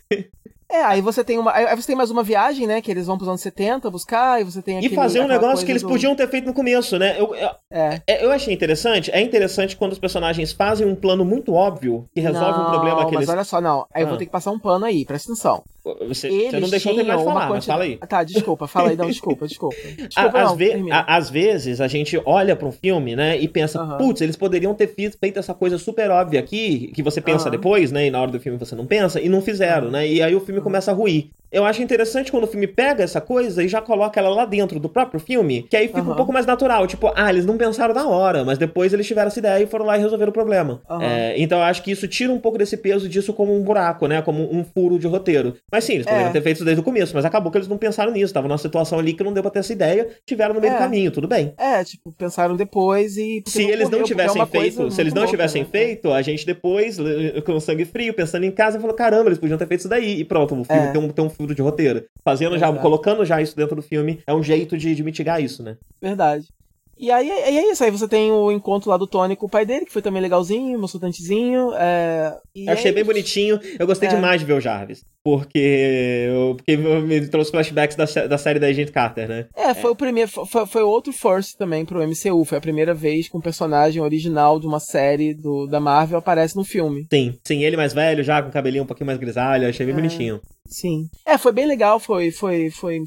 É, aí você tem uma. Aí você tem mais uma viagem, né? Que eles vão pros anos 70 buscar, e você tem aquele, E fazer um negócio que eles do... podiam ter feito no começo, né? Eu, eu, é. é. eu achei interessante. É interessante quando os personagens fazem um plano muito óbvio que resolve não, um problema que mas eles. Mas olha só, não. Aí ah. eu vou ah. ter que passar um pano aí, presta atenção. Você, você não deixou terminar de falar, mas fala aí. Tá, desculpa, fala aí, não, desculpa, desculpa. desculpa às, ve às vezes a gente olha pra um filme, né, e pensa, uh -huh. putz, eles poderiam ter feito essa coisa super óbvia aqui, que você pensa uh -huh. depois, né, e na hora do filme você não pensa, e não fizeram, né, e aí o filme começa a ruir. Eu acho interessante quando o filme pega essa coisa e já coloca ela lá dentro do próprio filme, que aí fica uhum. um pouco mais natural. Tipo, ah, eles não pensaram na hora, mas depois eles tiveram essa ideia e foram lá e resolveram o problema. Uhum. É, então eu acho que isso tira um pouco desse peso disso como um buraco, né? Como um furo de roteiro. Mas sim, eles poderiam é. ter feito isso desde o começo, mas acabou que eles não pensaram nisso. Tava numa situação ali que não deu pra ter essa ideia, tiveram no meio é. do caminho, tudo bem. É, tipo, pensaram depois e. Se não eles não é tivessem feito, se eles não tivessem né? feito, a gente depois, com sangue frio, pensando em casa, falou: caramba, eles podiam ter feito isso daí. E pronto, o filme é. tem, um, tem um furo de roteiro fazendo já, colocando já isso dentro do filme, é um jeito de, de mitigar isso, né? Verdade. E aí, aí é isso, aí você tem o encontro lá do Tony com o pai dele, que foi também legalzinho, moçotantezinho. É... Eu achei é bem bonitinho, eu gostei é. demais de ver o Jarvis. Porque, porque me trouxe flashbacks da, da série da Agent Carter, né? É, foi é. o primeiro. Foi, foi outro first também pro MCU. Foi a primeira vez que um personagem original de uma série do, da Marvel aparece no filme. Sim, sim, ele mais velho, já com o cabelinho um pouquinho mais grisalho, achei bem é. bonitinho. Sim. É, foi bem legal, foi foi foi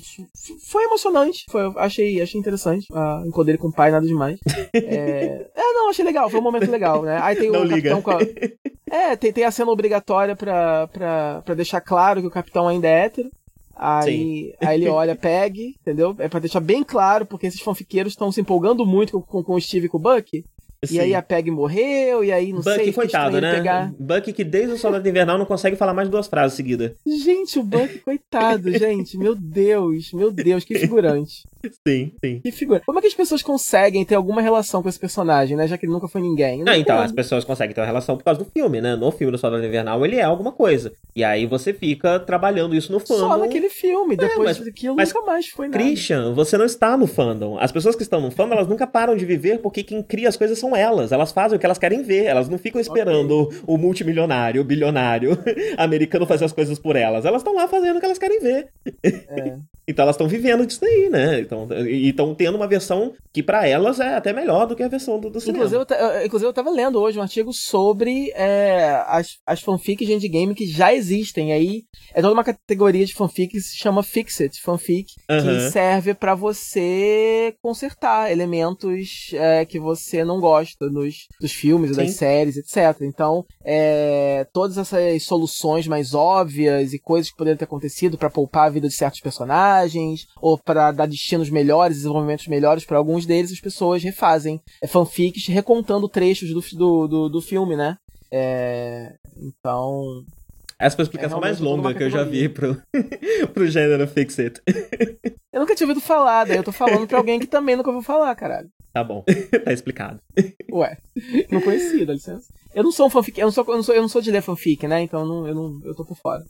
foi emocionante, foi achei achei interessante. Ah, encontro dele com o pai nada demais. é... é, não, achei legal, foi um momento legal, né? Aí tem não o liga. capitão. É, tem, tem a cena obrigatória pra, pra, pra deixar claro que o capitão ainda é hétero. Aí, aí ele olha, pegue, entendeu? É pra deixar bem claro, porque esses fanfiqueiros estão se empolgando muito com, com, com o Steve e com o Buck. Sim. E aí a Peg morreu, e aí não Bucky, sei... coitado, né? Pegar... Bucky que desde o Soldado Invernal não consegue falar mais duas frases seguidas. Gente, o Bucky, coitado, gente. Meu Deus, meu Deus, que figurante. Sim, sim. Que figura. Como é que as pessoas conseguem ter alguma relação com esse personagem, né? Já que ele nunca foi ninguém. Não, então, as pessoas conseguem ter uma relação por causa do filme, né? No filme do Soldado Invernal ele é alguma coisa. E aí você fica trabalhando isso no fandom. Só naquele filme, é, depois é, mas, daquilo mas, nunca mais foi nada. Christian, você não está no fandom. As pessoas que estão no fandom, elas nunca param de viver porque quem cria as coisas são elas. Elas fazem o que elas querem ver. Elas não ficam esperando okay. o multimilionário, o bilionário americano fazer as coisas por elas. Elas estão lá fazendo o que elas querem ver. É. Então elas estão vivendo disso daí, né? Então, e estão tendo uma versão que para elas é até melhor do que a versão do, do cinema. Inclusive eu, inclusive, eu tava lendo hoje um artigo sobre é, as, as fanfics de endgame que já existem. Aí é toda uma categoria de fanfic que se chama Fixit fanfic, uhum. que serve para você consertar elementos é, que você não gosta nos, dos filmes, das séries, etc. Então, é, todas essas soluções mais óbvias e coisas que poderiam ter acontecido para poupar a vida de certos personagens ou para dar destinos melhores, desenvolvimentos melhores para alguns deles, as pessoas refazem é, fanfics recontando trechos do, do, do, do filme, né? É, então. Essa foi a explicação é mais longa que eu já vi pro, pro gênero Fixit. Eu nunca tinha ouvido falar, daí eu tô falando pra alguém que também nunca ouviu falar, caralho. Tá bom, tá explicado. Ué, não conhecia, dá licença. Eu não sou um fanfic, eu não sou, eu não sou, eu não sou de ler fanfic, né? Então eu, não, eu, não, eu tô por fora.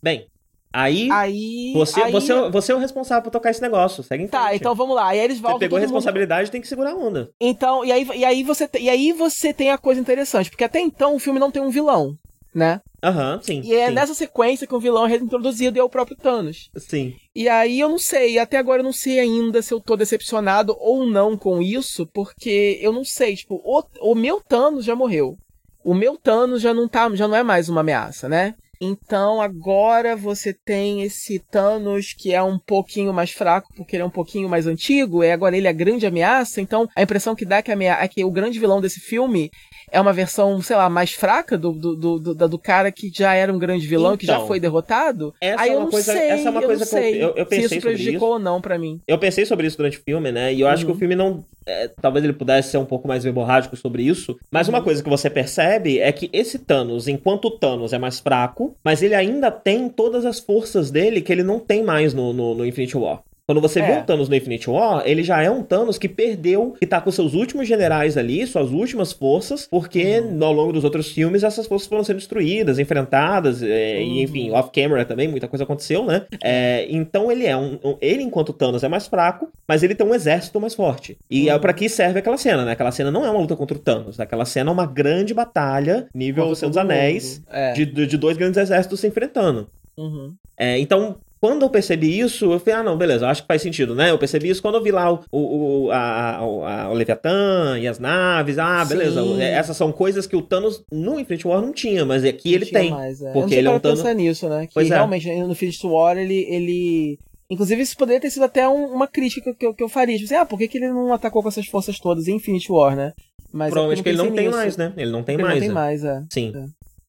Bem, Aí, aí, você, aí... Você, você é o responsável por tocar esse negócio. Segue em Tá, frente. então vamos lá. Aí eles voltam. Você pegou a responsabilidade mundo... tem que segurar a onda. Então, e aí, e, aí você, e aí você tem a coisa interessante, porque até então o filme não tem um vilão, né? Aham, uhum, sim. E é sim. nessa sequência que o vilão é reintroduzido e é o próprio Thanos. Sim. E aí eu não sei, até agora eu não sei ainda se eu tô decepcionado ou não com isso, porque eu não sei, tipo, o, o meu Thanos já morreu. O meu Thanos já não tá, já não é mais uma ameaça, né? Então agora você tem esse Thanos que é um pouquinho mais fraco porque ele é um pouquinho mais antigo, e agora ele é a grande ameaça. Então a impressão que dá é que, é que o grande vilão desse filme é uma versão, sei lá, mais fraca do, do, do, do, do cara que já era um grande vilão, então, que já então, foi derrotado. Essa Aí é eu uma não coisa, sei, essa é uma eu coisa não sei que eu, eu pensei se isso prejudicou isso. ou não para mim. Eu pensei sobre isso durante o filme, né? E eu acho uhum. que o uhum. filme não. É, talvez ele pudesse ser um pouco mais verborrágico sobre isso. Mas uhum. uma coisa que você percebe é que esse Thanos, enquanto o Thanos é mais fraco, mas ele ainda tem todas as forças dele que ele não tem mais no, no, no Infinity War. Quando você é. vê o Thanos no Infinity War, ele já é um Thanos que perdeu, que tá com seus últimos generais ali, suas últimas forças, porque uhum. ao longo dos outros filmes essas forças foram sendo destruídas, enfrentadas, é, uhum. e enfim, off-camera também, muita coisa aconteceu, né? É, então ele é um, um, Ele, enquanto Thanos, é mais fraco, mas ele tem um exército mais forte. E é uhum. é para que serve aquela cena, né? Aquela cena não é uma luta contra o Thanos, aquela cena é uma grande batalha, nível Senhor dos Anéis, é. de, de dois grandes exércitos se enfrentando. Uhum. É, então, quando eu percebi isso, eu falei, ah, não, beleza, acho que faz sentido, né? Eu percebi isso quando eu vi lá o, o, a, a, o Leviatã e as naves. Ah, beleza, Sim. essas são coisas que o Thanos no Infinity War não tinha, mas aqui não ele tem. Mais, é. Porque ele é um Thanos. pensar nisso, né? Que pois é. realmente é. no Infinity War ele. ele... Inclusive, isso poderia ter sido até um, uma crítica que eu, que eu faria. Tipo assim, ah, por que, que ele não atacou com essas forças todas em Infinity War, né? Mas é Provavelmente é que ele não tem nisso. mais, né? Ele não tem ele mais. Não tem né? mais, é. Sim.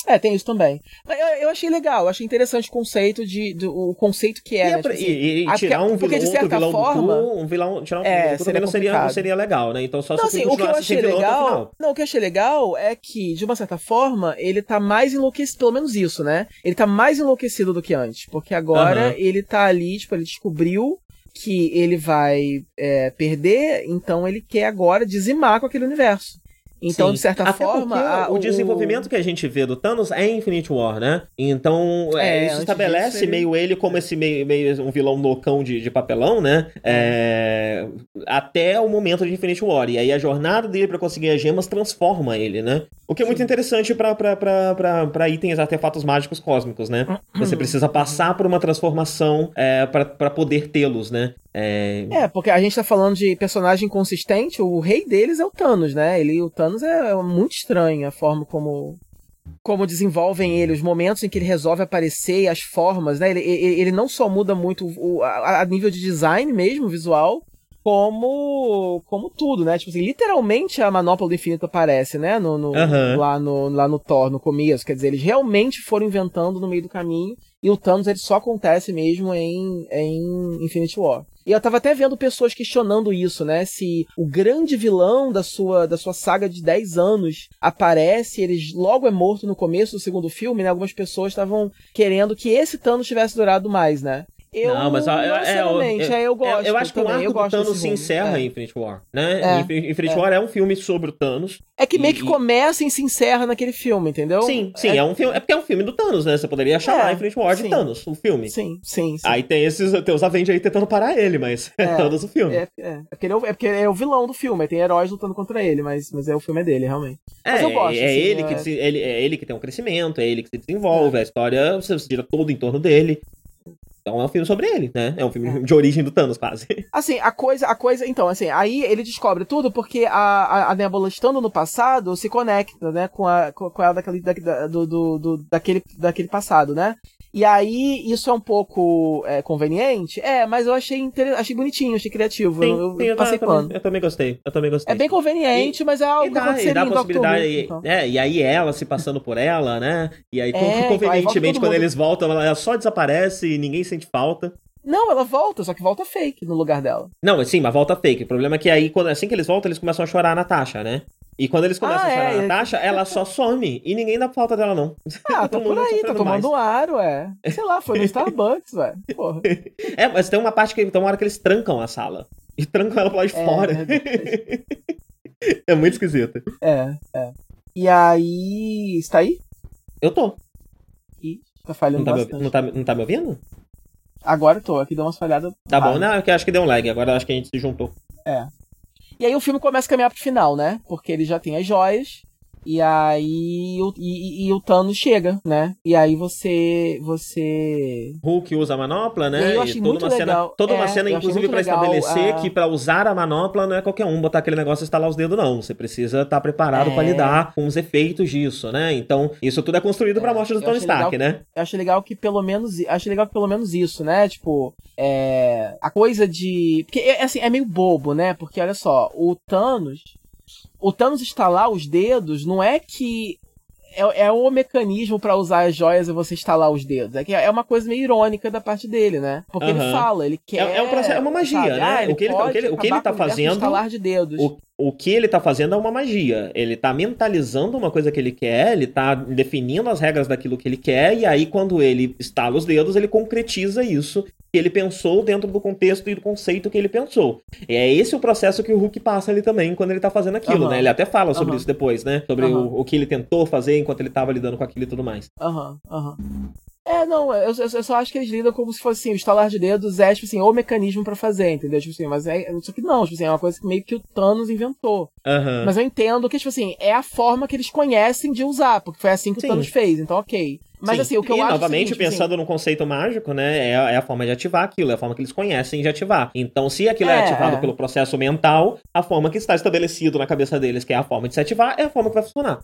É. É, tem isso também. Mas eu, eu achei legal, eu achei interessante o conceito de, do, o conceito que é, e, né? Tipo assim, e, e tirar um vilão, de outro vilão forma, do cu, um vilão, tirar um é, vilão seria não seria, seria legal, né? Então só não, se assim, o que eu achei legal, não, o que eu achei legal é que de uma certa forma ele tá mais enlouquecido, pelo menos isso, né? Ele tá mais enlouquecido do que antes, porque agora ele tá ali, tipo, ele descobriu que ele vai é, perder, então ele quer agora dizimar com aquele universo. Então, Sim. de certa Até forma. A, o, o, desenvolvimento que a gente vê do Thanos é Infinite War, né? Então, é, isso estabelece disso, meio ele... ele como esse meio, meio um vilão loucão de, de papelão, né? É, até o momento de Infinite War. E aí a jornada dele para conseguir as gemas transforma ele, né? O que é muito Sim. interessante para itens, artefatos mágicos cósmicos, né? Você precisa passar por uma transformação é, para poder tê-los, né? É... é... porque a gente tá falando de personagem consistente, o rei deles é o Thanos, né? Ele, o Thanos é, é muito estranho a forma como como desenvolvem ele, os momentos em que ele resolve aparecer, as formas, né? Ele, ele, ele não só muda muito o, a, a, nível de design mesmo, visual, como como tudo, né? Tipo assim, literalmente a manopla do infinito aparece, né? No, no uhum. lá, no, lá no Thor, no começo. Quer dizer, eles realmente foram inventando no meio do caminho. E o Thanos ele só acontece mesmo em, em Infinity War. E eu tava até vendo pessoas questionando isso, né? Se o grande vilão da sua, da sua saga de 10 anos aparece, ele logo é morto no começo do segundo filme, né? Algumas pessoas estavam querendo que esse Thanos tivesse durado mais, né? Eu, não, mas é, é, é, eu gosto. Eu acho que também, o arco do Thanos se encerra é. em Infinite War, né? É, Infinite é. War é um filme sobre o Thanos. É que meio que começa e se encerra naquele filme, entendeu? Sim, sim, é, é um filme, é porque é um filme do Thanos, né? Você poderia chamar Infinite War de Thanos, o filme. Sim, sim, sim. Aí tem esses, tem os Avengers aí tentando parar ele, mas é, Thanos o filme. É, é, porque ele é, o, é porque é o vilão do filme, tem heróis lutando contra ele, mas, mas é o filme é dele, realmente. É, mas eu gosto, é, assim, ele que ele, é ele que tem um crescimento, é ele que se desenvolve, a história você gira todo em torno dele. Então é um filme sobre ele, né? É um filme é. de origem do Thanos, quase. Assim, a coisa, a coisa, então, assim, aí ele descobre tudo porque a, a, a Nebula estando no passado se conecta, né, com a, com ela daquele, da, do, do, do, daquele, daquele passado, né? E aí, isso é um pouco é, conveniente? É, mas eu achei, inter... achei bonitinho, achei criativo. Sim, eu, sim, eu, passei eu, pano. Eu também gostei. Eu também gostei. É bem conveniente, e, mas é algo e dá, que e dá possibilidade. E, então. é, e aí ela se passando por ela, né? E aí, é, convenientemente, quando eles voltam, ela só desaparece e ninguém sente falta. Não, ela volta, só que volta fake no lugar dela. Não, sim, mas volta fake. O problema é que aí, quando, assim que eles voltam, eles começam a chorar a Natasha, né? E quando eles começam ah, a chorar é, a Natasha, é... ela só some. E ninguém dá falta dela, não. Ah, tá por aí, tá tomando mais. ar, ué. Sei lá, foi no Starbucks, ué. Porra. É, mas tem uma parte que tem uma hora que eles trancam a sala. E trancam ela pra lá de é, fora. É, é muito esquisito. É, é. E aí. Está aí? Eu tô. Ih, tá falhando não tá, bastante. Me, não, tá, não tá me ouvindo? Agora eu tô, aqui deu umas falhadas. Tá bom, não, eu acho que deu um lag, agora acho que a gente se juntou. É. E aí o filme começa a caminhar pro final, né? Porque ele já tem as joias. E aí o, e, e, o Thanos chega, né? E aí você. você. Hulk usa a manopla, né? E eu achei e toda muito uma legal. cena. Toda é, uma cena, inclusive, para estabelecer a... que para usar a manopla não é qualquer um botar aquele negócio e instalar os dedos, não. Você precisa estar tá preparado é... para lidar com os efeitos disso, né? Então, isso tudo é construído é, pra morte do Tony Stark, legal, né? Eu acho legal que pelo menos. Acho legal que pelo menos isso, né? Tipo, é. A coisa de. Porque, é, assim, é meio bobo, né? Porque olha só, o Thanos o Thanos instalar os dedos não é que é, é o mecanismo para usar as joias e você instalar os dedos. É que é uma coisa meio irônica da parte dele, né? Porque uhum. ele fala, ele quer. É, é, um processo, é uma magia, sabe? né? Ah, o, que ele, o, que ele, o que ele tá fazendo. De dedos. O, o que ele tá fazendo é uma magia. Ele tá mentalizando uma coisa que ele quer, ele tá definindo as regras daquilo que ele quer, e aí, quando ele estala os dedos, ele concretiza isso que ele pensou dentro do contexto e do conceito que ele pensou. E é esse o processo que o Hulk passa ali também quando ele tá fazendo aquilo, uhum. né? Ele até fala sobre uhum. isso depois, né? Sobre uhum. o, o, que ele tentou fazer enquanto ele tava lidando com aquilo e tudo mais. Aham, aham. É, não, eu, eu, só acho que eles lidam como se fosse assim, o estalar de dedos é, tipo assim, o mecanismo para fazer, entendeu? Tipo assim, mas é. Só que não, tipo assim, é uma coisa que meio que o Thanos inventou. Uhum. Mas eu entendo que, tipo assim, é a forma que eles conhecem de usar, porque foi assim que Sim. o Thanos fez, então ok. Mas Sim. assim, o que eu e, acho. É novamente, seguinte, pensando assim... no conceito mágico, né? É, é, a forma de ativar aquilo, é a forma que eles conhecem de ativar. Então, se aquilo é, é ativado é. pelo processo mental, a forma que está estabelecido na cabeça deles, que é a forma de se ativar, é a forma que vai funcionar.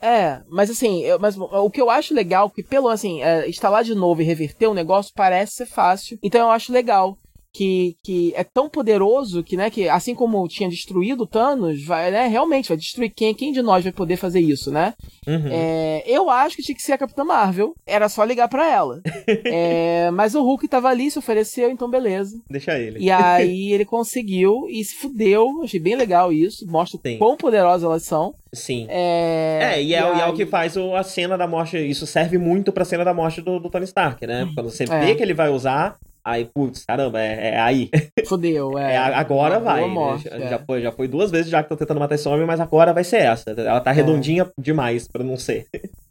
É, mas assim, eu, mas o que eu acho legal, que pelo assim, é, instalar de novo e reverter o negócio parece ser fácil. Então eu acho legal que, que é tão poderoso que, né, que assim como tinha destruído o Thanos, vai, né, realmente vai destruir quem, quem de nós vai poder fazer isso, né? Uhum. É, eu acho que tinha que ser a Capitã Marvel, era só ligar para ela. é, mas o Hulk tava ali, se ofereceu, então beleza. Deixa ele. E aí ele conseguiu e se fudeu, achei bem legal isso, mostra Sim. quão poderosos elas são. Sim. É, é e, é, aí... é, o que faz o, a cena da morte. Isso serve muito pra cena da morte do, do Tony Stark, né? Quando você é. vê que ele vai usar, Aí, putz, caramba, é, é aí. Fudeu, é. é agora vai. Né? Morte, né? já, é. foi, já foi duas vezes já que tô tentando matar esse homem, mas agora vai ser essa. Ela tá é. redondinha demais pra não ser.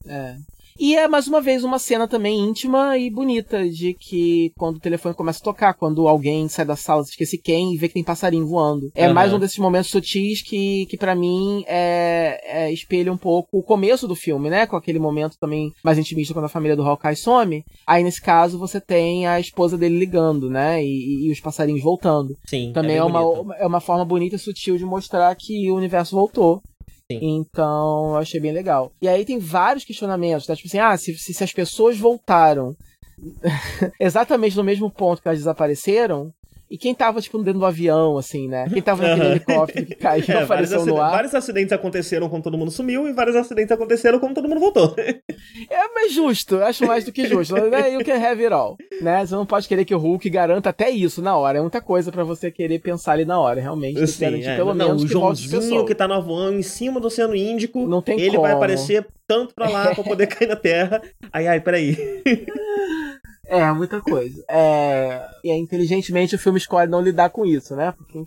É. E é mais uma vez uma cena também íntima e bonita de que quando o telefone começa a tocar, quando alguém sai da sala, esquece quem e vê que tem passarinho voando. É uhum. mais um desses momentos sutis que, que para mim é, é, espelha um pouco o começo do filme, né? Com aquele momento também mais intimista quando a família do Hawkeye some. Aí nesse caso você tem a esposa dele ligando, né? E, e os passarinhos voltando. Sim. Também é, é uma, é uma forma bonita e sutil de mostrar que o universo voltou. Sim. Então, eu achei bem legal. E aí tem vários questionamentos, tá? Tipo assim, ah, se, se, se as pessoas voltaram exatamente no mesmo ponto que elas desapareceram, e quem tava, tipo, dentro do avião, assim, né? Quem tava naquele helicóptero que caiu é, apareceu no ar. Vários acidentes aconteceram quando todo mundo sumiu e vários acidentes aconteceram quando todo mundo voltou. é, mas justo, acho mais do que justo. né? You can have it all, né? Você não pode querer que o Hulk garanta até isso na hora. É muita coisa para você querer pensar ali na hora, realmente. Sim, é. pelo não, menos o Joãozinho que tá no avião em cima do Oceano Índico, não tem ele como. vai aparecer tanto pra lá pra poder cair na Terra. Ai, ai, peraí. É, muita coisa. É... E é, inteligentemente o filme escolhe não lidar com isso, né? Porque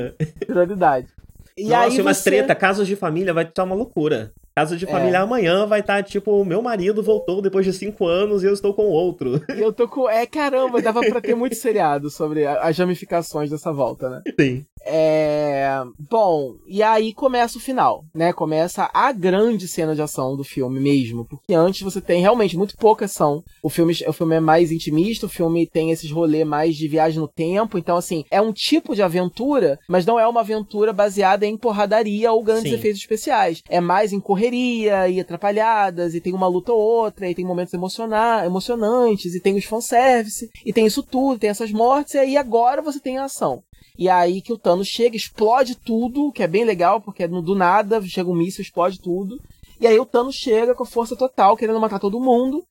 prioridade. E Nossa, aí umas você... treta, casos de família vai estar uma loucura. Casa de família é. amanhã vai estar tipo, o meu marido voltou depois de cinco anos e eu estou com outro. E eu tô com. É, caramba, dava pra ter muito seriado sobre as ramificações dessa volta, né? Sim. É... Bom, e aí começa o final, né? Começa a grande cena de ação do filme mesmo. Porque antes você tem realmente muito pouca ação. O filme, o filme é mais intimista, o filme tem esses rolês mais de viagem no tempo. Então, assim, é um tipo de aventura, mas não é uma aventura baseada em porradaria ou grandes Sim. efeitos especiais. É mais em correria e atrapalhadas, e tem uma luta ou outra, e tem momentos emociona emocionantes, e tem os fanservice, e tem isso tudo, tem essas mortes, e aí agora você tem a ação. E aí que o Thanos chega, explode tudo, que é bem legal, porque do nada chega um míssil, explode tudo. E aí o Thanos chega com força total, querendo matar todo mundo.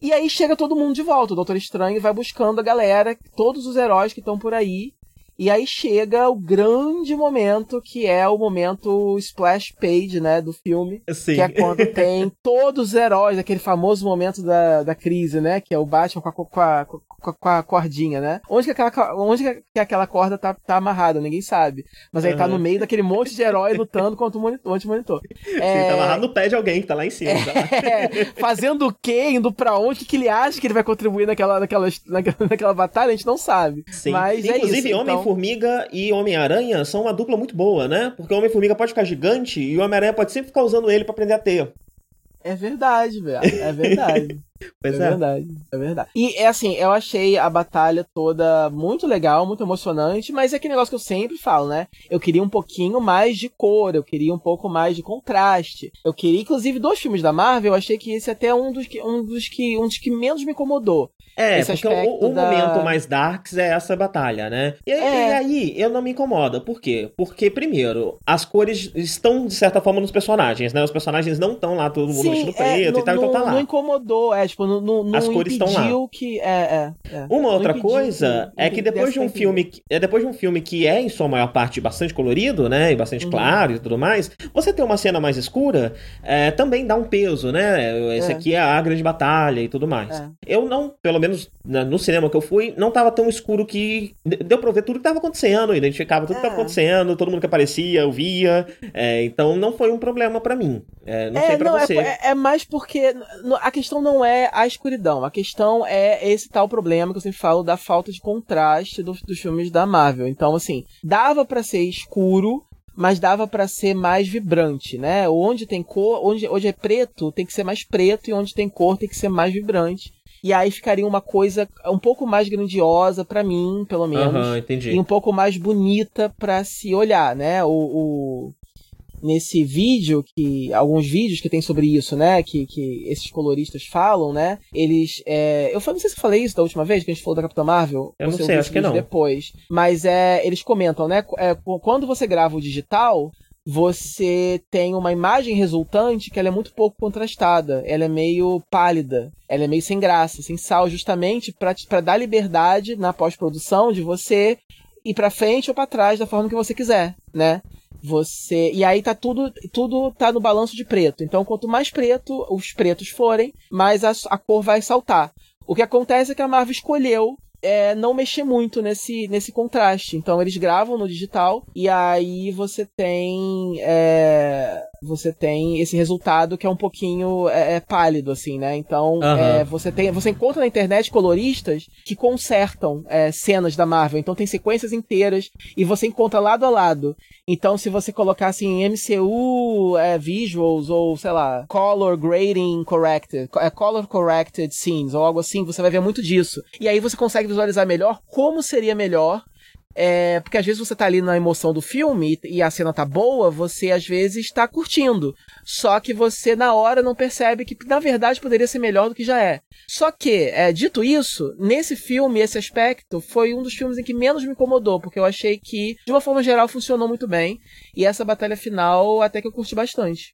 E aí chega todo mundo de volta. O Doutor Estranho vai buscando a galera, todos os heróis que estão por aí. E aí chega o grande momento, que é o momento splash page, né, do filme. Sim. Que é quando tem todos os heróis, aquele famoso momento da, da crise, né, que é o Batman com a, com a, com a cordinha, né? Onde que aquela, onde que aquela corda tá, tá amarrada? Ninguém sabe. Mas aí uhum. tá no meio daquele monte de herói lutando contra o monitor. monitor. É... Sim, tá amarrado no pé de alguém que tá lá em cima. É... Fazendo o quê? Indo pra onde? O que ele acha que ele vai contribuir naquela, naquela, naquela, naquela batalha? A gente não sabe. Sim. Mas Inclusive, é isso. Então Homem-Formiga e Homem-Aranha são uma dupla muito boa, né? Porque o Homem-Formiga pode ficar gigante e o Homem-Aranha pode sempre ficar usando ele para prender a teia. É verdade, velho. É verdade. Pois é, é, verdade, é verdade. E é assim, eu achei a batalha toda muito legal, muito emocionante, mas é aquele negócio que eu sempre falo, né? Eu queria um pouquinho mais de cor, eu queria um pouco mais de contraste. Eu queria, inclusive, dos filmes da Marvel, eu achei que esse até é um dos que, um dos que, um dos que menos me incomodou. É, porque o, o da... momento mais darks é essa batalha, né? E, é. e, aí, eu não me incomoda. Por quê? Porque, primeiro, as cores estão, de certa forma, nos personagens, né? Os personagens não estão lá todo mundo Sim, vestido é, preto é, e tal, então tá lá. Não incomodou, é, tipo, não, não As cores estão lá. que... É, é, é. Uma outra coisa que, é que depois de um filme... É depois de um filme que é, em sua maior parte, bastante colorido, né? E bastante uhum. claro e tudo mais, você ter uma cena mais escura é, também dá um peso, né? Esse aqui é a grande batalha e tudo mais. Eu não, pelo menos no cinema que eu fui, não tava tão escuro que deu pra ver tudo que tava acontecendo, identificava tudo que tava é. acontecendo, todo mundo que aparecia, eu via. É, então não foi um problema para mim. É, não é, sei pra não, é você. É, é, mais porque a questão não é a escuridão, a questão é esse tal problema que eu sempre falo da falta de contraste dos, dos filmes da Marvel. Então, assim, dava para ser escuro, mas dava para ser mais vibrante, né? Onde tem cor, onde, onde é preto, tem que ser mais preto, e onde tem cor, tem que ser mais vibrante. E aí ficaria uma coisa um pouco mais grandiosa para mim, pelo menos. Uhum, entendi. E um pouco mais bonita para se olhar, né? O, o, nesse vídeo que alguns vídeos que tem sobre isso, né, que, que esses coloristas falam, né, eles, é, eu não sei se eu falei isso da última vez que a gente falou da Capitã Marvel, eu não sei, acho que não. Depois, mas é, eles comentam, né, é, quando você grava o digital, você tem uma imagem resultante que ela é muito pouco contrastada, ela é meio pálida, ela é meio sem graça, sem sal, justamente para dar liberdade na pós-produção de você ir para frente ou para trás da forma que você quiser, né? Você e aí tá tudo tudo tá no balanço de preto. Então quanto mais preto os pretos forem, mais a, a cor vai saltar. O que acontece é que a Marvel escolheu é, não mexer muito nesse, nesse contraste. Então eles gravam no digital e aí você tem é, você tem esse resultado que é um pouquinho é, é pálido assim, né? Então uhum. você tem você encontra na internet coloristas que consertam é, cenas da Marvel. Então tem sequências inteiras e você encontra lado a lado. Então se você colocar assim MCU é, visuals ou sei lá color grading corrected, color corrected scenes ou algo assim, você vai ver muito disso. E aí você consegue visualizar melhor como seria melhor é, porque às vezes você tá ali na emoção do filme e a cena tá boa, você às vezes tá curtindo. Só que você na hora não percebe que na verdade poderia ser melhor do que já é. Só que, é, dito isso, nesse filme, esse aspecto foi um dos filmes em que menos me incomodou, porque eu achei que, de uma forma geral, funcionou muito bem. E essa batalha final até que eu curti bastante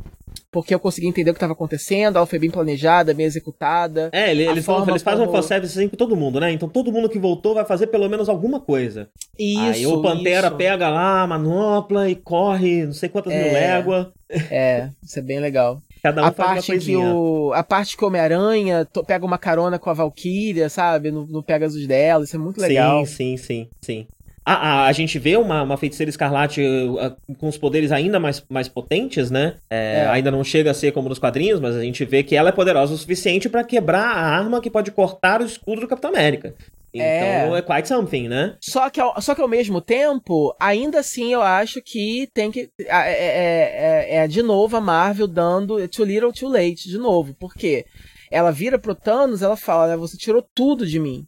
porque eu consegui entender o que estava acontecendo, ela foi bem planejada, bem executada. É, eles, eles, falam, eles fazem como... um fanservice assim com todo mundo, né? Então todo mundo que voltou vai fazer pelo menos alguma coisa. Isso, Aí o Pantera isso. pega lá a manopla e corre não sei quantas é, mil léguas. É, isso é bem legal. Cada um a faz parte que o A parte que o Homem-Aranha pega uma carona com a Valkyria, sabe? No, no Pegasus dela, isso é muito legal. Sim, sim, sim, sim. A, a, a, gente vê uma, uma feiticeira escarlate uh, com os poderes ainda mais, mais potentes, né? É, é. Ainda não chega a ser como nos quadrinhos, mas a gente vê que ela é poderosa o suficiente para quebrar a arma que pode cortar o escudo do Capitão América. Então é, é quite something, né? Só que, ao, só que ao mesmo tempo, ainda assim eu acho que tem que. É, é, é, é de novo a Marvel dando too little too late, de novo. Por quê? Ela vira pro Thanos, ela fala, né? Você tirou tudo de mim.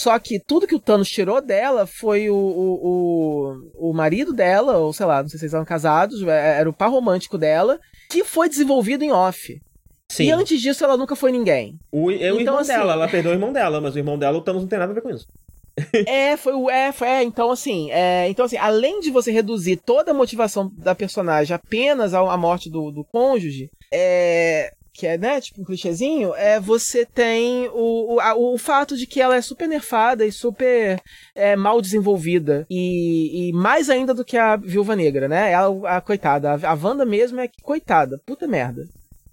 Só que tudo que o Thanos tirou dela foi o, o, o, o marido dela, ou sei lá, não sei se eles eram casados, é, era o par romântico dela, que foi desenvolvido em off. Sim. E antes disso ela nunca foi ninguém. O, é o então, irmão assim, dela, ela perdeu o irmão dela, mas o irmão dela, o Thanos não tem nada a ver com isso. é, foi o. É, foi, é, então assim, é, então assim, além de você reduzir toda a motivação da personagem apenas à, à morte do, do cônjuge, é, que é, né, tipo um clichêzinho, é você tem o, o, a, o fato de que ela é super nerfada e super é, mal desenvolvida. E, e, mais ainda do que a Viúva Negra, né? Ela, a coitada. A, a Wanda mesmo é coitada, puta merda.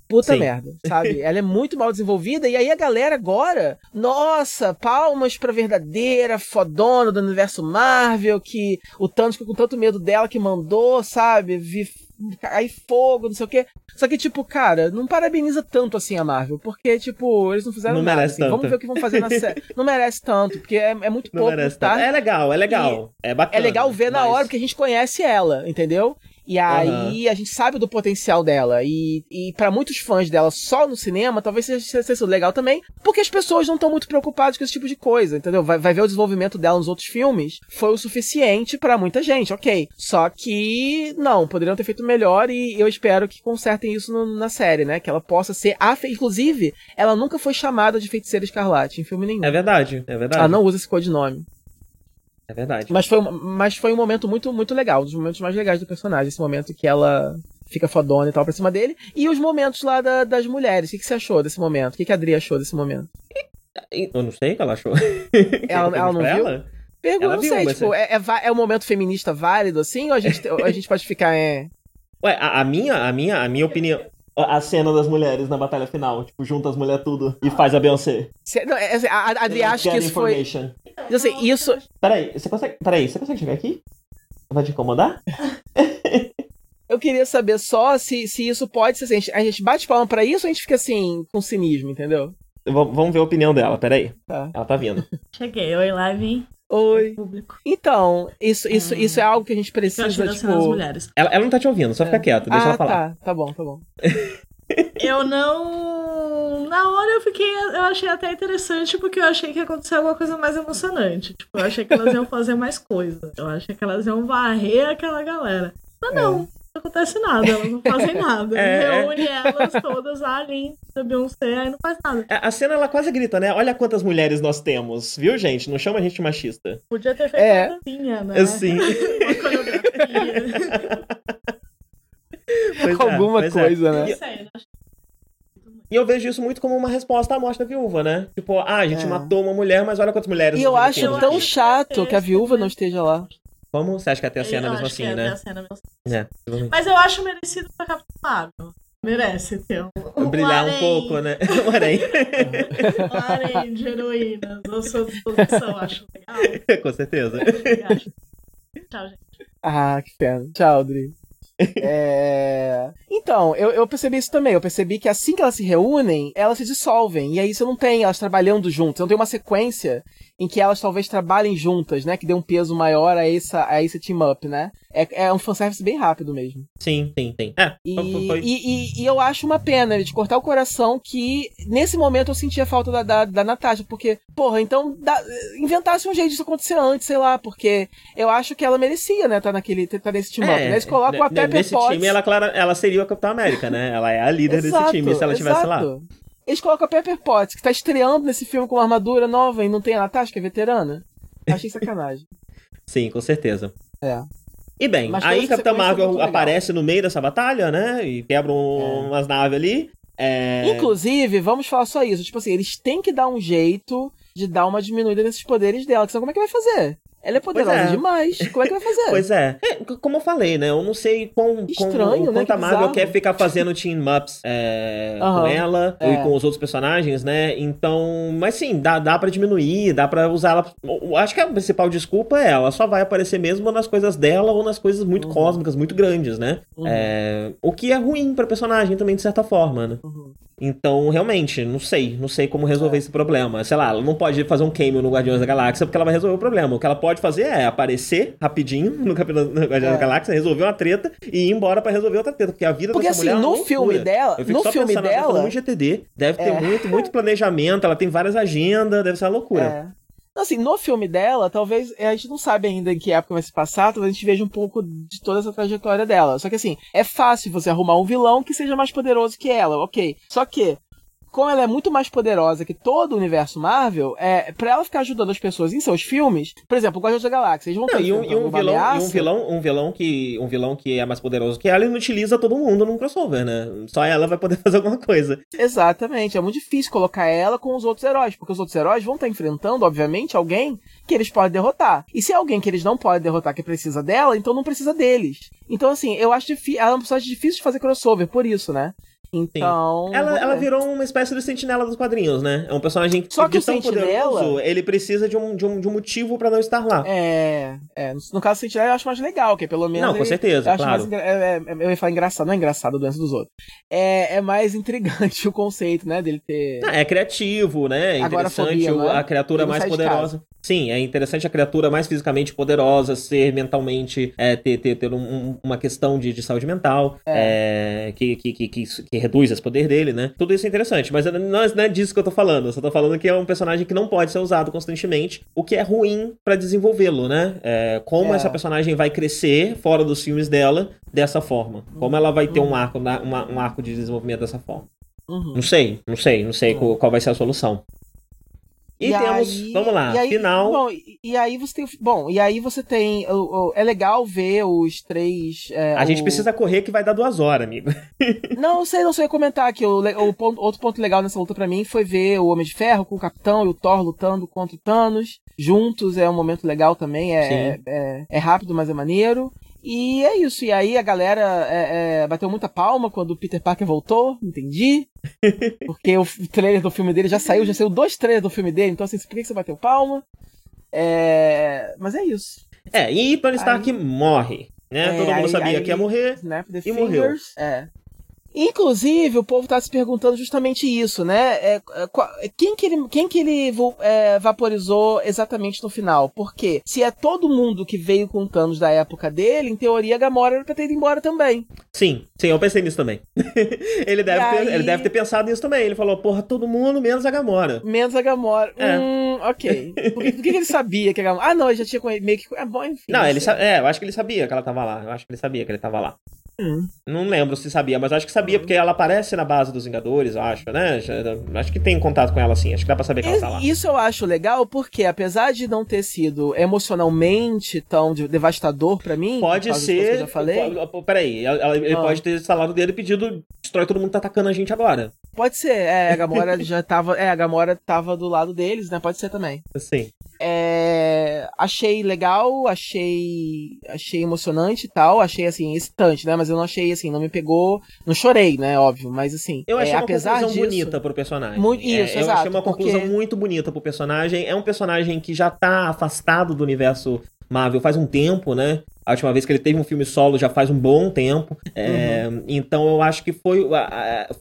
Puta Sim. merda, sabe? Ela é muito mal desenvolvida. E aí a galera agora, nossa, palmas pra verdadeira fodona do universo Marvel, que o Thanos ficou com tanto medo dela que mandou, sabe? Vi cair fogo, não sei o quê. Só que, tipo, cara, não parabeniza tanto assim a Marvel, porque, tipo, eles não fizeram não nada. Assim. Vamos ver o que vão fazer na série. não merece tanto, porque é, é muito pouco, tá? É legal, é legal. E é bacana. É legal ver mas... na hora, porque a gente conhece ela, entendeu? E aí uhum. a gente sabe do potencial dela. E, e para muitos fãs dela só no cinema, talvez seja, seja legal também, porque as pessoas não estão muito preocupadas com esse tipo de coisa, entendeu? Vai, vai ver o desenvolvimento dela nos outros filmes. Foi o suficiente para muita gente, ok. Só que, não, poderiam ter feito melhor e eu espero que consertem isso no, na série, né? Que ela possa ser a. Inclusive, ela nunca foi chamada de feiticeira escarlate em filme nenhum. É verdade, é verdade. Ela não usa esse codinome. É verdade. Mas foi, mas foi um momento muito, muito legal, um dos momentos mais legais do personagem, esse momento que ela fica fodona e tal pra cima dele. E os momentos lá da, das mulheres. O que, que você achou desse momento? O que, que a Adri achou desse momento? Eu não sei o que ela achou. Ela, ela não viu? Ela? Pergunta, não sei, tipo, é, é, é um momento feminista válido, assim, ou a gente, a gente pode ficar, é... Ué, a, a, minha, a minha, a minha opinião a cena das mulheres na batalha final. Tipo, junta as mulheres tudo e faz a Beyoncé. Não, é, assim, a Adri acha que isso foi... Assim, isso... Peraí, você consegue... Peraí, você consegue chegar aqui? Vai te incomodar? Eu queria saber só se, se isso pode ser assim, a gente bate palma pra isso ou a gente fica assim, com cinismo, entendeu? vamos ver a opinião dela, peraí. Tá. Ela tá vindo. Cheguei, oi, live. Oi. Público. Então, isso, isso, hum. isso é algo que a gente precisa, tipo... mulheres. Ela, ela não tá te ouvindo, só fica é. quieta, deixa ah, ela falar. tá, tá bom, tá bom. eu não... Na hora eu fiquei... Eu achei até interessante, porque eu achei que ia acontecer alguma coisa mais emocionante. Tipo, eu achei que elas iam fazer mais coisa. Eu achei que elas iam varrer aquela galera. Mas não. É não acontece nada, elas não fazem nada. É, é, Reúne elas todas ali, da Beyoncé, aí não faz nada. A cena ela quase grita, né? Olha quantas mulheres nós temos, viu, gente? Não chama a gente machista. Podia ter feito é. uma dancinha, né? Sim. uma coreografia. pois Alguma é, coisa, é. né? E eu vejo isso muito como uma resposta à morte da viúva, né? Tipo, ah, a gente é. matou uma mulher, mas olha quantas mulheres. E eu acho tão chato que a viúva não esteja lá. Como? Você acha que até a cena mesmo assim, né? A cena mesmo assim. É, Mas eu acho merecido pra Capitão Marvel. Merece ter um. um Brilhar um, um pouco, né? Um harém. um harém de heroínas. Eu sou disposição, acho legal. Com certeza. Tchau, gente. Ah, que pena. Tchau, Dri. É... Então, eu, eu, percebi isso também. Eu percebi que assim que elas se reúnem, elas se dissolvem. E aí você não tem elas trabalhando juntas. Não tem uma sequência em que elas talvez trabalhem juntas, né? Que dê um peso maior a, essa, a esse team-up, né? É, é um fanservice bem rápido mesmo. Sim, sim, sim. É, e, foi... e, e, e, eu acho uma pena de cortar o coração que nesse momento eu sentia falta da, da, da Natasha, porque, porra, então da, inventasse um jeito disso acontecer antes, sei lá, porque eu acho que ela merecia, né, tá, naquele, tá nesse team-up. É, né? Eles colocam a Pepper Nesse Potts... time, ela, ela seria a Capitã América, né? Ela é a líder exato, desse time, se ela estivesse lá. Eles colocam a Pepper Potts, que tá estreando nesse filme com uma armadura nova e não tem a Natasha, que é veterana. Achei sacanagem. Sim, com certeza. É. E bem, Mas aí Capitã Marvel aparece no meio dessa batalha, né? E quebra um, é. umas naves ali. É... Inclusive, vamos falar só isso. Tipo assim, eles têm que dar um jeito de dar uma diminuída nesses poderes dela. Senão como é que vai fazer? Ela é poderosa é. demais. Como é que vai fazer? pois é. é. Como eu falei, né? Eu não sei quão, Estranho, quão, né? quanto a Marvel quer ficar fazendo team ups é, uhum. com ela é. e com os outros personagens, né? Então, mas sim, dá, dá pra diminuir, dá pra usar ela. Eu acho que a principal desculpa é ela só vai aparecer mesmo nas coisas dela ou nas coisas muito uhum. cósmicas, muito grandes, né? Uhum. É, o que é ruim pra personagem também, de certa forma, né? Então, realmente, não sei. Não sei como resolver é. esse problema. Sei lá, ela não pode fazer um cameo no Guardiões da Galáxia porque ela vai resolver o problema. O que ela pode fazer é aparecer rapidinho no, Guardiões é. da Galáxia, resolver uma treta e ir embora para resolver outra treta. Porque a vida porque, dessa assim, mulher é no filme dela, no filme pensando, dela... ela muito GTD. Deve ter é. muito, muito planejamento. Ela tem várias agendas. Deve ser uma loucura. Assim, no filme dela, talvez a gente não sabe ainda em que época vai se passar, talvez a gente veja um pouco de toda essa trajetória dela. Só que assim, é fácil você arrumar um vilão que seja mais poderoso que ela, ok. Só que como ela é muito mais poderosa que todo o universo Marvel, é, pra ela ficar ajudando as pessoas em seus filmes, por exemplo, o Guardiões da Galáxia, eles vão ter e um, e um vilão, e um vilão, um vilão que um vilão que é mais poderoso que ela e não utiliza todo mundo num crossover, né? Só ela vai poder fazer alguma coisa. Exatamente, é muito difícil colocar ela com os outros heróis, porque os outros heróis vão estar enfrentando, obviamente, alguém que eles podem derrotar. E se é alguém que eles não podem derrotar que precisa dela, então não precisa deles. Então, assim, eu acho difícil. Ela é uma personagem difícil de fazer crossover, por isso, né? Então. Ela, ela virou uma espécie de sentinela dos quadrinhos, né? É um personagem que, Só que de tão sentinela... poderoso, ele precisa de um, de um, de um motivo para não estar lá. É, é. No caso do sentinela eu acho mais legal, que pelo menos. Não, com certeza, eu claro. Mais, é, é, eu ia falar engraçado, não é engraçado a doença dos outros. É, é mais intrigante o conceito, né? Dele ter. Não, é criativo, né? É interessante Agora, a, a criatura mais poderosa. Sim, é interessante a criatura mais fisicamente poderosa ser mentalmente. É, ter, ter, ter um, uma questão de, de saúde mental é. É, que, que, que, que, reduz esse poder dele, né? Tudo isso é interessante, mas não, é, não é disso que eu tô falando. Eu só tô falando que é um personagem que não pode ser usado constantemente, o que é ruim para desenvolvê-lo, né? É, como é. essa personagem vai crescer fora dos filmes dela dessa forma. Como ela vai ter um arco, uma, um arco de desenvolvimento dessa forma. Uhum. Não sei, não sei, não sei uhum. qual vai ser a solução. E, e temos, aí, vamos lá, aí, final. Bom, e, aí você tem, bom, e aí você tem, o, o, é legal ver os três. É, a o... gente precisa correr que vai dar duas horas, amigo. Não, sei, não sei comentar aqui. O, ponto, outro ponto legal nessa luta para mim foi ver o Homem de Ferro com o Capitão e o Thor lutando contra o Thanos juntos. É um momento legal também. É, é, é, é rápido, mas é maneiro. E é isso. E aí a galera é, é, bateu muita palma quando o Peter Parker voltou, entendi. Porque o trailer do filme dele já saiu, já saiu dois trailers do filme dele, então assim, por que você bateu palma? É... Mas é isso. É, e Tony Stark aí... morre. Né? É, Todo mundo aí, sabia aí, que ia morrer. Snap the e fingers, morreu. É. Inclusive, o povo tá se perguntando justamente isso, né? É, é, quem que ele, quem que ele é, vaporizou exatamente no final? Porque se é todo mundo que veio com Thanos da época dele, em teoria a Gamora era pra ter ido embora também. Sim, sim, eu pensei nisso também. ele, deve ter, ele deve ter pensado nisso também. Ele falou, porra, todo mundo menos a Gamora. Menos a Gamora. É. Hum, ok. Por, que, por que ele sabia que a Gamora... Ah, não, ele já tinha meio que... É bom, enfim. Não, ele sa... é, eu acho que ele sabia que ela tava lá. Eu acho que ele sabia que ele tava lá. Hum. Não lembro se sabia, mas acho que sabia, porque ela aparece na base dos Vingadores, acho, né? Acho que tem contato com ela sim, acho que dá pra saber que ela tá lá. Isso eu acho legal, porque apesar de não ter sido emocionalmente tão devastador para mim, pode ser. Que eu já falei. Peraí, ele ah. pode ter instalado dele e pedido: destrói todo mundo que tá atacando a gente agora. Pode ser, é, a Gamora já tava. É, a Gamora tava do lado deles, né? Pode ser também. Sim. É, achei legal, achei achei emocionante e tal, achei assim excitante, né? Mas eu não achei assim, não me pegou, não chorei, né? Óbvio, mas assim, eu achei é, uma apesar conclusão disso, bonita pro personagem. Muito, isso, é, exato, eu achei uma conclusão porque... muito bonita pro personagem. É um personagem que já tá afastado do universo Marvel faz um tempo, né? A última vez que ele teve um filme solo já faz um bom tempo. É, uhum. Então eu acho que foi,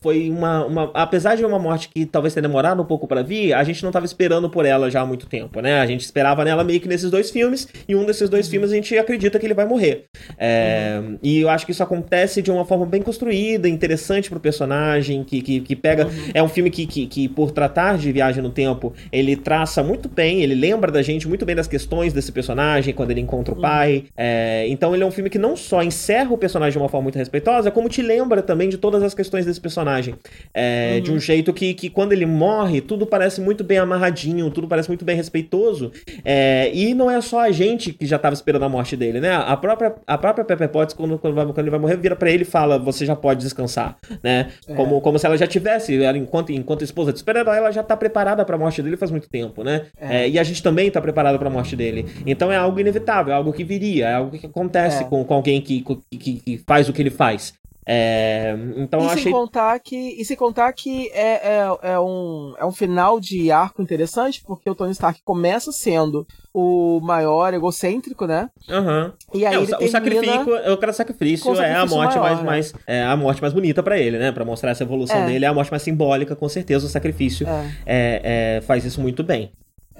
foi uma, uma. Apesar de uma morte que talvez tenha demorado um pouco para vir, a gente não estava esperando por ela já há muito tempo, né? A gente esperava nela meio que nesses dois filmes, e um desses dois uhum. filmes a gente acredita que ele vai morrer. É, uhum. E eu acho que isso acontece de uma forma bem construída, interessante pro personagem, que, que, que pega. Uhum. É um filme que, que, que, por tratar de viagem no tempo, ele traça muito bem, ele lembra da gente muito bem das questões desse personagem quando ele encontra o uhum. pai. É, é, então ele é um filme que não só encerra o personagem de uma forma muito respeitosa, como te lembra também de todas as questões desse personagem. É, uhum. De um jeito que, que quando ele morre, tudo parece muito bem amarradinho, tudo parece muito bem respeitoso. É, e não é só a gente que já estava esperando a morte dele, né? A própria, a própria Pepper Potts, quando, quando, vai, quando ele vai morrer, vira para ele e fala: Você já pode descansar, né? É. Como, como se ela já tivesse, ela, enquanto, enquanto esposa de super-herói, ela já tá preparada para a morte dele faz muito tempo, né? É. E a gente também tá preparado para a morte dele. Então é algo inevitável, é algo que viria, é algo que acontece é. com, com alguém que, que, que, faz o que ele faz. É, então e eu sem achei. Contar que, e sem contar que é, é, é, um, é um final de arco interessante, porque o Tony Stark começa sendo o maior egocêntrico, né? Uhum. E aí é, ele o, o sacrifício, o cara sacrifício, é a morte maior, mais, né? mais é a morte mais bonita para ele, né? Para mostrar essa evolução é. dele, é a morte mais simbólica, com certeza o sacrifício é, é faz isso muito bem.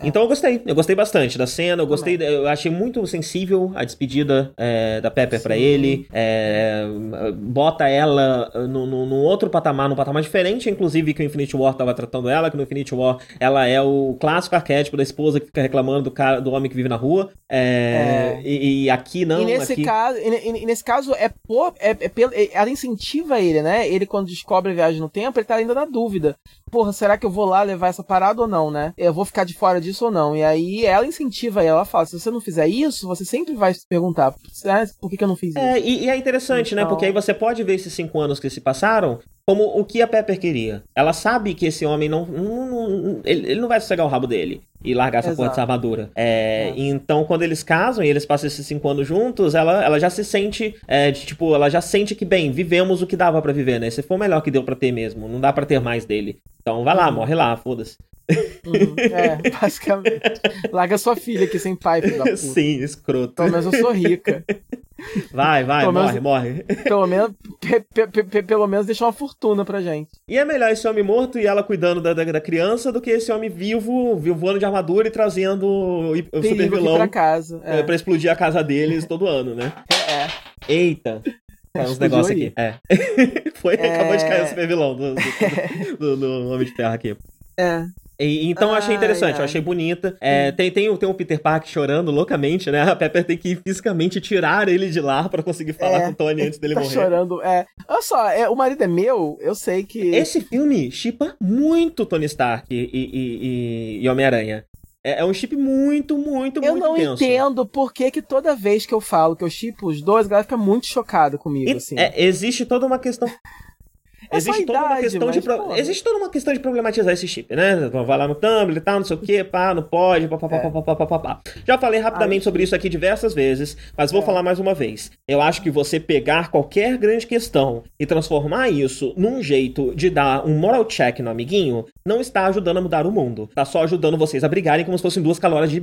Então eu gostei, eu gostei bastante da cena, eu gostei, eu achei muito sensível a despedida é, da Pepper para ele, é, bota ela num, num outro patamar, num patamar diferente, inclusive que o Infinity War tava tratando ela, que no Infinity War ela é o clássico arquétipo da esposa que fica reclamando do cara, do homem que vive na rua, é, e, e, aqui não. E nesse aqui... caso, e, e nesse caso é, por, é, é, ela incentiva ele, né? Ele quando descobre a viagem no tempo, ele tá ainda na dúvida. Porra, será que eu vou lá levar essa parada ou não, né? Eu vou ficar de fora disso ou não. E aí ela incentiva ela, ela fala: se você não fizer isso, você sempre vai se perguntar por que, que eu não fiz isso. É, e, e é interessante, então... né? Porque aí você pode ver esses cinco anos que se passaram como o que a Pepper queria. Ela sabe que esse homem não. não, não ele, ele, não vai sossegar o rabo dele e largar essa Exato. porra dessa armadura. É, é. Então, quando eles casam e eles passam esses cinco anos juntos, ela, ela já se sente. É, de, tipo, ela já sente que, bem, vivemos o que dava para viver, né? Esse foi o melhor que deu para ter mesmo. Não dá para ter mais dele. Então vai lá, uhum. morre lá, foda-se. Uhum, é, basicamente. Larga sua filha aqui sem pai, filho da puta. Sim, escroto. Pelo menos eu sou rica. Vai, vai, pelo morre, menos, morre. Pelo menos, pe, pe, pe, pelo menos deixar uma fortuna pra gente. E é melhor esse homem morto e ela cuidando da, da, da criança do que esse homem vivo, voando de armadura e trazendo o super vilão pra casa. É. Pra explodir a casa deles todo ano, né? É. Eita. É uns negócios aqui. É. Foi, é... acabou de cair o super vilão do, do, do, do Homem de Terra aqui. É. E, então eu achei interessante, ai, eu achei bonita. É, tem, tem, tem o Peter Parker chorando loucamente, né? A Pepper tem que fisicamente tirar ele de lá para conseguir falar é, com o Tony antes dele tá morrer. chorando, é. Olha só, é, o marido é meu, eu sei que. Esse filme chipa muito Tony Stark e, e, e, e Homem-Aranha. É, é, um chip muito, muito, eu muito Eu não tenso. entendo por que, que toda vez que eu falo que eu chipo os dois, a galera fica muito chocada comigo, assim. É, existe toda uma questão é existe toda idade, uma questão de pro... existe toda uma questão de problematizar esse chip, né? Vai lá no Tumblr e tal, não sei o que, pá, não pode, pá, pá, pá, é. pá, pá, pá, pá, Já falei rapidamente sobre isso aqui diversas vezes, mas vou é. falar mais uma vez. Eu acho que você pegar qualquer grande questão e transformar isso num jeito de dar um moral check no amiguinho, não está ajudando a mudar o mundo. Tá só ajudando vocês a brigarem como se fossem duas caloras de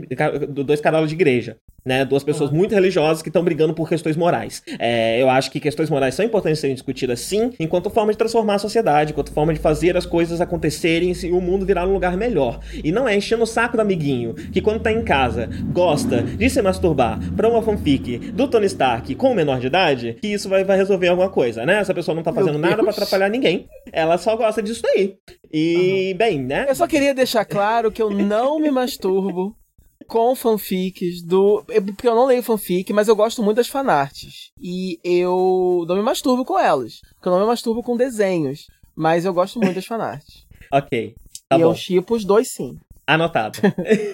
dois carolas de igreja né? Duas pessoas ah. muito religiosas que estão brigando por questões morais. É, eu acho que questões morais são importantes serem discutidas sim, enquanto forma de transformar a sociedade, enquanto forma de fazer as coisas acontecerem e o mundo virar um lugar melhor. E não é enchendo o saco do amiguinho que quando tá em casa gosta de se masturbar pra uma fanfic do Tony Stark com um menor de idade, que isso vai, vai resolver alguma coisa, né? Essa pessoa não tá fazendo nada para atrapalhar ninguém. Ela só gosta disso aí. E, uhum. bem, né? Eu só queria deixar claro que eu não me masturbo com fanfics do. Porque eu não leio fanfic, mas eu gosto muito das fanarts. E eu não me masturbo com elas. Porque eu não me masturbo com desenhos. Mas eu gosto muito das fanarts. ok. Tá e bom. eu chipo os dois sim. Anotado.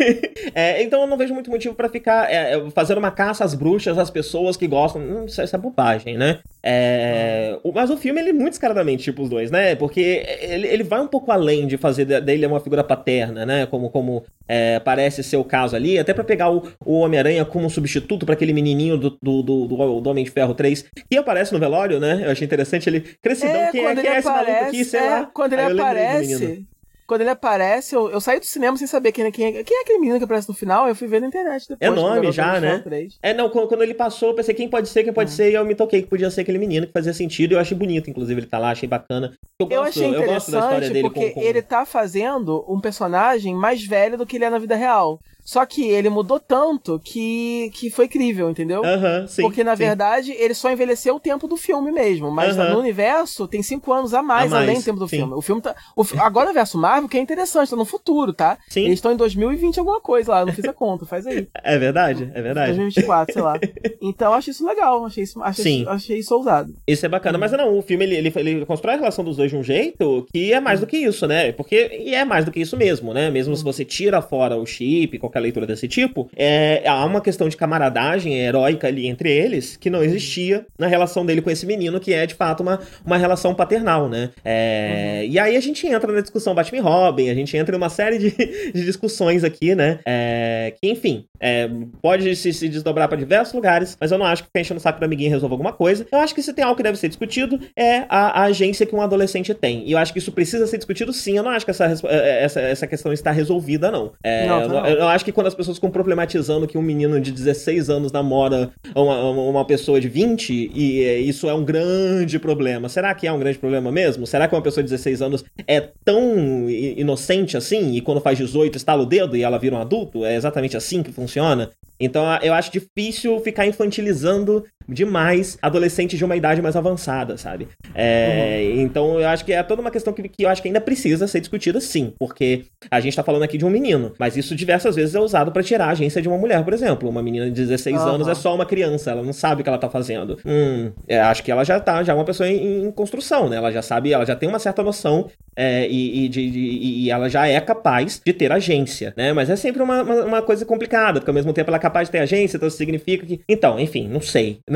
é, então eu não vejo muito motivo para ficar é, é, fazendo uma caça às bruxas, às pessoas que gostam. Hum, isso, é bobagem, né? É, mas o filme, ele é muito descaradamente tipo os dois, né? Porque ele, ele vai um pouco além de fazer dele uma figura paterna, né? Como, como é, parece ser o caso ali, até para pegar o, o Homem-Aranha como um substituto para aquele menininho do, do, do, do, Homem de Ferro 3, que aparece no velório, né? Eu achei interessante ele. Crescidão, é, quem é, quem é esse maluco aqui, sei é, lá. Quando ele aparece quando ele aparece, eu, eu saí do cinema sem saber quem, quem, é, quem é aquele menino que aparece no final, eu fui ver na internet depois. É nome já, né? É, não, quando, quando, ele passou, eu pensei quem pode ser, quem pode ah. ser, e eu me toquei que podia ser aquele menino que fazia sentido, e eu achei bonito, inclusive, ele tá lá, achei bacana. Eu, gosto, eu achei interessante eu gosto da história dele porque com, com... ele tá fazendo um personagem mais velho do que ele é na vida real. Só que ele mudou tanto que, que foi crível, entendeu? Uhum, sim, Porque, na sim. verdade, ele só envelheceu o tempo do filme mesmo. Mas uhum. no universo tem cinco anos a mais, a mais além do tempo do sim. filme. O filme tá. O, agora o universo Marvel, que é interessante, tá no futuro, tá? Sim. Eles estão em 2020 alguma coisa lá, não fiz a conta, faz aí. É verdade, é verdade. 2024, sei lá. Então achei isso legal, achei isso, achei, Sim. achei isso ousado. Isso é bacana, mas não, o filme ele, ele, ele, constrói a relação dos dois de um jeito que é mais do que isso, né? Porque e é mais do que isso mesmo, né? Mesmo se você tira fora o chip, qualquer qualquer leitura desse tipo, é, há uma questão de camaradagem heróica ali entre eles que não existia na relação dele com esse menino, que é de fato uma, uma relação paternal, né? É, uhum. E aí a gente entra na discussão Batman Robin, a gente entra em uma série de, de discussões aqui, né? É, que, enfim, é, pode se, se desdobrar para diversos lugares, mas eu não acho que ficar enchendo o saco da amiguinha resolva alguma coisa. Eu acho que se tem algo que deve ser discutido é a, a agência que um adolescente tem. E eu acho que isso precisa ser discutido sim. Eu não acho que essa, é, essa, essa questão está resolvida, não. É, não, não. Eu, eu, acho que quando as pessoas ficam problematizando que um menino de 16 anos namora uma, uma pessoa de 20, e é, isso é um grande problema. Será que é um grande problema mesmo? Será que uma pessoa de 16 anos é tão inocente assim? E quando faz 18 estala o dedo e ela vira um adulto? É exatamente assim que funciona. Então eu acho difícil ficar infantilizando demais adolescentes de uma idade mais avançada, sabe? É, uhum. Então eu acho que é toda uma questão que, que, eu acho que ainda precisa ser discutida sim, porque a gente tá falando aqui de um menino, mas isso diversas vezes é usado para tirar a agência de uma mulher, por exemplo. Uma menina de 16 uhum. anos é só uma criança, ela não sabe o que ela tá fazendo. Hum, é, acho que ela já tá, já é uma pessoa em, em, construção, né? Ela já sabe, ela já tem uma certa noção é, e, e, de, de, e, ela já é capaz de ter agência, né? Mas é sempre uma, uma, uma, coisa complicada, porque ao mesmo tempo ela é capaz de ter agência, então isso significa que. Então, enfim, não sei.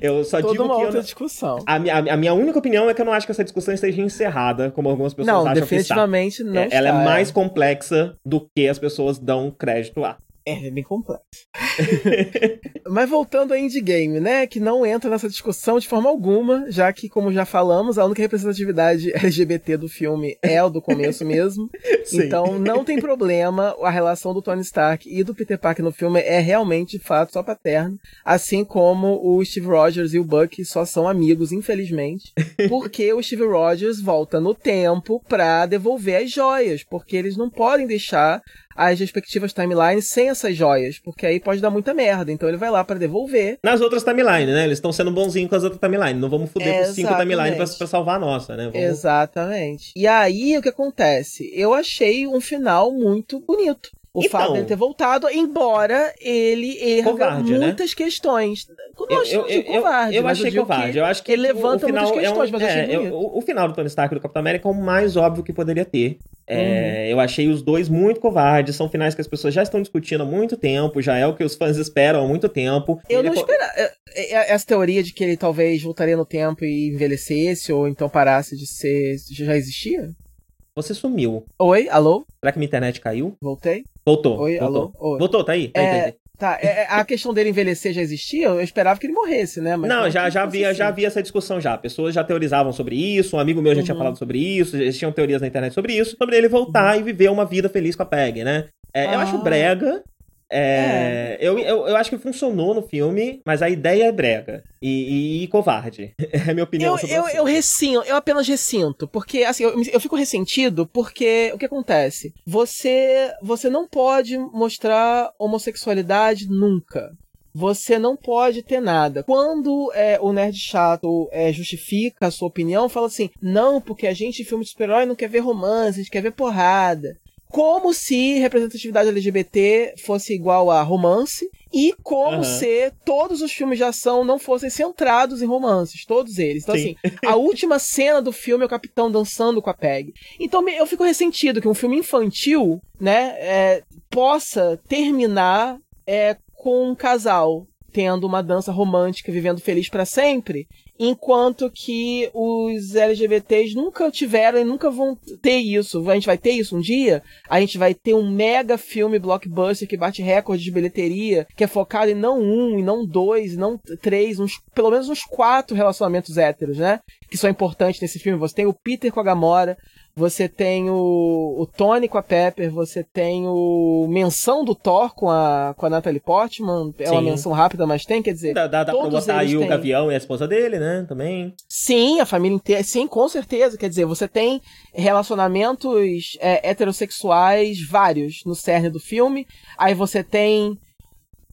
eu só Toda digo uma que. outra eu... discussão. A, a, a, minha única opinião é que eu não acho que essa discussão esteja encerrada, como algumas pessoas não, acham definitivamente que está. Não é, ela é mais complexa do que as pessoas dão crédito a. É, é bem complexo. Mas voltando a Endgame, né? Que não entra nessa discussão de forma alguma, já que, como já falamos, a única representatividade LGBT do filme é o do começo mesmo. Sim. Então não tem problema, a relação do Tony Stark e do Peter Parker no filme é realmente, de fato, só paterno. Assim como o Steve Rogers e o Buck só são amigos, infelizmente. Porque o Steve Rogers volta no tempo pra devolver as joias, porque eles não podem deixar as respectivas timelines sem essas joias, porque aí pode dar muita merda. Então ele vai lá para devolver. Nas outras timelines, né? Eles estão sendo bonzinhos com as outras timelines. Não vamos foder com cinco timelines pra, pra, salvar a nossa, né? Vamos... Exatamente. E aí o que acontece? Eu achei um final muito bonito. O então, fato dele ter voltado, embora ele erra covarde, né? muitas né? questões. Eu, eu, eu, covarde, eu achei covarde. Eu acho que ele levanta muitas questões, é um, mas eu achei é, o, o, final do Tony Stark e do Capitão América é o mais óbvio que poderia ter. É, uhum. Eu achei os dois muito covardes. São finais que as pessoas já estão discutindo há muito tempo. Já é o que os fãs esperam há muito tempo. Eu ele não é... esperava. É, é, essa teoria de que ele talvez voltaria no tempo e envelhecesse, ou então parasse de ser. já existia? Você sumiu. Oi, alô? Será que minha internet caiu? Voltei. Voltou. Oi, voltou. alô? Oi. Voltou, tá aí? Tá, é... aí, tá, aí. Tá, é, é, a questão dele envelhecer já existia? Eu esperava que ele morresse, né? Mas não, já, já, havia, assim. já havia essa discussão já. Pessoas já teorizavam sobre isso, um amigo meu já uhum. tinha falado sobre isso, existiam teorias na internet sobre isso, sobre ele voltar uhum. e viver uma vida feliz com a Peg, né? É, ah. Eu acho ah. brega, é, é. Eu, eu, eu acho que funcionou no filme, mas a ideia é brega e, e, e covarde. É a minha opinião eu, sobre eu, eu ressinto, eu apenas ressinto, porque assim, eu, eu fico ressentido porque o que acontece? Você, você não pode mostrar homossexualidade nunca você não pode ter nada. Quando é, o nerd chato é, justifica a sua opinião, fala assim: não, porque a gente, filme de super-herói, não quer ver romance, a gente quer ver porrada como se representatividade LGBT fosse igual a romance e como uhum. se todos os filmes de ação não fossem centrados em romances, todos eles. Então, Sim. assim, a última cena do filme é o capitão dançando com a Peg. Então, eu fico ressentido que um filme infantil, né, é, possa terminar é, com um casal tendo uma dança romântica, vivendo feliz para sempre, enquanto que os LGBTs nunca tiveram e nunca vão ter isso. A gente vai ter isso um dia? A gente vai ter um mega filme blockbuster que bate recorde de bilheteria, que é focado em não um, e não dois, e não três, uns, pelo menos uns quatro relacionamentos héteros, né? Que são importantes nesse filme. Você tem o Peter com a Gamora, você tem o, o Tony com a Pepper, você tem o menção do Thor com a, com a Natalie Portman, é Sim. uma menção rápida, mas tem, quer dizer. Dá, dá, dá pra botar aí o Gavião e a esposa dele, né? Também. Sim, a família inteira. Sim, com certeza. Quer dizer, você tem relacionamentos é, heterossexuais vários no cerne do filme. Aí você tem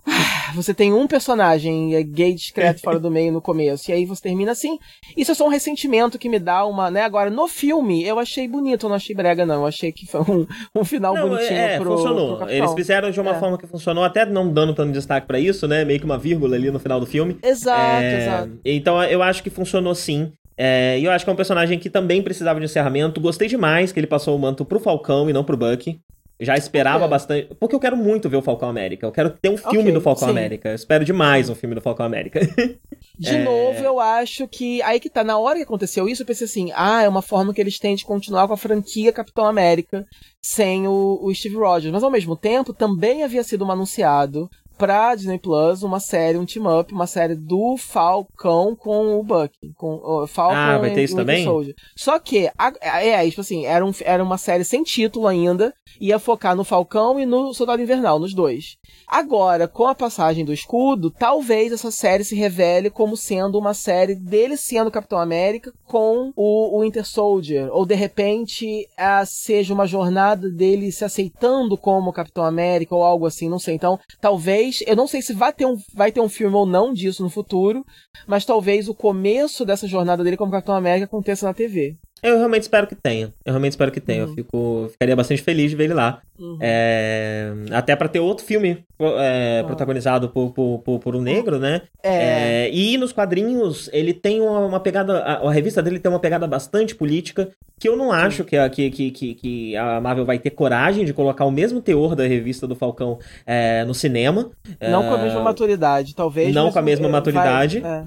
você tem um personagem é gay discreto fora do meio no começo, e aí você termina assim. Isso é só um ressentimento que me dá uma, né? Agora, no filme, eu achei bonito, eu não achei brega, não. Eu achei que foi um, um final não, bonitinho é, pro, funcionou. Pro Eles fizeram de uma é. forma que funcionou, até não dando tanto destaque para isso, né? Meio que uma vírgula ali no final do filme. Exato, é... exato. Então eu acho que funcionou sim. É, e eu acho que é um personagem que também precisava de encerramento. Gostei demais que ele passou o manto pro Falcão e não pro Bucky. Já esperava bastante. Porque eu quero muito ver o Falcão América. Eu quero ter um filme okay, do Falcão sim. América. Eu espero demais um filme do Falcão América. De é... novo, eu acho que. Aí que tá, na hora que aconteceu isso, eu pensei assim: ah, é uma forma que eles têm de continuar com a franquia Capitão América sem o, o Steve Rogers. Mas ao mesmo tempo, também havia sido um anunciado pra Disney Plus uma série, um team-up, uma série do Falcão com o Bucky. Com o Falcon ah, vai ter isso também? Soldier. Só que, é, é, tipo assim, era, um, era uma série sem título ainda, ia focar no Falcão e no Soldado Invernal, nos dois. Agora, com a passagem do escudo, talvez essa série se revele como sendo uma série dele sendo Capitão América com o, o Winter Soldier. Ou de repente a, seja uma jornada dele se aceitando como Capitão América ou algo assim, não sei. Então, talvez. Eu não sei se vai ter um, vai ter um filme ou não disso no futuro, mas talvez o começo dessa jornada dele como Capitão América aconteça na TV. Eu realmente espero que tenha. Eu realmente espero que tenha. Uhum. Eu fico, ficaria bastante feliz de ver ele lá. Uhum. É, até para ter outro filme é, uhum. protagonizado por, por, por, um negro, né? É. é e nos quadrinhos, ele tem uma, uma, pegada. A, a, revista dele tem uma pegada bastante política. Que eu não acho que a, que, que, que, a Marvel vai ter coragem de colocar o mesmo teor da revista do Falcão é, no cinema. Não com a mesma maturidade, talvez. Não com a mesma maturidade. Vai,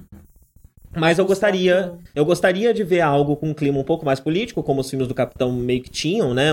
mas eu gostaria, eu gostaria de ver algo com um clima um pouco mais político, como os filmes do Capitão meio que tinham, né? É,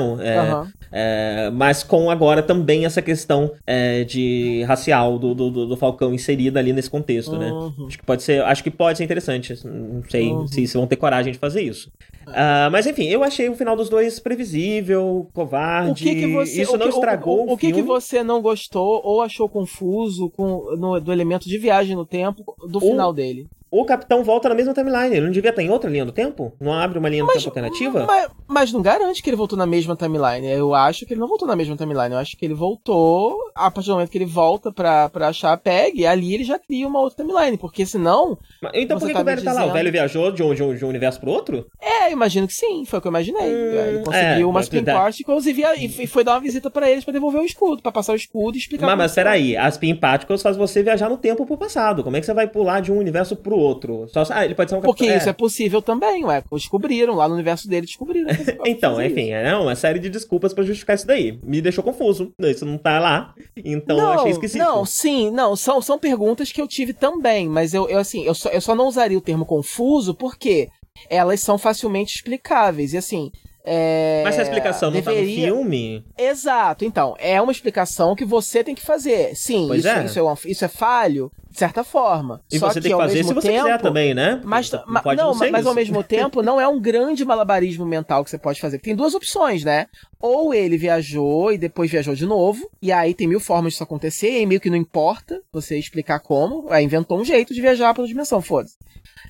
uhum. é, mas com agora também essa questão é, de racial do, do, do, Falcão inserida ali nesse contexto, né? uhum. né? Acho que pode ser, acho que pode ser interessante. Não sei uhum. se, se vão ter coragem de fazer isso. Uh, mas enfim, eu achei o final dos dois previsível, covarde. O que que você, isso não que, estragou o, o, o que, que você não gostou ou achou confuso com no, do elemento de viagem no tempo do final dele? O Capitão volta na mesma timeline. Ele não devia estar em outra linha do tempo? Não abre uma linha do tempo alternativa? Mas, mas, não garante que ele voltou na mesma timeline. Eu acho que ele não voltou na mesma timeline. Eu acho que ele voltou. A partir do momento que ele volta pra, pra achar a Peg, ali ele já cria uma outra timeline. Porque senão. Mas, então por que, tá que o velho dizendo... tá lá? O velho viajou de um, de, um, de um universo pro outro? É, imagino que sim. Foi o que eu imaginei. Hum, ele conseguiu é, umas Spin Particles e, via, e foi dar uma visita pra eles pra devolver o escudo. Pra passar o escudo e explicar. Mas, mas peraí, as Spin Particles faz você viajar no tempo pro passado. Como é que você vai pular de um universo pro outro? Só ah, ele pode ser um Porque isso é. possível também, ué. Descobriram, lá no universo dele descobriram. então, enfim, é uma série de desculpas para justificar isso daí. Me deixou confuso. Isso não tá lá. Então não, eu achei esquisito. Não, sim, não. São, são perguntas que eu tive também, mas eu, eu assim, eu só, eu só não usaria o termo confuso porque elas são facilmente explicáveis. E assim, é... Mas essa explicação não deveria... tá no filme? Exato, então, é uma explicação que você tem que fazer. Sim, isso é. Isso, é uma, isso é falho, de certa forma. E Só você que, tem que fazer se você tempo, quiser também, né? Mas, não, ma, não, não mas ao mesmo tempo não é um grande malabarismo mental que você pode fazer. Tem duas opções, né? Ou ele viajou e depois viajou de novo, e aí tem mil formas disso acontecer, e meio que não importa você explicar como, aí inventou um jeito de viajar pela dimensão, foda-se.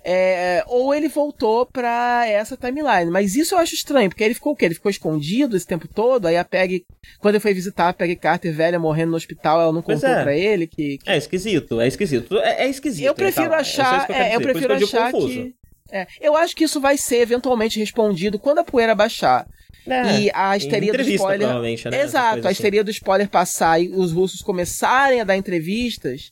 É, ou ele voltou pra essa timeline. Mas isso eu acho estranho, porque ele ficou o quê? Ele ficou escondido esse tempo todo, aí a Peg, quando ele foi visitar a Peg Carter velha morrendo no hospital, ela não contou é. pra ele que, que, É esquisito, é esquisito. É, é esquisito. Eu prefiro então. achar. É, eu, é, eu prefiro achar que. É, eu acho que isso vai ser eventualmente respondido quando a poeira baixar. É, e a histeria do spoiler. Né? Exato, a histeria assim. do spoiler passar e os russos começarem a dar entrevistas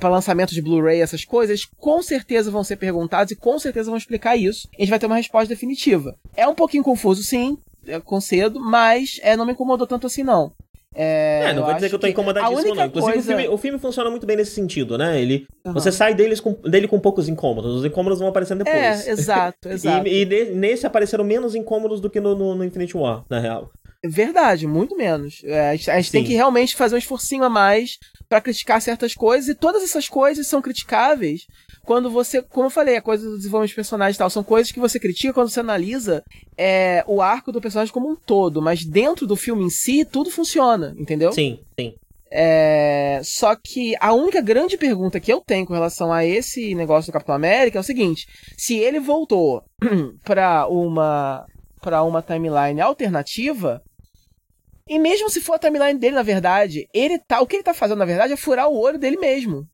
para lançamento de Blu-ray, essas coisas, com certeza vão ser perguntados e com certeza vão explicar isso. A gente vai ter uma resposta definitiva. É um pouquinho confuso, sim, é, concedo, mas é, não me incomodou tanto assim, não. É, é, não vou dizer que eu tô incomodadíssimo, não. Inclusive, coisa... o, filme, o, filme, funciona muito bem nesse sentido, né? Ele, uhum. Você sai deles com, dele com poucos incômodos. Os incômodos vão aparecendo depois. É, exato, exato. e, e, nesse apareceram menos incômodos do que no, no, no Infinite War, na real. Verdade, muito menos. É, a gente, a gente tem que realmente fazer um esforcinho a mais para criticar certas coisas, e todas essas coisas são criticáveis quando você, como eu falei, a coisa do desenvolvimento de personagens e tal, são coisas que você critica quando você analisa é, o arco do personagem como um todo, mas dentro do filme em si, tudo funciona, entendeu? Sim, sim. É, só que a única grande pergunta que eu tenho com relação a esse negócio do Capitão América é o seguinte: se ele voltou para uma para uma timeline alternativa, e mesmo se for a timeline dele, na verdade, ele tá. O que ele tá fazendo, na verdade, é furar o olho dele mesmo.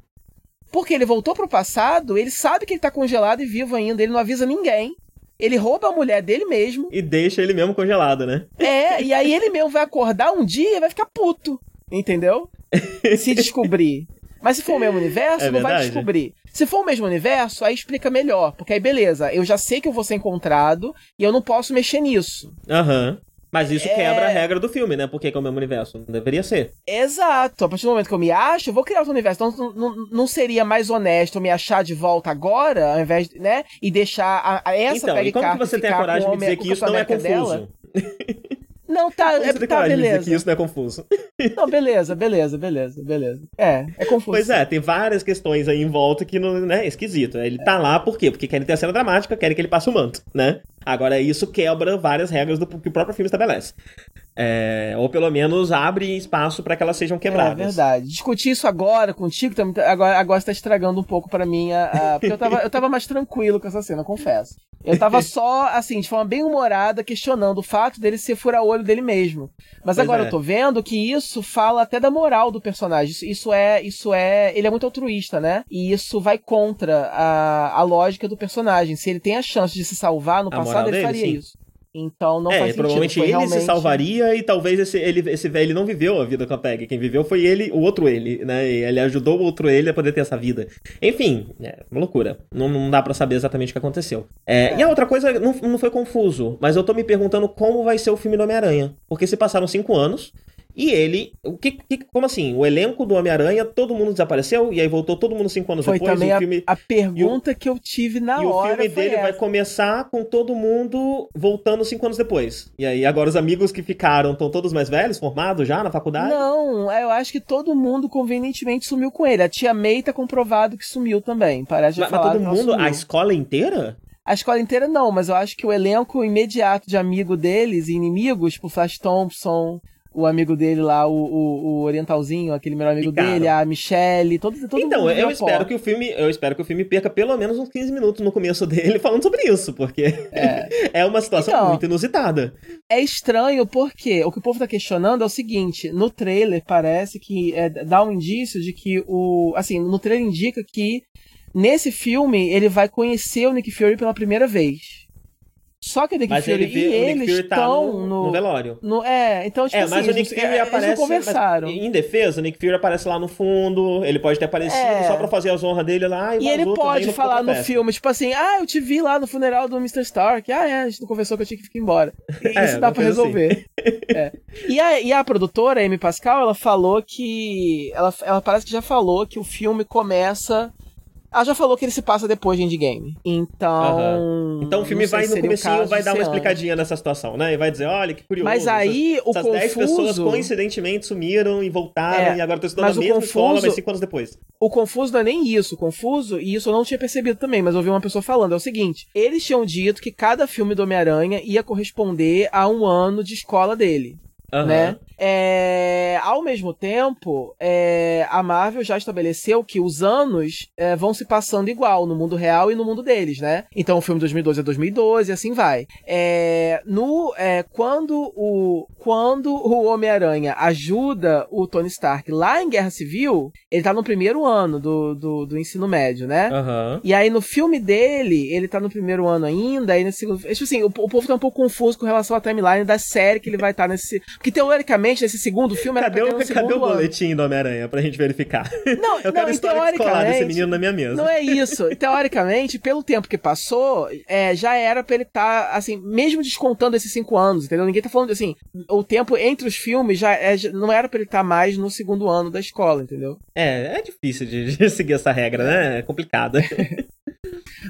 Porque ele voltou pro passado, ele sabe que ele tá congelado e vivo ainda, ele não avisa ninguém. Ele rouba a mulher dele mesmo. E deixa ele mesmo congelado, né? É, e aí ele mesmo vai acordar um dia e vai ficar puto. Entendeu? Se descobrir. Mas se for o mesmo universo, é não vai descobrir. Se for o mesmo universo, aí explica melhor. Porque aí, beleza, eu já sei que eu vou ser encontrado e eu não posso mexer nisso. Aham. Uhum. Mas isso é... quebra a regra do filme, né? Porque é o mesmo universo. Não deveria ser. Exato. A partir do momento que eu me acho, eu vou criar outro universo. Então não, não seria mais honesto me achar de volta agora, ao invés de, né? E deixar a, a essa então, e como que você tem a coragem de dizer que isso não é confuso? Não, tá, é, tá beleza. que isso não é confuso. Não, beleza, beleza, beleza, beleza. É, é confuso. Pois é, tem várias questões aí em volta que não, né, é esquisito. Ele tá lá por quê? Porque querem ter a cena dramática, querem que ele passe o manto, né? Agora, isso quebra várias regras do que o próprio filme estabelece. É, ou pelo menos abre espaço para que elas sejam quebradas. É verdade. Discutir isso agora contigo, tá, agora, agora está estragando um pouco para mim. A, a, porque eu tava, eu tava mais tranquilo com essa cena, confesso. Eu tava só, assim, de forma bem humorada, questionando o fato dele ser fura-olho dele mesmo. Mas pois agora é. eu tô vendo que isso fala até da moral do personagem. Isso, isso, é. Isso é. Ele é muito altruísta, né? E isso vai contra a, a lógica do personagem. Se ele tem a chance de se salvar no a passado, ele dele, faria sim. isso. Então não é, faz provavelmente sentido. ele realmente... se salvaria e talvez esse, ele, esse velho não viveu a vida com a Peg. Quem viveu foi ele, o outro ele, né? E ele ajudou o outro ele a poder ter essa vida. Enfim, é uma loucura. Não, não dá para saber exatamente o que aconteceu. É, é. E a outra coisa, não, não foi confuso, mas eu tô me perguntando como vai ser o filme do Homem-Aranha. Porque se passaram cinco anos, e ele, o que, que, como assim? O elenco do Homem-Aranha, todo mundo desapareceu e aí voltou todo mundo cinco anos foi depois. Também filme, a, a, pergunta o, que eu tive na e hora. E o filme dele essa. vai começar com todo mundo voltando cinco anos depois. E aí agora os amigos que ficaram estão todos mais velhos, formados já na faculdade? Não, eu acho que todo mundo convenientemente sumiu com ele. A tia May tá comprovado que sumiu também. Parece mas, mas todo mundo, a escola inteira? A escola inteira não, mas eu acho que o elenco imediato de amigo deles e inimigos, tipo Flash Thompson, o amigo dele lá, o, o, o orientalzinho, aquele melhor amigo dele, a Michelle, todo, todo então, mundo. Então, eu espero que o filme, eu espero que o filme perca pelo menos uns 15 minutos no começo dele falando sobre isso, porque é, é uma situação então, muito inusitada. É estranho porque o que o povo tá questionando é o seguinte, no trailer parece que é, dá um indício de que o, assim, no trailer indica que nesse filme ele vai conhecer o Nick Fury pela primeira vez. Só que o Nick mas Fury ele, e eles estão tá no, no, velório. No, é, então, tipo é, assim, mas o Nick Fury é, aparece. conversaram. em defesa, o Nick Fury aparece lá no fundo. Ele pode ter aparecido é. só pra fazer as honras dele lá. E, e ele pode falar no filme, tipo assim, ah, eu te vi lá no funeral do Mr. Stark. Ah, é, a gente não conversou que eu tinha que ficar embora. E é, isso dá pra resolver. Assim. é. e, a, e a produtora, a Amy Pascal, ela falou que. Ela, ela parece que já falou que o filme começa ela já falou que ele se passa depois de Endgame. Então. Uhum. Então o filme vai no comecinho, vai dar uma explicadinha antes. nessa situação, né? E vai dizer, olha, que curioso. Mas aí essas, o essas confuso... 10 pessoas coincidentemente sumiram e voltaram é, e agora estão estudando na mesma confuso... escola, mas 5 anos depois. O confuso não é nem isso. O confuso, e isso eu não tinha percebido também, mas eu ouvi uma pessoa falando, é o seguinte: eles tinham dito que cada filme do Homem-Aranha ia corresponder a um ano de escola dele. Uhum. Né? É, ao mesmo tempo, é, a Marvel já estabeleceu que os anos é, vão se passando igual no mundo real e no mundo deles, né? Então o filme 2012 é 2012 e assim vai. É, no, é, quando o, quando o Homem-Aranha ajuda o Tony Stark lá em Guerra Civil, ele tá no primeiro ano do, do, do ensino médio, né? Uhum. E aí no filme dele, ele tá no primeiro ano ainda, aí nesse. Tipo assim, o, o povo tá um pouco confuso com relação à timeline da série que ele vai estar tá nesse. Porque teoricamente teoricamente, nesse segundo filme cadê era o, Cadê o boletim do Homem-Aranha pra gente verificar? Não, eu quero não, história escolar desse menino na minha mesa. Não é isso. Teoricamente, pelo tempo que passou, é, já era pra ele estar, tá, assim, mesmo descontando esses cinco anos, entendeu? Ninguém tá falando assim, o tempo entre os filmes já, é, não era pra ele estar tá mais no segundo ano da escola, entendeu? É, é difícil de, de seguir essa regra, né? É complicado.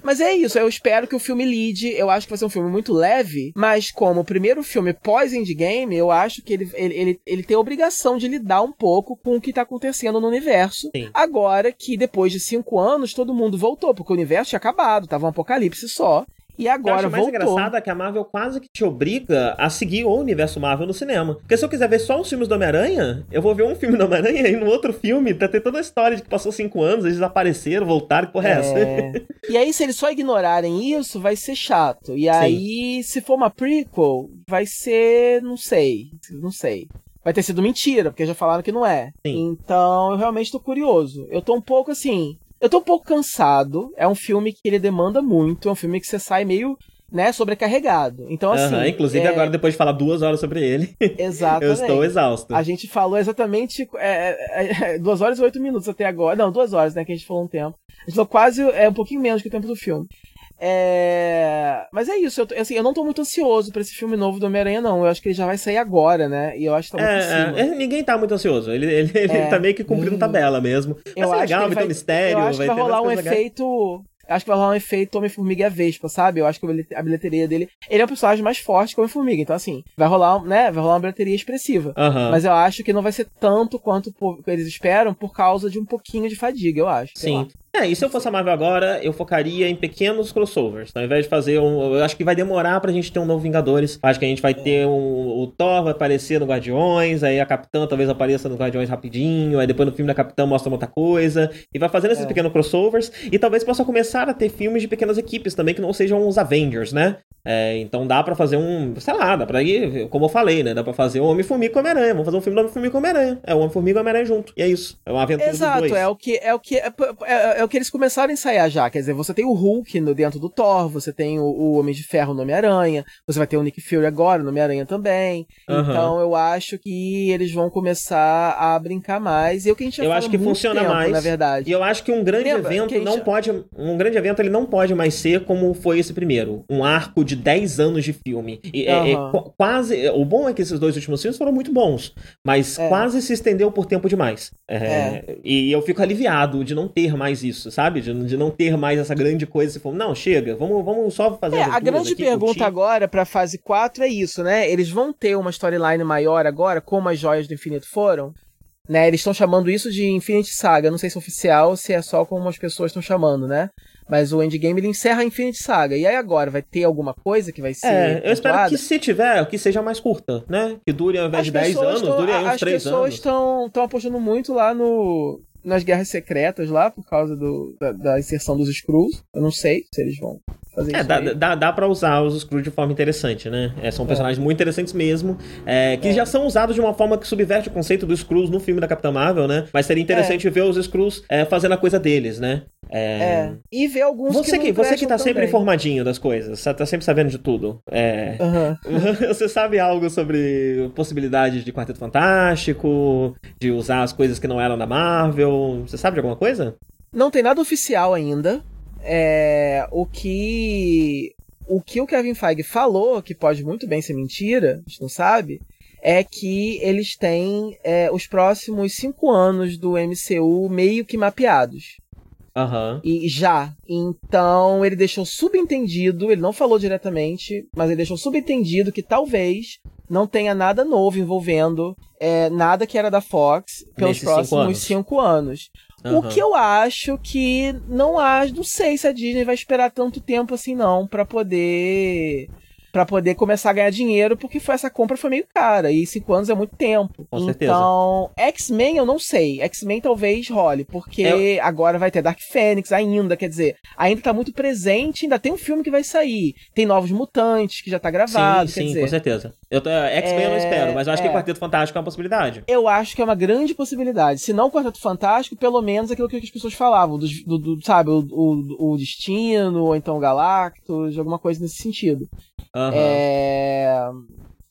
Mas é isso, eu espero que o filme lide. Eu acho que vai ser um filme muito leve, mas como o primeiro filme pós-endgame, eu acho que ele, ele, ele, ele, tem a obrigação de lidar um pouco com o que tá acontecendo no universo. Sim. Agora que depois de cinco anos todo mundo voltou, porque o universo tinha acabado, tava um apocalipse só. E agora acho mais voltou. engraçado é que a Marvel quase que te obriga a seguir o universo Marvel no cinema. Porque se eu quiser ver só os filmes do Homem-Aranha, eu vou ver um filme do Homem-Aranha e no outro filme tá tendo toda a história de que passou cinco anos, eles desapareceram, voltaram, que porra é, é essa? e aí, se eles só ignorarem isso, vai ser chato. E aí, se for uma prequel, vai ser. não sei. Não sei vai ter sido mentira, porque já falaram que não é. Sim. Então, eu realmente tô curioso. Eu tô um pouco assim. Eu tô um pouco cansado. É um filme que ele demanda muito. É um filme que você sai meio né, sobrecarregado. Então, assim. Uhum, inclusive, é... agora, depois de falar duas horas sobre ele, eu estou exausto. A gente falou exatamente é, é, é, duas horas e oito minutos até agora. Não, duas horas, né? Que a gente falou um tempo. A gente falou quase é, um pouquinho menos que o tempo do filme. É... Mas é isso, eu, assim, eu não tô muito ansioso pra esse filme novo do Homem-Aranha, não. Eu acho que ele já vai sair agora, né? E eu acho que tá muito é, é, ninguém tá muito ansioso. Ele, ele, ele é. tá meio que cumprindo hum. tabela mesmo. Vai eu ser legal, vai ter um mistério. Eu acho vai que vai rolar um efeito acho que vai rolar um efeito Homem-Formiga e a Vespa, sabe? Eu acho que a bilheteria dele. Ele é o personagem mais forte que o Homem-Formiga. Então, assim, vai rolar, né? Vai rolar uma bilheteria expressiva. Uhum. Mas eu acho que não vai ser tanto quanto eles esperam por causa de um pouquinho de fadiga, eu acho. Sim. É, e se eu fosse a Marvel agora, eu focaria em pequenos crossovers. Ao invés de fazer um. Eu acho que vai demorar pra gente ter um novo Vingadores. Acho que a gente vai ter um. O Thor vai aparecer no Guardiões, aí a Capitã talvez apareça no Guardiões rapidinho, aí depois no filme da Capitã mostra outra coisa. E vai fazendo esses é. pequenos crossovers. E talvez possa começar a ter filmes de pequenas equipes também que não sejam os Avengers, né? É, então dá para fazer um, sei lá, dá pra ir, como eu falei, né? Dá pra fazer o Homem-Formiga com Homem-Aranha. Vamos fazer um filme do Homem-Formiga com Homem-Aranha. É o Homem-Formiga e Homem-Aranha junto. E é isso. É uma aventura Exato, dos dois. é o que é o que é, é, é, o que eles começaram a ensaiar já. Quer dizer, você tem o Hulk no, dentro do Thor, você tem o, o Homem de Ferro no Homem-Aranha, você vai ter o Nick Fury agora no Homem-Aranha também. Uhum. Então eu acho que eles vão começar a brincar mais. E é o que a gente já Eu acho que funciona tempo, mais. Na verdade. E eu acho que um grande Lembra evento gente... não pode. Um grande evento ele não pode mais ser como foi esse primeiro. Um arco de 10 anos de filme. E, uhum. é, é, quase. O bom é que esses dois últimos filmes foram muito bons, mas é. quase se estendeu por tempo demais. É, é. E eu fico aliviado de não ter mais isso, sabe? De, de não ter mais essa grande coisa. Se for, não, chega, vamos, vamos só fazer. É, a grande aqui, pergunta curtir. agora pra fase 4 é isso, né? Eles vão ter uma storyline maior agora, como as joias do infinito foram? Né, eles estão chamando isso de Infinity Saga. Não sei se é oficial ou se é só como as pessoas estão chamando, né? Mas o Endgame ele encerra a Infinity Saga. E aí agora, vai ter alguma coisa que vai ser. É, eu espero que se tiver, que seja mais curta, né? Que dure ao invés as de 10 anos, tão, dure aí uns 3 anos. As pessoas estão apostando muito lá no. Nas guerras secretas lá, por causa do, da, da inserção dos Skrulls. Eu não sei se eles vão fazer é, isso. Dá, dá, dá pra usar os Skrulls de forma interessante, né? É, são é. personagens muito interessantes mesmo, é, que é. já são usados de uma forma que subverte o conceito dos Skrulls no filme da Capitã Marvel, né? Mas seria interessante ver os Skrulls fazendo a coisa deles, né? É... E ver alguns você que, que Você que tá sempre informadinho das coisas, tá sempre sabendo de tudo. É... Uhum. você sabe algo sobre possibilidades de Quarteto Fantástico, de usar as coisas que não eram da Marvel? Você sabe de alguma coisa? Não tem nada oficial ainda. É... O que... O que o Kevin Feige falou, que pode muito bem ser mentira, a gente não sabe, é que eles têm é, os próximos cinco anos do MCU meio que mapeados. Uhum. E já. Então ele deixou subentendido, ele não falou diretamente, mas ele deixou subentendido que talvez não tenha nada novo envolvendo é, nada que era da Fox pelos Nesses próximos cinco anos. Cinco anos. Uhum. O que eu acho que não acho, não sei se a Disney vai esperar tanto tempo assim não para poder para poder começar a ganhar dinheiro, porque foi essa compra foi meio cara, e cinco anos é muito tempo. Com certeza. Então, X-Men eu não sei. X-Men talvez role, porque é... agora vai ter Dark Phoenix ainda, quer dizer, ainda tá muito presente, ainda tem um filme que vai sair. Tem Novos Mutantes, que já tá gravado, sim, sim, dizer, com certeza. Eu X-Men é... eu não é, espero, mas eu acho é... que Quarteto Fantástico é uma possibilidade. Eu acho que é uma grande possibilidade. Se não Quarteto Fantástico, pelo menos aquilo que as pessoas falavam, do, do, do sabe, o, o, o Destino, ou então Galactus, alguma coisa nesse sentido. Uhum. É...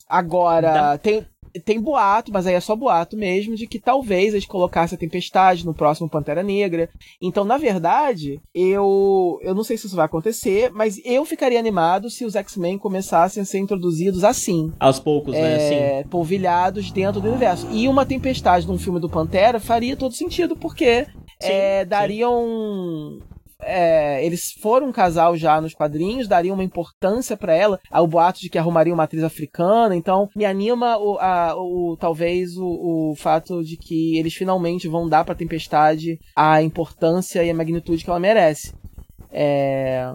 Agora, tem, tem boato, mas aí é só boato mesmo, de que talvez eles colocassem a Tempestade no próximo Pantera Negra. Então, na verdade, eu eu não sei se isso vai acontecer, mas eu ficaria animado se os X-Men começassem a ser introduzidos assim. Aos poucos, é, né? Sim. Polvilhados dentro do universo. E uma Tempestade num filme do Pantera faria todo sentido, porque sim, é, dariam é, eles foram um casal já nos quadrinhos, dariam uma importância para ela, ao boato de que arrumaria uma atriz africana, então me anima o, a, o talvez o, o fato de que eles finalmente vão dar pra Tempestade a importância e a magnitude que ela merece. É...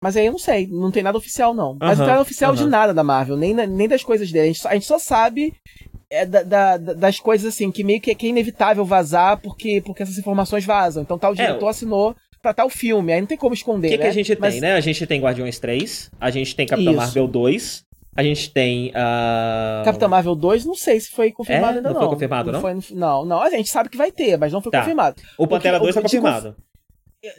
Mas aí eu não sei, não tem nada oficial não. Mas não tem nada oficial de nada da Marvel, nem, nem das coisas dele. A gente só, a gente só sabe é da, da, das coisas assim, que meio que é, que é inevitável vazar porque, porque essas informações vazam. Então tal diretor é, assinou pra tal filme. Aí não tem como esconder. O que, né? que a gente Mas... tem, né? A gente tem Guardiões 3, a gente tem Capitão Isso. Marvel 2, a gente tem. Uh... Capitão Marvel 2, não sei se foi confirmado é? ainda não. Não foi confirmado, não? Não, foi, não, não, a gente sabe que vai ter, mas não foi tá. confirmado. O Pantera o que, 2 tá confirmado.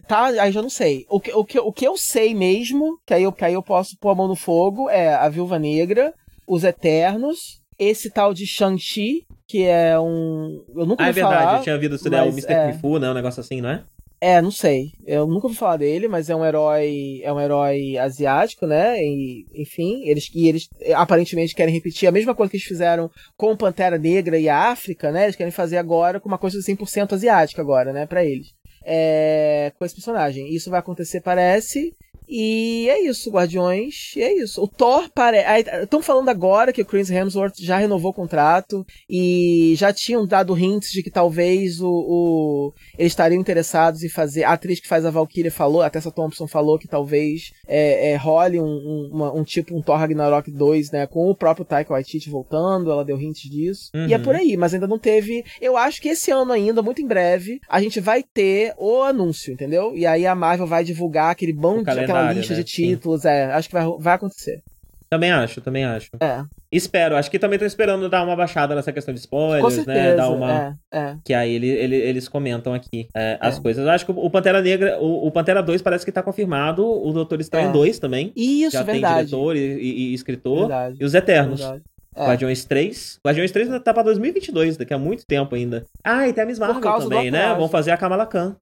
Tá, aí já não sei. O que, o, que, o que eu sei mesmo, que aí, eu, que aí eu posso pôr a mão no fogo, é a Viúva Negra, os Eternos, esse tal de Shang-Chi, que é um. Eu nunca ah, é verdade, falar, eu tinha ouvido isso daí, o Mr. É... Né? Um negócio assim, não é? É, não sei. Eu nunca ouvi falar dele, mas é um herói, é um herói asiático, né? E, enfim, eles e eles aparentemente querem repetir a mesma coisa que eles fizeram com Pantera Negra e a África, né? Eles querem fazer agora com uma coisa 100% asiática agora, né, para eles. É, com esse personagem. Isso vai acontecer, parece, e é isso, Guardiões, e é isso. O Thor parece. Estão falando agora que o Chris Hemsworth já renovou o contrato e já tinham dado hints de que talvez o, o eles estariam interessados em fazer. A atriz que faz a Valkyria falou, a Tessa Thompson falou que talvez é, é, role um, um, uma, um, tipo um Thor Ragnarok 2, né? Com o próprio Taika Waititi voltando, ela deu hints disso. Uhum. E é por uhum. aí, mas ainda não teve. Eu acho que esse ano ainda, muito em breve, a gente vai ter o anúncio, entendeu? E aí a Marvel vai divulgar aquele bom aquela lista né? de títulos, Sim. é. Acho que vai, vai acontecer. Também acho, também acho. É. Espero, acho que também tô esperando dar uma baixada nessa questão de spoilers, certeza, né? Dar uma. É, é. Que aí ele, ele, eles comentam aqui é, as é. coisas. Acho que o Pantera Negra, o, o, Pantera 2 parece que tá confirmado, o Doutor Estranho 2 é. também. Isso, já verdade. tem diretor e, e, e escritor. Verdade. E os Eternos. Verdade. É. Guardiões 3. Guardiões 3 tá pra 2022, daqui a muito tempo ainda. Ah, e tem a Miss Marvel também, né? Vão fazer a Kamala Khan.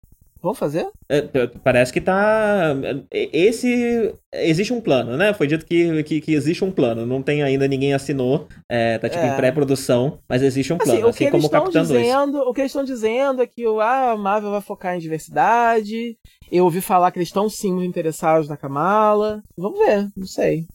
Vamos fazer? É, parece que tá. Esse. Existe um plano, né? Foi dito que, que, que existe um plano. Não tem ainda, ninguém assinou. É, tá tipo é. em pré-produção, mas existe um assim, plano. Assim, assim como o Capitão dizendo, 2. O que eles estão dizendo é que ah, a Marvel vai focar em diversidade. Eu ouvi falar que eles estão sim interessados na Kamala. Vamos ver, não sei.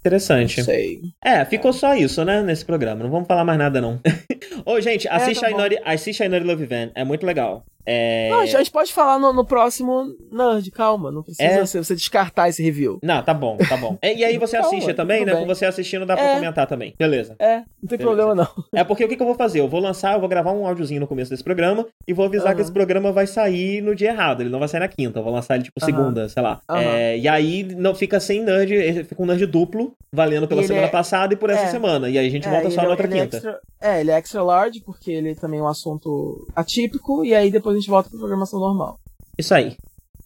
Interessante. Não sei. É, ficou só isso, né, nesse programa. Não vamos falar mais nada, não. Ô, gente, assiste, é, tá a Inori, assiste a Inori Love Van. É muito legal. É... Não, a gente pode falar no, no próximo Nerd, calma. Não precisa é... você, descartar esse review. Não, tá bom, tá bom. É, e aí você calma, assiste também, né? Com você assistindo dá pra é... comentar também. Beleza. É, não tem Beleza. problema não. É porque o que, que, eu vou fazer? Eu vou lançar, eu vou gravar um áudiozinho no começo desse programa e vou avisar uhum. que esse programa vai sair no dia errado. Ele não vai sair na quinta. Eu vou lançar ele tipo uhum. segunda, sei lá. Uhum. e aí não fica sem nerd, fica um nerd duplo, valendo pela semana é- passada e por essa é. semana. E aí a gente volta só na outra quinta. Extra... É, ele é extra large, porque ele também é um assunto atípico, e aí depois a gente volta pra programação normal. Isso aí.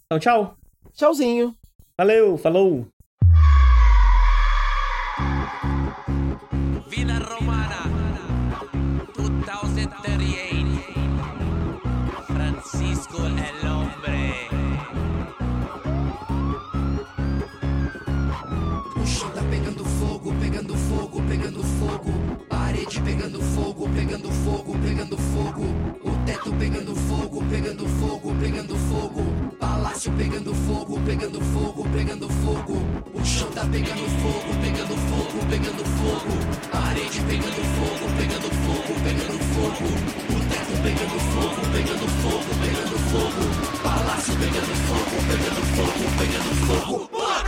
Então, tchau. Tchauzinho. Valeu, falou. Pegando fogo, pegando fogo, pegando fogo O teto pegando fogo, pegando fogo, pegando fogo. Palácio pegando fogo, pegando fogo, pegando fogo. O chão tá pegando fogo, pegando fogo, pegando fogo. Parede pegando fogo, pegando fogo, pegando fogo. O teto pegando fogo, pegando fogo, pegando fogo. Palácio pegando fogo, pegando fogo, pegando fogo.